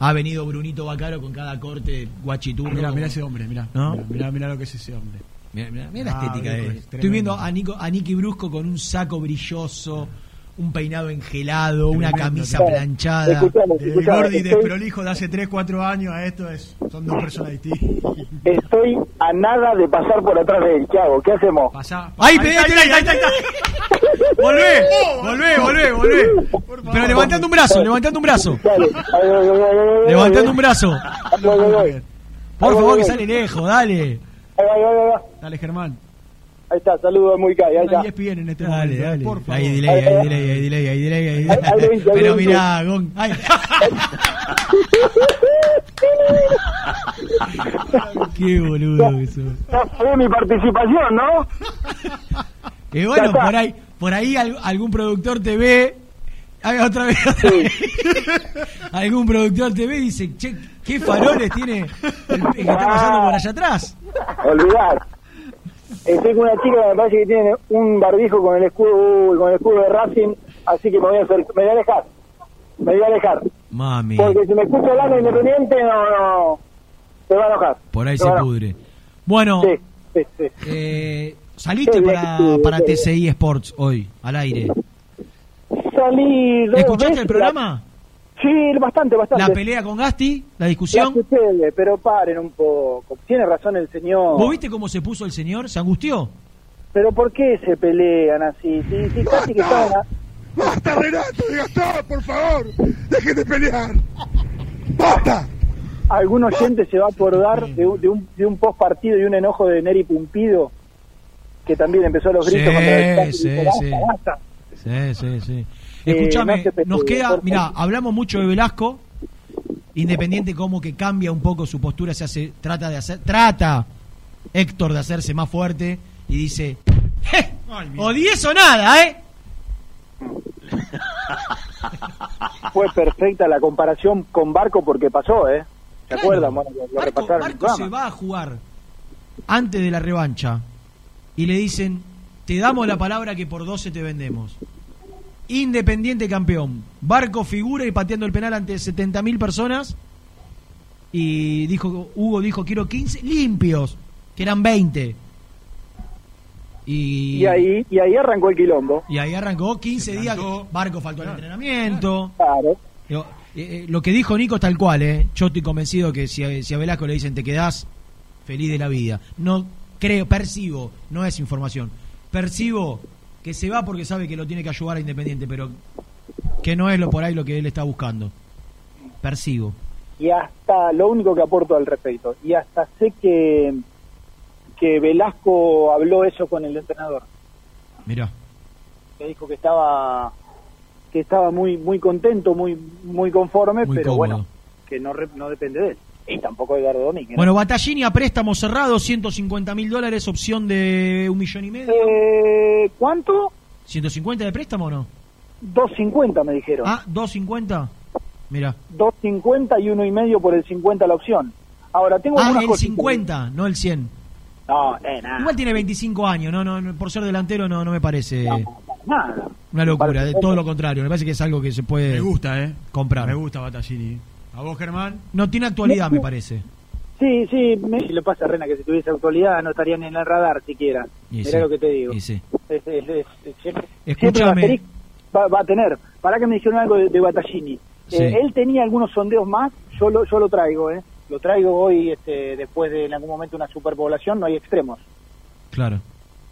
Speaker 2: Ha venido Brunito Bacaro con cada corte guachiturro.
Speaker 3: Mirá,
Speaker 2: como-
Speaker 3: mirá ese hombre, mirá.
Speaker 2: ¿No?
Speaker 3: Mirá, mirá, mirá lo que es ese hombre.
Speaker 2: Mirá, mirá
Speaker 3: Ah,
Speaker 2: la estética de
Speaker 3: es
Speaker 2: él. Estoy viendo a, Nico, a Nicky Brusco con un saco brilloso, un peinado engelado, una camisa planchada.
Speaker 22: Escuchame,
Speaker 3: El
Speaker 22: escuchame,
Speaker 3: Gordi
Speaker 22: estoy-
Speaker 3: desprolijo de hace 3, 4 años a esto es, son dos personas distintas.
Speaker 22: Estoy a nada de pasar por atrás de él. ¿Qué hago? ¿Qué hacemos?
Speaker 3: Pasá.
Speaker 2: ¡Ahí,
Speaker 3: ahí ahí ahí. Volvé, volvé, volvé, volvé. Pero levantando un brazo, levantando un brazo. Levantando un brazo. Por favor, que sale lejos, dale. Dale, Germán.
Speaker 22: Ahí está, saludos muy calle, ahí está.
Speaker 3: Ahí ESPN en este
Speaker 2: Dale,
Speaker 3: momento,
Speaker 2: dale.
Speaker 3: por favor.
Speaker 2: Ahí delay, ahí delay, ahí delay, ahí delay, ahí delay.
Speaker 22: Ahí- ahí
Speaker 2: Pero mirá, Gon. Ay. Qué boludo que sos.
Speaker 22: Fue mi participación, ¿no?
Speaker 2: Y bueno, por ahí, por ahí al- algún productor te ve. Ay, otra vez, otra vez. Algún productor te ve y dice, che, qué faroles tiene el, el que está pasando por allá atrás.
Speaker 22: Olvidar. Estoy con una chica que me parece que tiene un barbijo con el escudo uy, con el escudo de Racing, así que me voy a, hacer, me voy a alejar. Me voy a alejar.
Speaker 2: Mami,
Speaker 22: Porque si me escucho hablando independiente, no, no. Se va a enojar.
Speaker 2: por ahí
Speaker 22: Se
Speaker 2: pudre. Bueno,
Speaker 22: Sí, sí, sí.
Speaker 2: eh, saliste para, para. TCI Sports hoy, al aire.
Speaker 22: Salí
Speaker 2: ¿Escuchaste el programa?
Speaker 22: Sí, bastante, bastante.
Speaker 2: La pelea con Gasti, la
Speaker 22: La
Speaker 2: discusión.
Speaker 22: pero paren un poco. Tiene razón el señor.
Speaker 2: ¿Vos viste cómo se puso el señor? ¿Se angustió?
Speaker 22: Pero ¿por qué se pelean así? Sí, sí, casi que estaban a-
Speaker 21: ¡Basta, Renato de Gastón, por favor! ¡Dejen de pelear! ¡Basta!
Speaker 22: Algún oyente se va a acordar de un, de un, de un post partido y un enojo de Neri Pumpido, que también empezó los gritos
Speaker 2: Sí,
Speaker 22: contra el
Speaker 2: sí,
Speaker 22: Basta,
Speaker 2: sí.
Speaker 22: basta.
Speaker 2: Sí, sí, sí.
Speaker 22: Eh, pelee,
Speaker 2: nos queda, mira, hablamos mucho de Velasco, Independiente como que cambia un poco su postura, se hace, trata de hacer, trata Héctor de hacerse más fuerte y dice, "Je, o 10 o nada, ¿eh?
Speaker 22: Fue perfecta la comparación con Barco porque pasó, ¿eh? ¿Se
Speaker 2: Claro.
Speaker 22: acuerdan? Bueno, lo, lo
Speaker 2: Barco, se va a jugar antes de la revancha y le dicen, te damos la palabra que por 12 te vendemos. Independiente campeón. Barco figura y pateando el penal ante 70.000 personas. Y dijo Hugo dijo, quiero 15 limpios, que eran 20. Y,
Speaker 22: Y ahí, y ahí arrancó el quilombo.
Speaker 2: y ahí arrancó 15 días. Barco faltó al entrenamiento.
Speaker 22: Claro.
Speaker 2: Digo, eh, eh, lo que dijo Nico es tal cual, ¿eh? Yo estoy convencido que si si a Velasco le dicen te quedás feliz de la vida. No creo, percibo, no es información. Percibo que se va porque sabe que lo tiene que ayudar a Independiente, pero que no es lo por ahí lo que él está buscando. Percibo.
Speaker 22: y hasta lo único que aporto al respecto y hasta sé que que Velasco habló eso con el entrenador
Speaker 2: Mira.
Speaker 22: que dijo que estaba que estaba muy muy contento muy muy conforme
Speaker 2: Muy
Speaker 22: pero
Speaker 2: cómodo.
Speaker 22: bueno que no no depende de él y tampoco Eduardo Domínguez ¿no?
Speaker 2: Bueno, Battaglini a préstamo cerrado, 150 mil dólares, opción de un millón y medio.
Speaker 22: Eh, ¿cuánto?
Speaker 2: ¿150 de préstamo o no?
Speaker 22: 250 me dijeron
Speaker 2: Ah, 250. Mira.
Speaker 22: 250 y uno y medio por el 50 la opción ahora tengo
Speaker 2: Ah, el
Speaker 22: cositas.
Speaker 2: 50, no el 100.
Speaker 22: no eh, nada
Speaker 2: Igual tiene 25 años, no, no, no, por ser delantero no, no me parece
Speaker 22: nada
Speaker 2: una locura, de todo lo contrario, me parece que es algo que se puede
Speaker 3: Me gusta, ¿eh?
Speaker 2: comprar.
Speaker 3: Me gusta Battaglini. ¿A vos, Germán?
Speaker 2: No tiene actualidad, me parece.
Speaker 22: Sí, sí, me, si le pasa Rena que si tuviese actualidad no estarían en el radar siquiera.
Speaker 2: Y
Speaker 22: Mirá
Speaker 2: sí,
Speaker 22: lo que te digo.
Speaker 2: y sí.
Speaker 22: Es- es- es- es- siempre,
Speaker 2: Escúchame.
Speaker 22: siempre va, va a tener. ¿Para que me dijeron algo de, de Battaglini? Eh, él tenía algunos sondeos más, yo lo, yo lo traigo, ¿eh? Lo traigo hoy este, después de en algún momento una superpoblación, no hay extremos.
Speaker 2: Claro.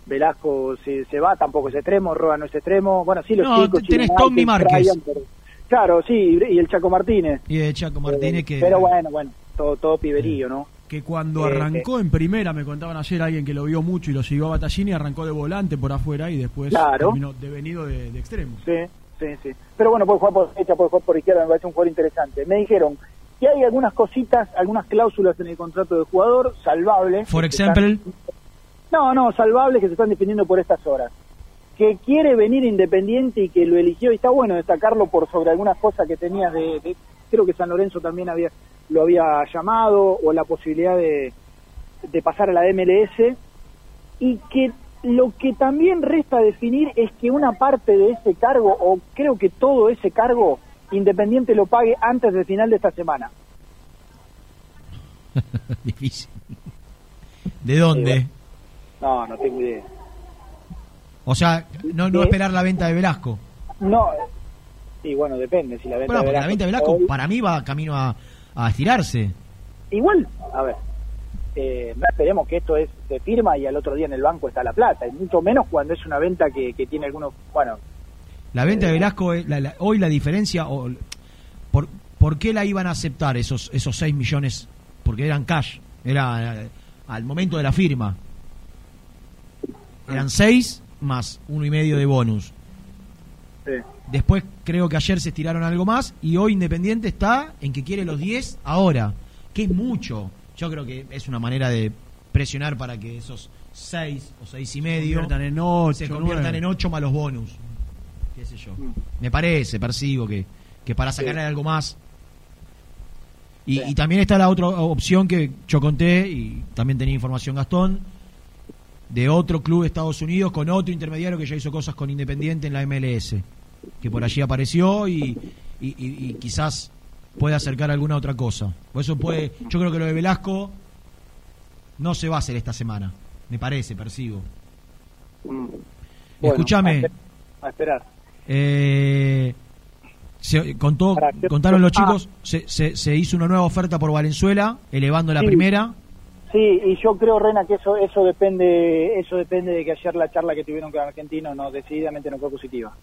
Speaker 22: Velasco se, se va, tampoco es extremo, Roa no es extremo. Bueno, sí, los
Speaker 2: No,
Speaker 22: chicos.
Speaker 2: tenés Tommy
Speaker 22: Márquez, pero- claro, sí, y el Chaco Martínez.
Speaker 2: Y de Chaco Martínez que...
Speaker 22: Pero bueno, bueno, todo, todo piberío, ¿no?
Speaker 2: que cuando
Speaker 22: Eh,
Speaker 2: arrancó en primera, me contaban ayer alguien que lo vio mucho y lo siguió a Battaglini, arrancó de volante por afuera y después
Speaker 22: Claro.
Speaker 2: terminó devenido de, de extremo.
Speaker 22: Sí, sí, sí. Pero bueno, puede jugar por derecha, puede jugar por izquierda, me parece un jugador interesante. Me dijeron que hay algunas cositas, algunas cláusulas en el contrato del jugador, salvables.
Speaker 2: Example,
Speaker 22: están- No, no, salvables que se están definiendo por estas horas. Que quiere venir independiente y que lo eligió, y está bueno destacarlo por sobre algunas cosas que tenías de, de- creo que San Lorenzo también había lo había llamado, o la posibilidad de, de pasar a la MLS, y que lo que también resta definir es que una parte de ese cargo, o creo que todo ese cargo, Independiente lo pague antes del final de esta semana.
Speaker 2: Difícil. ¿De dónde?
Speaker 22: No, no tengo idea.
Speaker 2: O sea, no, no
Speaker 22: Eh,
Speaker 2: esperar la venta de Velasco.
Speaker 22: No, y bueno, depende si la venta
Speaker 2: Bueno,
Speaker 22: de
Speaker 2: porque la
Speaker 22: Velasco-
Speaker 2: venta de Velasco para mí va camino a, a estirarse.
Speaker 22: Igual, a ver, eh, no esperemos que esto es se firma y al otro día en el banco está la plata, y mucho menos cuando es una venta que, que tiene algunos, bueno,
Speaker 2: La venta de Velasco, es- la- la- hoy la diferencia, o, por, ¿por qué la iban a aceptar esos, esos 6 millones? Porque eran cash, era eh, al momento de la firma. Eran 6 más uno y medio de bonus.
Speaker 22: sí.
Speaker 2: Después creo que ayer se estiraron algo más y hoy Independiente está en que quiere los 10 ahora, que es mucho. Yo creo que es una manera de presionar para que esos 6 o seis y medio conviertan en ocho, se conviertan en 8 más los bonus. Qué sé yo. Me parece, percibo que, que para sacarle algo más. Y, y también está la otra opción que yo conté y también tenía información Gastón de otro club de Estados Unidos con otro intermediario que ya hizo cosas con Independiente en la MLS, que por allí apareció y, y- y- y quizás puede acercar alguna otra cosa. Por eso puede, yo creo que lo de Velasco no se va a hacer esta semana, me parece, percibo.
Speaker 22: Bueno,
Speaker 2: Escúchame,
Speaker 22: a esper- A esperar.
Speaker 2: eh, se, contó, contaron los chicos, se, se, se hizo una nueva oferta por Valenzuela, elevando la
Speaker 22: Sí.
Speaker 2: primera.
Speaker 22: Sí, y yo creo, Rena, que eso eso depende eso depende de que ayer la charla que tuvieron con Argentinos no decididamente no fue positiva.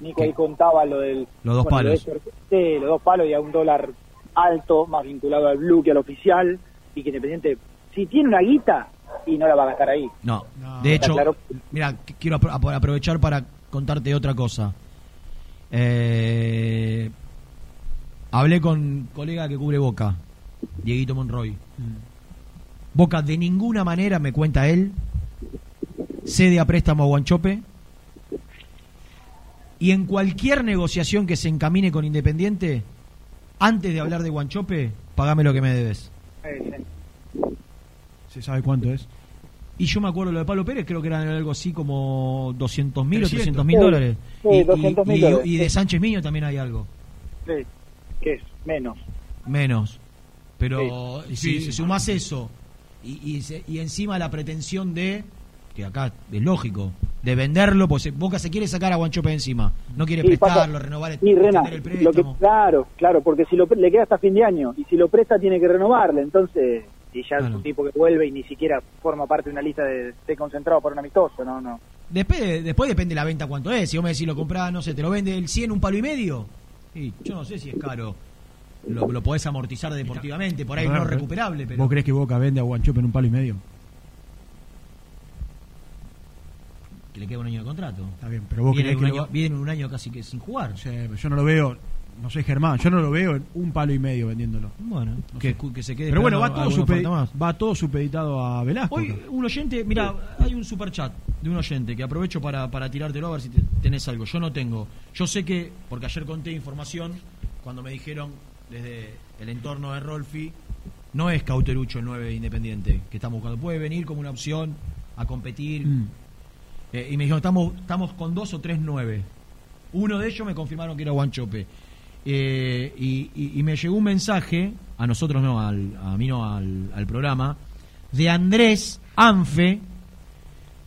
Speaker 22: Nico ahí contaba lo del...
Speaker 2: Los dos
Speaker 22: bueno, lo de
Speaker 2: palos.
Speaker 22: sí, los dos palos y a un dólar alto, más vinculado al blue que al oficial, y que Independiente, si tiene una guita, y no la va a gastar ahí.
Speaker 2: No,
Speaker 22: Está
Speaker 2: de hecho,
Speaker 22: claro.
Speaker 2: mira, qu- quiero apro- apro- aprovechar para contarte otra cosa. Eh, hablé con un colega que cubre Boca, Dieguito Monroy. Boca de ninguna manera, me cuenta él, cede a préstamo a Guanchope. Y en cualquier negociación que se encamine con Independiente, antes de hablar de Guanchope, pagame lo que me debes. ¿Se sabe cuánto es? Y yo me acuerdo lo de Pablo Pérez, creo que eran algo así como 200 mil o 300 mil
Speaker 22: Sí,
Speaker 2: dólares.
Speaker 22: sí,
Speaker 2: y, y-
Speaker 22: 200.000
Speaker 2: y-
Speaker 22: dólares.
Speaker 2: y de Sánchez Miño también hay algo,
Speaker 22: Sí, que es menos.
Speaker 2: menos. Pero
Speaker 22: Sí.
Speaker 2: si,
Speaker 22: Sí.
Speaker 2: si sumás eso y, y, se- y encima la pretensión de, que acá es lógico, de venderlo, pues Boca se quiere sacar a Guanchope encima, no quiere
Speaker 22: pasa-
Speaker 2: prestarlo, renovar,
Speaker 22: Y
Speaker 2: el
Speaker 22: lo que,
Speaker 2: préstamo.
Speaker 22: claro, claro, porque si lo, le queda hasta fin de año y si lo presta tiene que renovarle, entonces, y ya es un tipo que vuelve y ni siquiera forma parte de una lista de, de concentrado para un amistoso, no, no.
Speaker 2: Después, después depende la venta cuánto es. Si vos me decís lo comprás, no sé, te lo vende el 100 un palo y medio. Y yo no sé si es caro. Lo, lo podés amortizar deportivamente, por ahí no Claro, recuperable, pero. ¿Vos
Speaker 3: crees que Boca vende a Guanchope en un palo y medio?
Speaker 2: Que le queda un año de contrato.
Speaker 3: Está bien, pero vos
Speaker 2: viene,
Speaker 3: creés
Speaker 2: un
Speaker 3: que
Speaker 2: año,
Speaker 3: lo
Speaker 2: viene un año casi que sin jugar.
Speaker 3: Sí, pero yo no lo veo, no sé Germán, yo no lo veo en un palo y medio vendiéndolo.
Speaker 2: Bueno,
Speaker 3: No
Speaker 2: que, que se quede
Speaker 3: Pero bueno, va todo, supedi- va todo supeditado a Velasco.
Speaker 2: Hoy un oyente, mira, hay un super chat de un oyente que aprovecho para, para tirártelo a ver si te- tenés algo. Yo no tengo. Yo sé que, porque ayer conté información, cuando me dijeron desde el entorno de Rolfi, no es Cauterucho el 9 independiente que estamos buscando. Puede venir como una opción a competir.
Speaker 3: Mm.
Speaker 2: Eh, y me dijeron, estamos, estamos con dos o tres 9. Uno de ellos me confirmaron que era Guanchope. Eh, y, y- y me llegó un mensaje, a nosotros no, al, a mí no, al, al programa, de Andrés Anfe,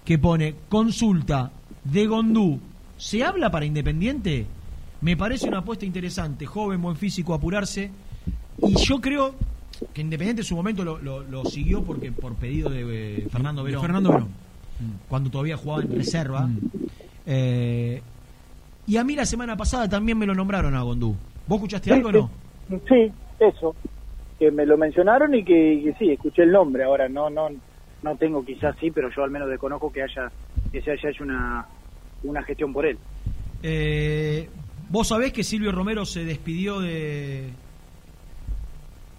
Speaker 2: que pone, consulta de Gondú, ¿se habla para Independiente? Me parece una apuesta interesante, joven, buen físico, apurarse. Y yo creo que Independiente en su momento lo, lo- lo siguió porque por pedido de eh, Fernando
Speaker 3: De
Speaker 2: Verón.
Speaker 3: Fernando Verón.
Speaker 2: Cuando todavía jugaba en reserva. Eh, y a mí la semana pasada también me lo nombraron a Gondú. ¿Vos escuchaste algo o no?
Speaker 22: Sí, eso. Que me lo mencionaron y que, que sí, escuché el nombre. Ahora no no no tengo quizás sí, pero yo al menos desconozco que haya que se haya hecho una, una gestión por él.
Speaker 2: Eh, ¿Vos sabés que Silvio Romero se despidió de,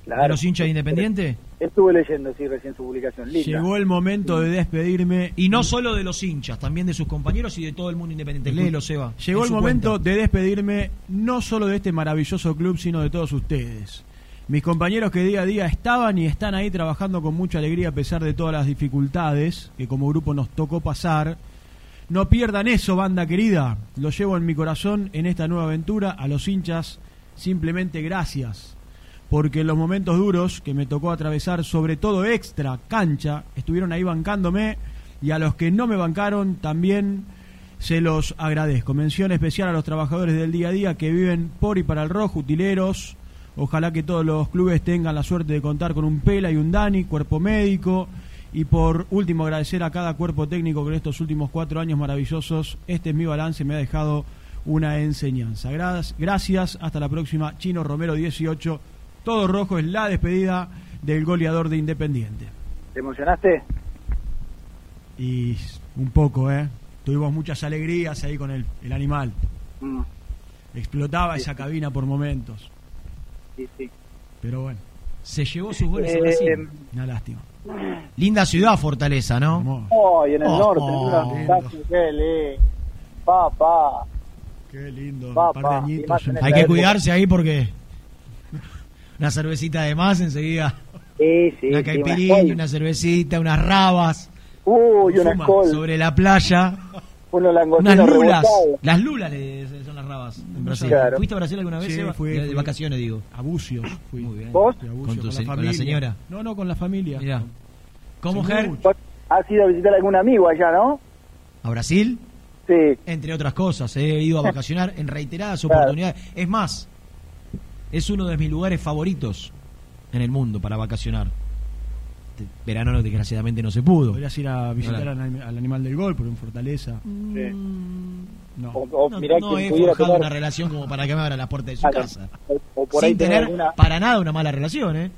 Speaker 22: Claro.
Speaker 2: de los hinchas de Independiente?
Speaker 22: Estuve leyendo, sí, recién su publicación. Linda.
Speaker 3: Llegó el momento de despedirme.
Speaker 2: Y no solo de los hinchas, también de sus compañeros y de todo el mundo independiente. Léelo, Seba.
Speaker 3: Llegó el momento
Speaker 2: cuenta.
Speaker 3: de despedirme no solo de este maravilloso club, sino de todos ustedes. Mis compañeros que día a día estaban y están ahí trabajando con mucha alegría a pesar de todas las dificultades que como grupo nos tocó pasar. No pierdan eso, banda querida. Lo llevo en mi corazón en esta nueva aventura. A los hinchas, simplemente gracias. Porque en los momentos duros que me tocó atravesar, sobre todo extra cancha, estuvieron ahí bancándome. Y a los que no me bancaron, también se los agradezco. Mención especial a los trabajadores del día a día que viven por y para el rojo, utileros. Ojalá que todos los clubes tengan la suerte de contar con un Pela y un Dani, cuerpo médico. Y por último, agradecer a cada cuerpo técnico que en estos últimos cuatro años maravillosos, este es mi balance, me ha dejado una enseñanza. Gra- Gracias, hasta la próxima. Chino Romero 18, todo rojo es la despedida del goleador de Independiente.
Speaker 22: ¿Te emocionaste?
Speaker 3: Y un poco, ¿eh? Tuvimos muchas alegrías ahí con el, el animal.
Speaker 22: Mm,
Speaker 3: Explotaba esa cabina por momentos.
Speaker 22: sí, sí.
Speaker 3: Pero bueno,
Speaker 2: Se llevó sus goles a
Speaker 22: Eh,
Speaker 2: Brasil.
Speaker 3: una lástima.
Speaker 2: Linda ciudad, Fortaleza, ¿no?
Speaker 22: Oh, y en el
Speaker 2: Oh,
Speaker 22: norte,
Speaker 2: oh,
Speaker 22: una
Speaker 2: lindo.
Speaker 22: muchacho, qué lindo. Papá.
Speaker 3: Qué lindo.
Speaker 22: Papá,
Speaker 3: par de añitos.
Speaker 2: Hay que cuidarse ahí porque una cervecita de más enseguida.
Speaker 22: Sí, sí.
Speaker 2: una caipirinha,
Speaker 22: una
Speaker 2: una cervecita, unas rabas.
Speaker 22: Uy, una.
Speaker 2: Sobre la playa.
Speaker 22: Unos langostinos
Speaker 2: Unas lulas.
Speaker 22: rebotados.
Speaker 2: Las lulas le- son las rabas en Brasil.
Speaker 22: Claro.
Speaker 2: ¿Fuiste a Brasil alguna vez?
Speaker 3: Sí,
Speaker 2: Seba?
Speaker 3: fui,
Speaker 2: de, de
Speaker 3: fui.
Speaker 2: vacaciones, digo.
Speaker 3: A Bucios fui.
Speaker 2: Muy bien.
Speaker 22: ¿Vos?
Speaker 3: Fui a Bucios
Speaker 2: Con tu
Speaker 3: con,
Speaker 2: se-
Speaker 3: la
Speaker 2: con la
Speaker 3: familia.
Speaker 2: señora.
Speaker 3: No, no, con la familia.
Speaker 2: Mirá. ¿Cómo, Ger?
Speaker 3: mucho.
Speaker 22: ¿Vos ¿Has ido a visitar a algún amigo allá, no?
Speaker 2: ¿A Brasil?
Speaker 22: Sí.
Speaker 2: Entre otras cosas, he ido a vacacionar en reiteradas
Speaker 22: Claro.
Speaker 2: oportunidades. Es más, es uno de mis lugares favoritos en el mundo para vacacionar. Este Verano no, desgraciadamente no se pudo.
Speaker 3: Podrías ir a visitar al, al animal del gol, pero en Fortaleza.
Speaker 22: Sí.
Speaker 3: No.
Speaker 22: O, o
Speaker 2: No,
Speaker 22: mirá
Speaker 2: no
Speaker 22: quien
Speaker 2: he forjado
Speaker 22: tener-
Speaker 2: una relación como para que me abra la puerta de su
Speaker 22: Claro.
Speaker 2: casa.
Speaker 22: o, o por
Speaker 2: Sin
Speaker 22: tener
Speaker 2: tener
Speaker 22: alguna...
Speaker 2: para nada una mala relación, ¿eh?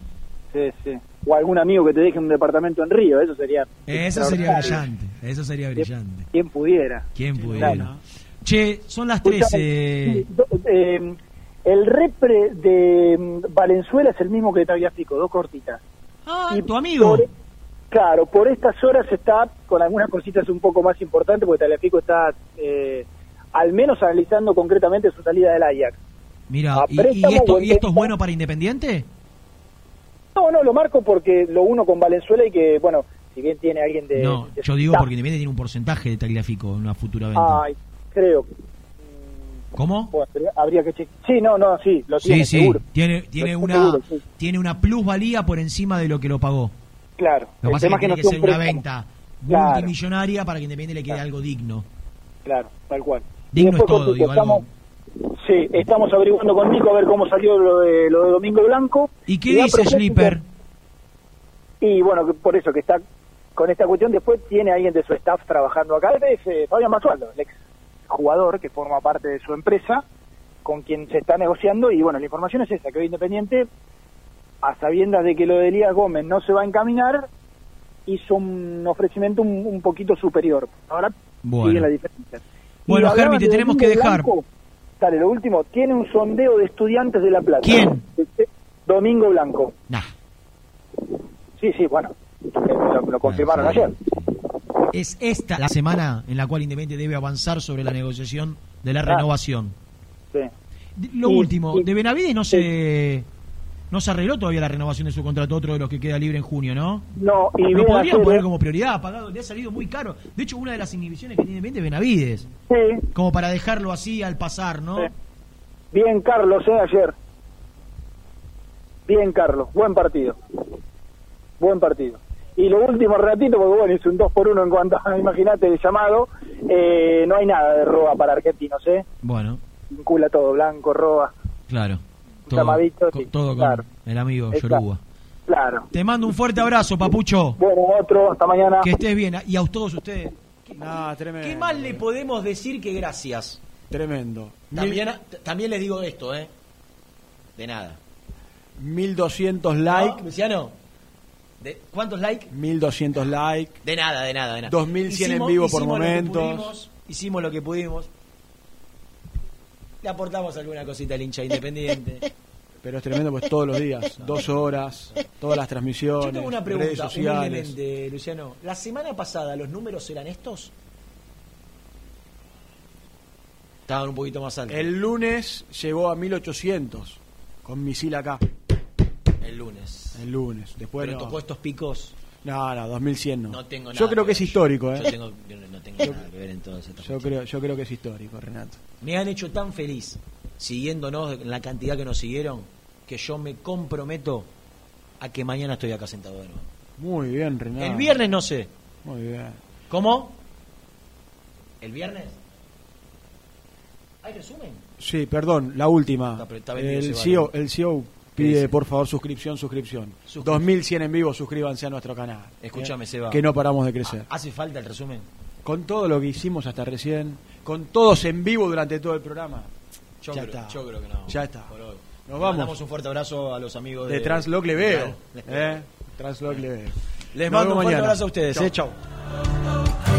Speaker 22: Sí, sí. O algún amigo que te deje un departamento en Río, eso sería...
Speaker 2: Eso sería brillante. Eso sería brillante.
Speaker 22: Quien pudiera.
Speaker 2: ¿Quién
Speaker 3: Sí,
Speaker 2: pudiera?
Speaker 22: claro.
Speaker 2: Che, son las
Speaker 22: Escuchame,
Speaker 2: 13.
Speaker 22: sí, do- eh, el repre de mm, Valenzuela es el mismo que de Tagliafico, dos cortitas.
Speaker 2: Ah,
Speaker 22: Y
Speaker 2: tu amigo.
Speaker 22: por- claro, por estas horas está con algunas cositas un poco más importantes, porque Tagliafico está eh, al menos analizando concretamente su salida del Ajax.
Speaker 2: Mira,
Speaker 22: a
Speaker 2: ¿y, esto, ¿y esto es bueno para Independiente?
Speaker 22: No, no, lo marco porque lo uno con Valenzuela y que, bueno, si bien tiene alguien de...
Speaker 2: No,
Speaker 22: de-
Speaker 2: yo digo porque Independiente tiene un porcentaje de Tagliafico en una futura venta.
Speaker 22: Ay, creo.
Speaker 2: ¿Cómo?
Speaker 22: Habría- que chequear. Sí, no, no, sí, lo tiene,
Speaker 2: Sí, sí,
Speaker 22: seguro.
Speaker 2: tiene, tiene,
Speaker 22: Lo
Speaker 2: una,
Speaker 22: seguro, sí.
Speaker 2: tiene una plusvalía por encima de lo que lo pagó.
Speaker 22: Claro.
Speaker 2: Lo que pasa es que tiene
Speaker 22: no
Speaker 2: que ser
Speaker 22: un
Speaker 2: una venta
Speaker 22: Claro.
Speaker 2: multimillonaria para que Independiente le quede algo digno.
Speaker 22: Claro, tal cual.
Speaker 2: Digno es todo, digo, algo.
Speaker 22: Sí, estamos averiguando con Nico a ver cómo salió lo de, lo de Domingo Blanco.
Speaker 2: ¿Y qué dice Schlipper?
Speaker 22: Y bueno, que por eso que está con esta cuestión, después tiene alguien de su staff trabajando acá, es eh, Fabián Masualdo, el ex jugador que forma parte de su empresa, con quien se está negociando, y bueno, la información es esa, que hoy Independiente, a sabiendas de que lo de Elías Gómez no se va a encaminar, hizo un ofrecimiento un, un poquito superior. Ahora
Speaker 2: Bueno.
Speaker 22: sigue la diferencia. Y
Speaker 2: Bueno, Germi, te tenemos que dejar.
Speaker 22: Blanco. Dale, lo último, tiene un sondeo de estudiantes de La Plata.
Speaker 2: ¿Quién?
Speaker 22: Este, Domingo Blanco.
Speaker 2: Nah.
Speaker 22: Sí, sí, bueno, lo, lo confirmaron ayer.
Speaker 2: Es esta la semana en la cual Independiente debe avanzar sobre la negociación de la renovación.
Speaker 22: Sí.
Speaker 2: Lo último, de Benavides no se no se arregló todavía la renovación de su contrato, otro de los que queda libre en junio, ¿no?
Speaker 22: No, y
Speaker 2: Lo podrían poner
Speaker 22: eh,
Speaker 2: como prioridad, pagado, le ha salido muy caro. De hecho, una de las inhibiciones que tiene Independiente es Benavides,
Speaker 22: Sí,
Speaker 2: como para dejarlo así al pasar, ¿no?
Speaker 22: Sí. bien Carlos, eh, ayer. Bien Carlos, buen partido. Buen partido. Y lo último ratito, porque bueno, hice un 2 por 1 en cuanto a, imagínate, el llamado, eh, no hay nada de roba para argentinos, ¿eh?
Speaker 2: Bueno,
Speaker 22: vincula todo, Blanco, Roa,
Speaker 2: Claro.
Speaker 22: un llamadito.
Speaker 2: co-
Speaker 22: sí,
Speaker 2: todo con
Speaker 22: claro,
Speaker 2: el amigo. Yoruba.
Speaker 22: claro.
Speaker 3: Te mando un fuerte abrazo, Papucho.
Speaker 22: Bueno, otro, hasta mañana.
Speaker 3: Que estés bien. Y a todos ustedes. Nah, tremendo.
Speaker 2: ¿Qué más le podemos decir que gracias?
Speaker 3: Tremendo.
Speaker 2: También, también les digo esto, ¿eh? De nada.
Speaker 3: 1200 likes.
Speaker 2: ¿No, Luciano? ¿De ¿Cuántos likes?
Speaker 3: 1200 likes.
Speaker 2: De nada, de nada, de nada.
Speaker 3: 2100 en vivo por
Speaker 2: lo
Speaker 3: momentos.
Speaker 2: pudimos, hicimos lo que pudimos. Le aportamos alguna cosita al hincha independiente.
Speaker 3: Pero es tremendo, pues todos los días, dos horas, todas las transmisiones,
Speaker 2: Yo tengo una pregunta, humildemente, Luciano. ¿La semana pasada los números eran estos? Estaban un poquito más altos.
Speaker 3: El lunes llegó a 1800 con misil acá.
Speaker 2: El lunes.
Speaker 3: El lunes. Después
Speaker 2: Pero
Speaker 3: no.
Speaker 2: tocó estos picos.
Speaker 3: No, no, 2100 no.
Speaker 2: No tengo
Speaker 3: Yo
Speaker 2: nada
Speaker 3: creo
Speaker 2: que
Speaker 3: que es histórico, ¿eh?
Speaker 2: Yo tengo- yo no tengo nada que ver en todas estas
Speaker 3: Yo creo, yo creo que es histórico, Renato.
Speaker 2: Me han hecho tan feliz siguiéndonos en la cantidad que nos siguieron que yo me comprometo a que mañana estoy acá sentado de nuevo.
Speaker 3: Muy bien, Renato.
Speaker 2: El viernes no sé.
Speaker 3: Muy bien.
Speaker 2: ¿Cómo? ¿El viernes? ¿Hay resumen?
Speaker 3: Sí, perdón, la última.
Speaker 2: Está- está
Speaker 3: el, CEO, el CEO
Speaker 2: ¿Qué
Speaker 3: pide, por favor, suscripción, suscripción.
Speaker 2: Suscripción.
Speaker 3: 2100 en vivo, suscríbanse a nuestro canal.
Speaker 2: Escúchame,
Speaker 3: ¿eh?
Speaker 2: Seba.
Speaker 3: Que no paramos de crecer.
Speaker 2: ¿Hace falta el resumen?
Speaker 3: Con todo lo que hicimos hasta recién, con todos en vivo durante todo el programa.
Speaker 2: Yo,
Speaker 3: ya
Speaker 2: creo,
Speaker 3: está.
Speaker 2: yo creo que no.
Speaker 3: Ya está. Nos
Speaker 2: Le
Speaker 3: vamos.
Speaker 2: mandamos un fuerte abrazo a los amigos de,
Speaker 3: De Transloc le veo.
Speaker 2: Claro.
Speaker 3: ¿eh? Transloc le veo.
Speaker 2: Les
Speaker 3: Nos
Speaker 2: mando un fuerte
Speaker 3: mañana.
Speaker 2: abrazo a ustedes.
Speaker 3: Chau.
Speaker 2: eh. Chau.